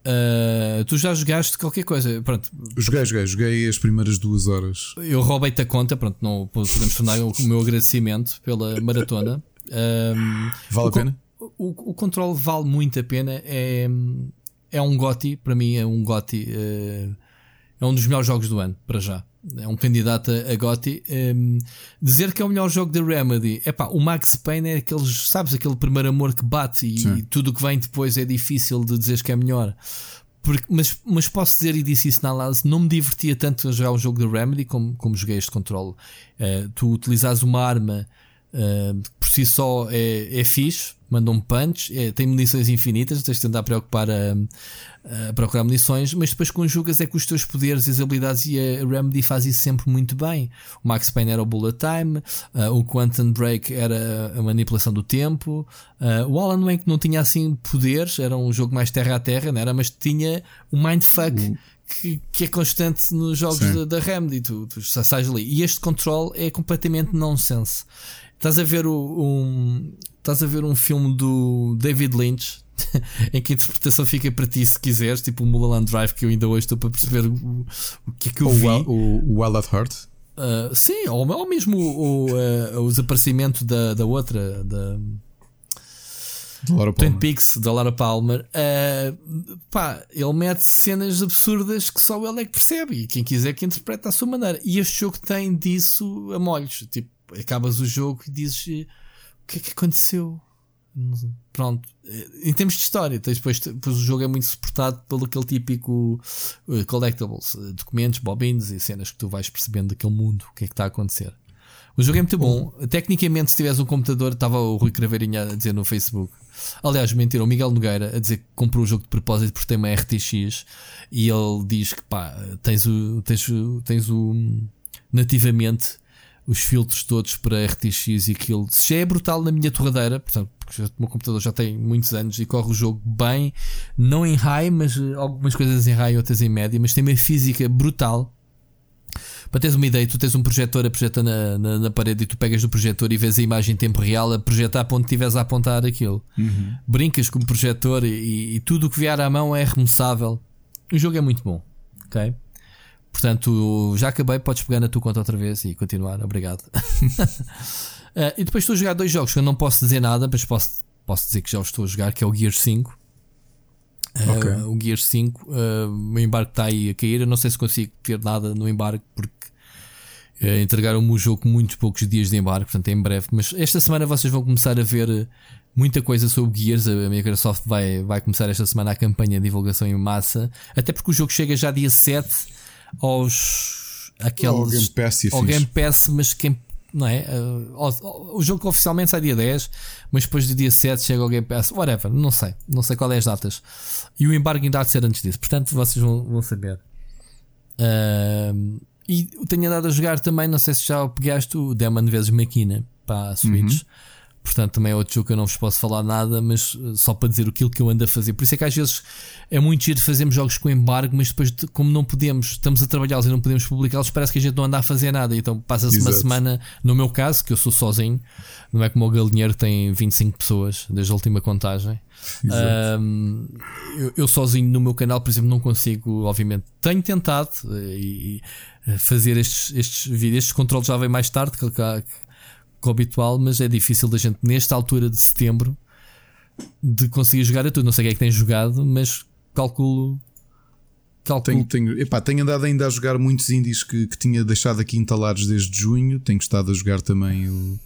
B: Uh, tu já jogaste qualquer coisa? Pronto.
A: Joguei, joguei, joguei as primeiras duas horas.
B: Eu roubei-te a conta, pronto, não podemos tornar o meu agradecimento pela maratona. Um,
A: vale a pena?
B: O, o Control vale muito a pena. É, é um GOTI, para mim é um GOTI. Uh, é um dos melhores jogos do ano, para já é um candidato a, GOTY. Um, dizer que é o melhor jogo da Remedy, é pá, o Max Payne é aqueles, sabes, aquele primeiro amor que bate e, e tudo o que vem depois é difícil de dizer que é melhor. Porque, mas, mas posso dizer, e disse isso na análise, não me divertia tanto a jogar o jogo da Remedy como, como joguei este controle. Uh, tu utilizas uma arma uh, por si só é, é fixe, manda um punch, é, tem munições infinitas, tens de tentar preocupar a, a, procurar munições, mas depois conjugas é com os teus poderes e as habilidades e a Remedy faz isso sempre muito bem. O Max Payne era o bullet time, uh, o Quantum Break era a manipulação do tempo, uh, o Alan Wake não tinha assim poderes, era um jogo mais terra a terra, não era? mas tinha o mindfuck. Uhum. Que, que, é constante nos jogos da, da Remedy, tu, tu sais ali. E este control é completamente nonsense. Estás a ver o, um, estás a ver um filme do David Lynch em que a interpretação fica para ti se quiseres, tipo o Mulholland Drive, que eu ainda hoje estou para perceber o, o que é que eu vi.
A: O, o Wild at Heart?
B: Uh, sim, ou, ou mesmo o, o, uh, o desaparecimento da, da outra, da.
A: Laura Palmer.
B: Twin Peaks, da Laura Palmer. Uh, pá, ele mete cenas absurdas que só ele é que percebe e quem quiser que interpreta à sua maneira. E este jogo tem disso a molhos. Tipo, acabas o jogo e dizes que é que aconteceu? Pronto, em termos de história, depois, depois o jogo é muito suportado pelo aquele típico uh, collectibles, documentos, bobines e cenas que tu vais percebendo daquele mundo, o que é que está a acontecer. O jogo é muito bom. Tecnicamente, se tiveres um computador, estava o Rui Craveirinha a dizer no Facebook. Aliás, mentira, o Miguel Nogueira a dizer que comprou o jogo de propósito porque tem uma RTX e ele diz que pá, tens o, tens, tens o nativamente os filtros todos para RTX e aquilo. Já é brutal na minha torradeira, portanto, porque o meu computador já tem muitos anos e corre o jogo bem, não em high, mas eh, algumas coisas em high, outras em média, mas tem uma física brutal. Para teres uma ideia, tu tens um projetor a projetar na, na, na, parede e tu pegas do projetor e vês a imagem em tempo real a projetar para onde estiveres a apontar aquilo. Uhum. Brincas com o projetor e, e tudo o que vier à mão é remoçável. O jogo é muito bom, ok? Portanto, já acabei, podes pegar na tua conta outra vez e continuar. Obrigado. uh, e depois estou a jogar dois jogos que eu não posso dizer nada, mas posso, posso dizer que já os estou a jogar, que é o Gears 5. Uh, okay. O Gears 5, uh, o embarque está aí a cair. Eu não sei se consigo ter nada no embarque porque uh, entregaram-me o jogo com muitos poucos dias de embarque, portanto, em breve. Mas esta semana vocês vão começar a ver muita coisa sobre Gears. A Microsoft vai, vai começar esta semana a campanha de divulgação em massa, até porque o jogo chega já dia 7 aos aqueles ao
A: Game Pass,
B: ao Game Pass mas quem não é? Uh, o jogo oficialmente sai dia 10, mas depois do dia 7 chega ao Game Pass, whatever, não sei, não sei qual é as datas. E o embargo ainda há de ser antes disso, portanto vocês vão, vão saber. Uh, e tenho andado a jogar também, não sei se já pegaste o Demon vezes Maquina para a Switch. Uhum. Portanto, também é outro jogo que eu não vos posso falar nada, mas eh, só para dizer aquilo que eu ando a fazer. Por isso é que às vezes é muito giro fazermos jogos com embargo, mas depois, como não podemos, estamos a trabalhá-los e não podemos publicá-los, parece que a gente não anda a fazer nada. Então passa-se uma semana, no meu caso, que eu sou sozinho, não é como o Galinheiro tem 25 pessoas desde a última contagem. Um, eu, eu, sozinho no meu canal, por exemplo, não consigo, obviamente, tenho tentado eh, e, e fazer estes, estes vídeos. Estes controles já vêm mais tarde, que, que com o habitual, mas é difícil da gente, nesta altura de setembro, de conseguir jogar a tudo. Não sei quem é que tem jogado, mas calculo.
A: calculo. Tenho, tenho, epá, tenho andado ainda a jogar muitos indies que, que tinha deixado aqui entalados desde junho. Tenho estado a jogar também o,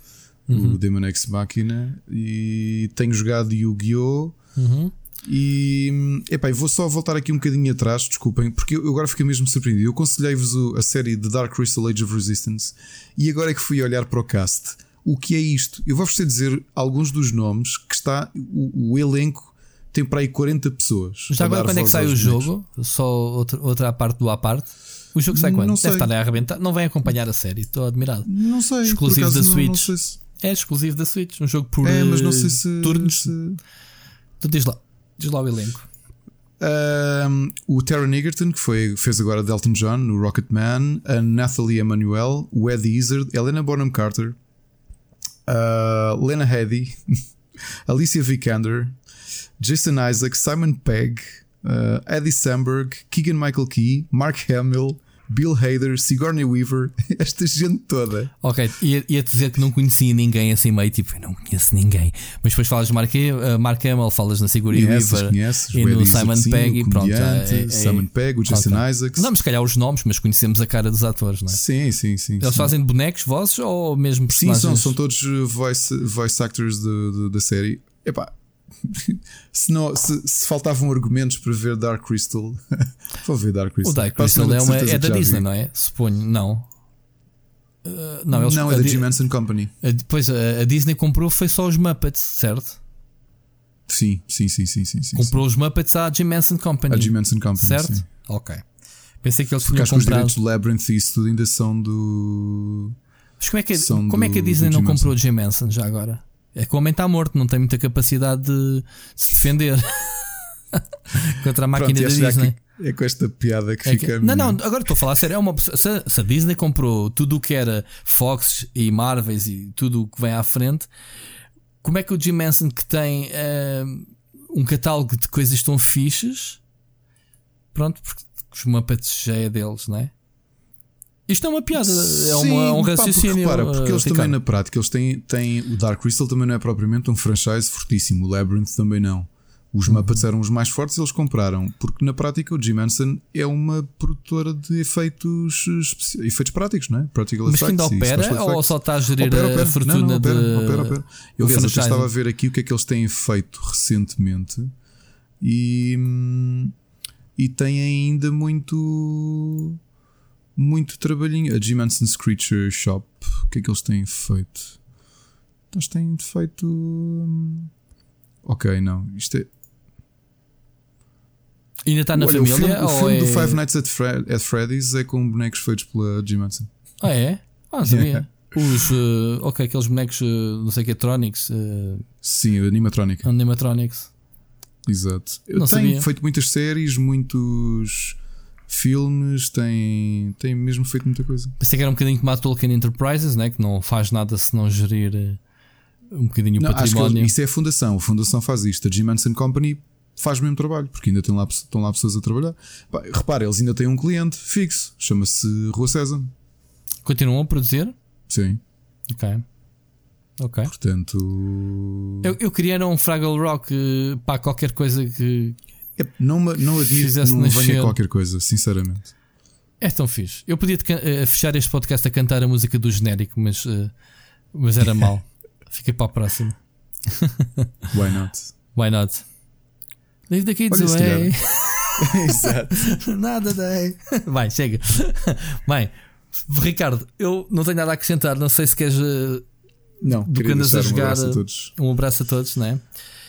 A: uhum. o Demon X Machina e tenho jogado Yu-Gi-Oh! Uhum. E epá, vou só voltar aqui um bocadinho atrás, desculpem, porque eu agora fiquei mesmo surpreendido. Eu aconselhei-vos a série The Dark Crystal Age of Resistance e agora é que fui olhar para o cast. O que é isto? Eu vou-vos dizer alguns dos nomes que está. O, o, elenco tem para aí 40 pessoas.
B: Já agora quando é que sai o jogo? Só outra, outra parte do à parte? O jogo sai quando? Não Deve sei. estar a arrebentar. Não vem acompanhar a série, estou admirado.
A: Não sei.
B: Exclusivo da Switch.
A: Não, não se...
B: É exclusivo da Switch. Um jogo por
A: é, mas não sei se,
B: turnos.
A: Se...
B: Tu diz lá. Diz lá o elenco.
A: Um, o Taron Egerton, que foi, fez agora Delton John no Rocketman, a Nathalie Emanuel, o Eddie Izzard, Helena Bonham Carter, uh, Lena Headey, Alicia Vikander, Jason Isaac, Simon Pegg, uh, Eddie Samberg, Keegan Michael Key, Mark Hamill, Bill Hader, Sigourney Weaver, esta gente toda.
B: Ok, ia-te dizer que não conhecia ninguém assim meio, tipo, eu não conheço ninguém. Mas depois falas de Mark, uh, Mark Hamill, falas na Sigourney
A: Weaver
B: conheces, e no Simon Pegg e pronto. É,
A: é, Simon Pegg, o Jason okay. Isaacs.
B: Não, mas se calhar os nomes, mas conhecemos a cara dos atores, não é?
A: Sim, sim, sim.
B: Eles
A: sim.
B: fazem bonecos, vozes ou mesmo personagens?
A: Sim, são, são todos voice, voice actors da série. Epá, se, não, se, se, faltavam argumentos para ver Dark Crystal, vou ver Dark Crystal.
B: O Dark Crystal é, uma, é da Disney, vi. não é? Suponho, não.
A: Uh, não, eles, não, é da Jim Henson Company.
B: Depois a, a, Disney comprou foi só os Muppets, certo?
A: Sim, sim, sim, sim, sim.
B: Comprou
A: sim.
B: os Muppets à Jim Henson Company.
A: A Jim Henson Company,
B: certo?
A: Sim.
B: Ok. Pensei que eles
A: Porque
B: tinham comprado.
A: os direitos do Labyrinth e isso tudo ainda são do.
B: Mas como é que, como é que a Disney não comprou o Jim Henson já agora? É que o homem está morto, não tem muita capacidade de se defender contra a máquina Pronto, da Disney.
A: É com esta piada que é fica.
B: Que... Não, não, agora estou a falar sério. É uma... se, se a Disney comprou tudo o que era Fox e Marvels e tudo o que vem à frente, como é que o Jim Manson, que tem uh, um catálogo de coisas tão fixes, pronto, porque os Muppets já é deles, não é? Isto é uma piada, é Sim, uma, um raciocínio.
A: Pá, porque, repara, porque eles também na prática eles têm, têm. O Dark Crystal também não é propriamente um franchise fortíssimo, o Labyrinth também não. Os uhum. Muppets eram os mais fortes eles compraram, porque na prática o Jim Henson é uma produtora de efeitos efeitos práticos, não é?
B: Practical Mas ainda opera ou só está a gerir opera, opera. a fortuna não, não, opera, de. Opera, opera.
A: Eu, aliás, até estava a ver aqui o que é que eles têm feito recentemente e, hum, e têm ainda muito muito trabalhinho. A Jim Henson's Creature Shop, o que é que eles têm feito? Eles têm feito. Hum, ok, não. Isto é.
B: Ainda está na Olha, família?
A: O filme, o filme
B: é...
A: do Five Nights at, Fred, at, Freddy's é com bonecos feitos pela Jim Henson.
B: Ah, é? Ah, não sabia. Yeah. Os. Uh, ok, aqueles bonecos, uh, não sei o que, Tronics. Uh...
A: Sim, Animatronic.
B: Animatronics.
A: Exato. Eu não tenho sabia. feito muitas séries, muitos filmes, tem, tem mesmo feito muita coisa.
B: Pensei que era um bocadinho como a Tolkien Enterprises, né? que não faz nada se não gerir eh, um bocadinho o não, património.
A: Isso é a fundação, a fundação faz isto. A Jim Henson Company faz o mesmo trabalho, porque ainda tem lá, estão lá pessoas a trabalhar. repara, eles ainda têm um cliente fixo, chama-se Rua César.
B: Continuam a produzir?
A: Sim.
B: Ok. Ok.
A: Portanto.
B: Eu, eu queria um Fraggle Rock eh, para qualquer coisa que,
A: não, não admito que não nascer. venha qualquer coisa, sinceramente.
B: É tão fixe. Eu podia uh, fechar este podcast a cantar a música do genérico, mas, uh, mas era mal. Fiquei para a próxima.
A: Why not?
B: Why not? Leave the kids Olha, away.
A: Exato.
B: nada day. Vai, chega. Bem, Ricardo, eu não tenho nada a acrescentar. Não sei se queres. Uh,
A: não,
B: do que andas a jogar.
A: Um abraço a todos.
B: Um abraço a todos, não é?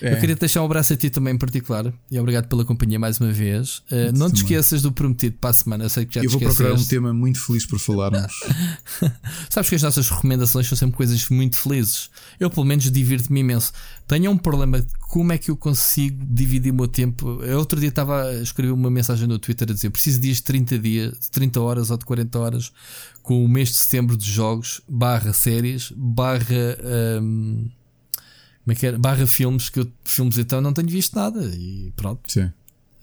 B: É. Eu queria te deixar um abraço a ti também em particular e obrigado pela companhia mais uma vez. Uh, não te esqueças do prometido para a semana, eu sei que já
A: eu vou procurar um tema muito feliz para falarmos.
B: Sabes que as nossas recomendações são sempre coisas muito felizes. Eu, pelo menos, divirto-me imenso. Tenho um problema de como é que eu consigo dividir o meu tempo. Eu, outro dia estava a escrever uma mensagem no Twitter a dizer: preciso de dias de 30 dias, 30 horas ou de 40 horas com o mês de setembro de jogos, barra séries, barra. Um, como é que era? Barra filmes, que eu, filmes então não tenho visto nada e pronto.
A: Sim.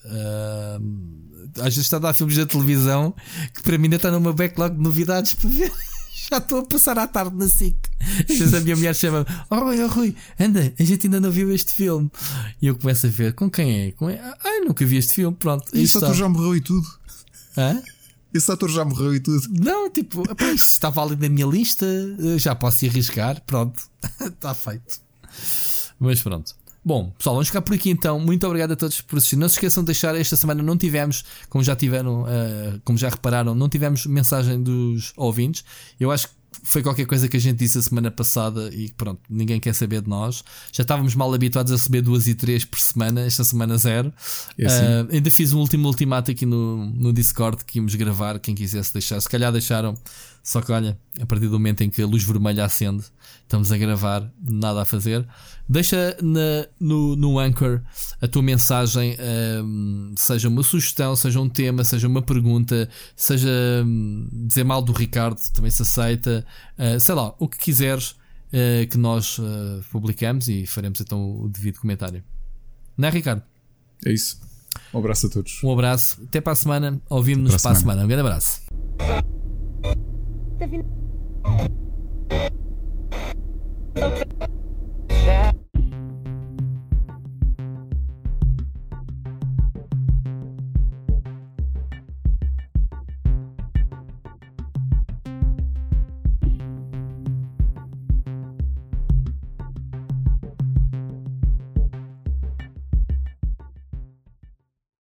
B: Uh, às vezes está a dar filmes da televisão que para mim ainda está numa backlog de novidades para ver. Já estou a passar à tarde na SIC. Às vezes a minha mulher chama Oh Rui, oh Rui, anda, a gente ainda não viu este filme. E eu começo a ver com quem é? Com... Ah, nunca vi este filme. Pronto.
A: Esse ator já morreu e tudo.
B: Hã?
A: Esse ator já morreu e tudo.
B: Não, tipo, estava ali na minha lista, já posso ir arriscar. Pronto, está feito. Mas pronto. Bom, pessoal, vamos ficar por aqui então. Muito obrigado a todos por assistir. Não se esqueçam de deixar, esta semana não tivemos, como já tiveram, uh, como já repararam, não tivemos mensagem dos ouvintes. Eu acho que foi qualquer coisa que a gente disse a semana passada e pronto, ninguém quer saber de nós. Já estávamos mal habituados a receber duas e três por semana, esta semana zero. É assim. uh, ainda fiz um último ultimato aqui no, no Discord que íamos gravar, quem quisesse deixar. Se calhar deixaram, só que olha, a partir do momento em que a luz vermelha acende, estamos a gravar, nada a fazer. Deixa na, no, no Anchor a tua mensagem, um, seja uma sugestão, seja um tema, seja uma pergunta, seja um, dizer mal do Ricardo, também se aceita, uh, sei lá, o que quiseres uh, que nós uh, publicamos e faremos então o devido comentário. Não é, Ricardo?
A: É isso. Um abraço a todos.
B: Um abraço. Até para a semana. Ouvimos-nos para, para a semana. Um grande abraço. Tá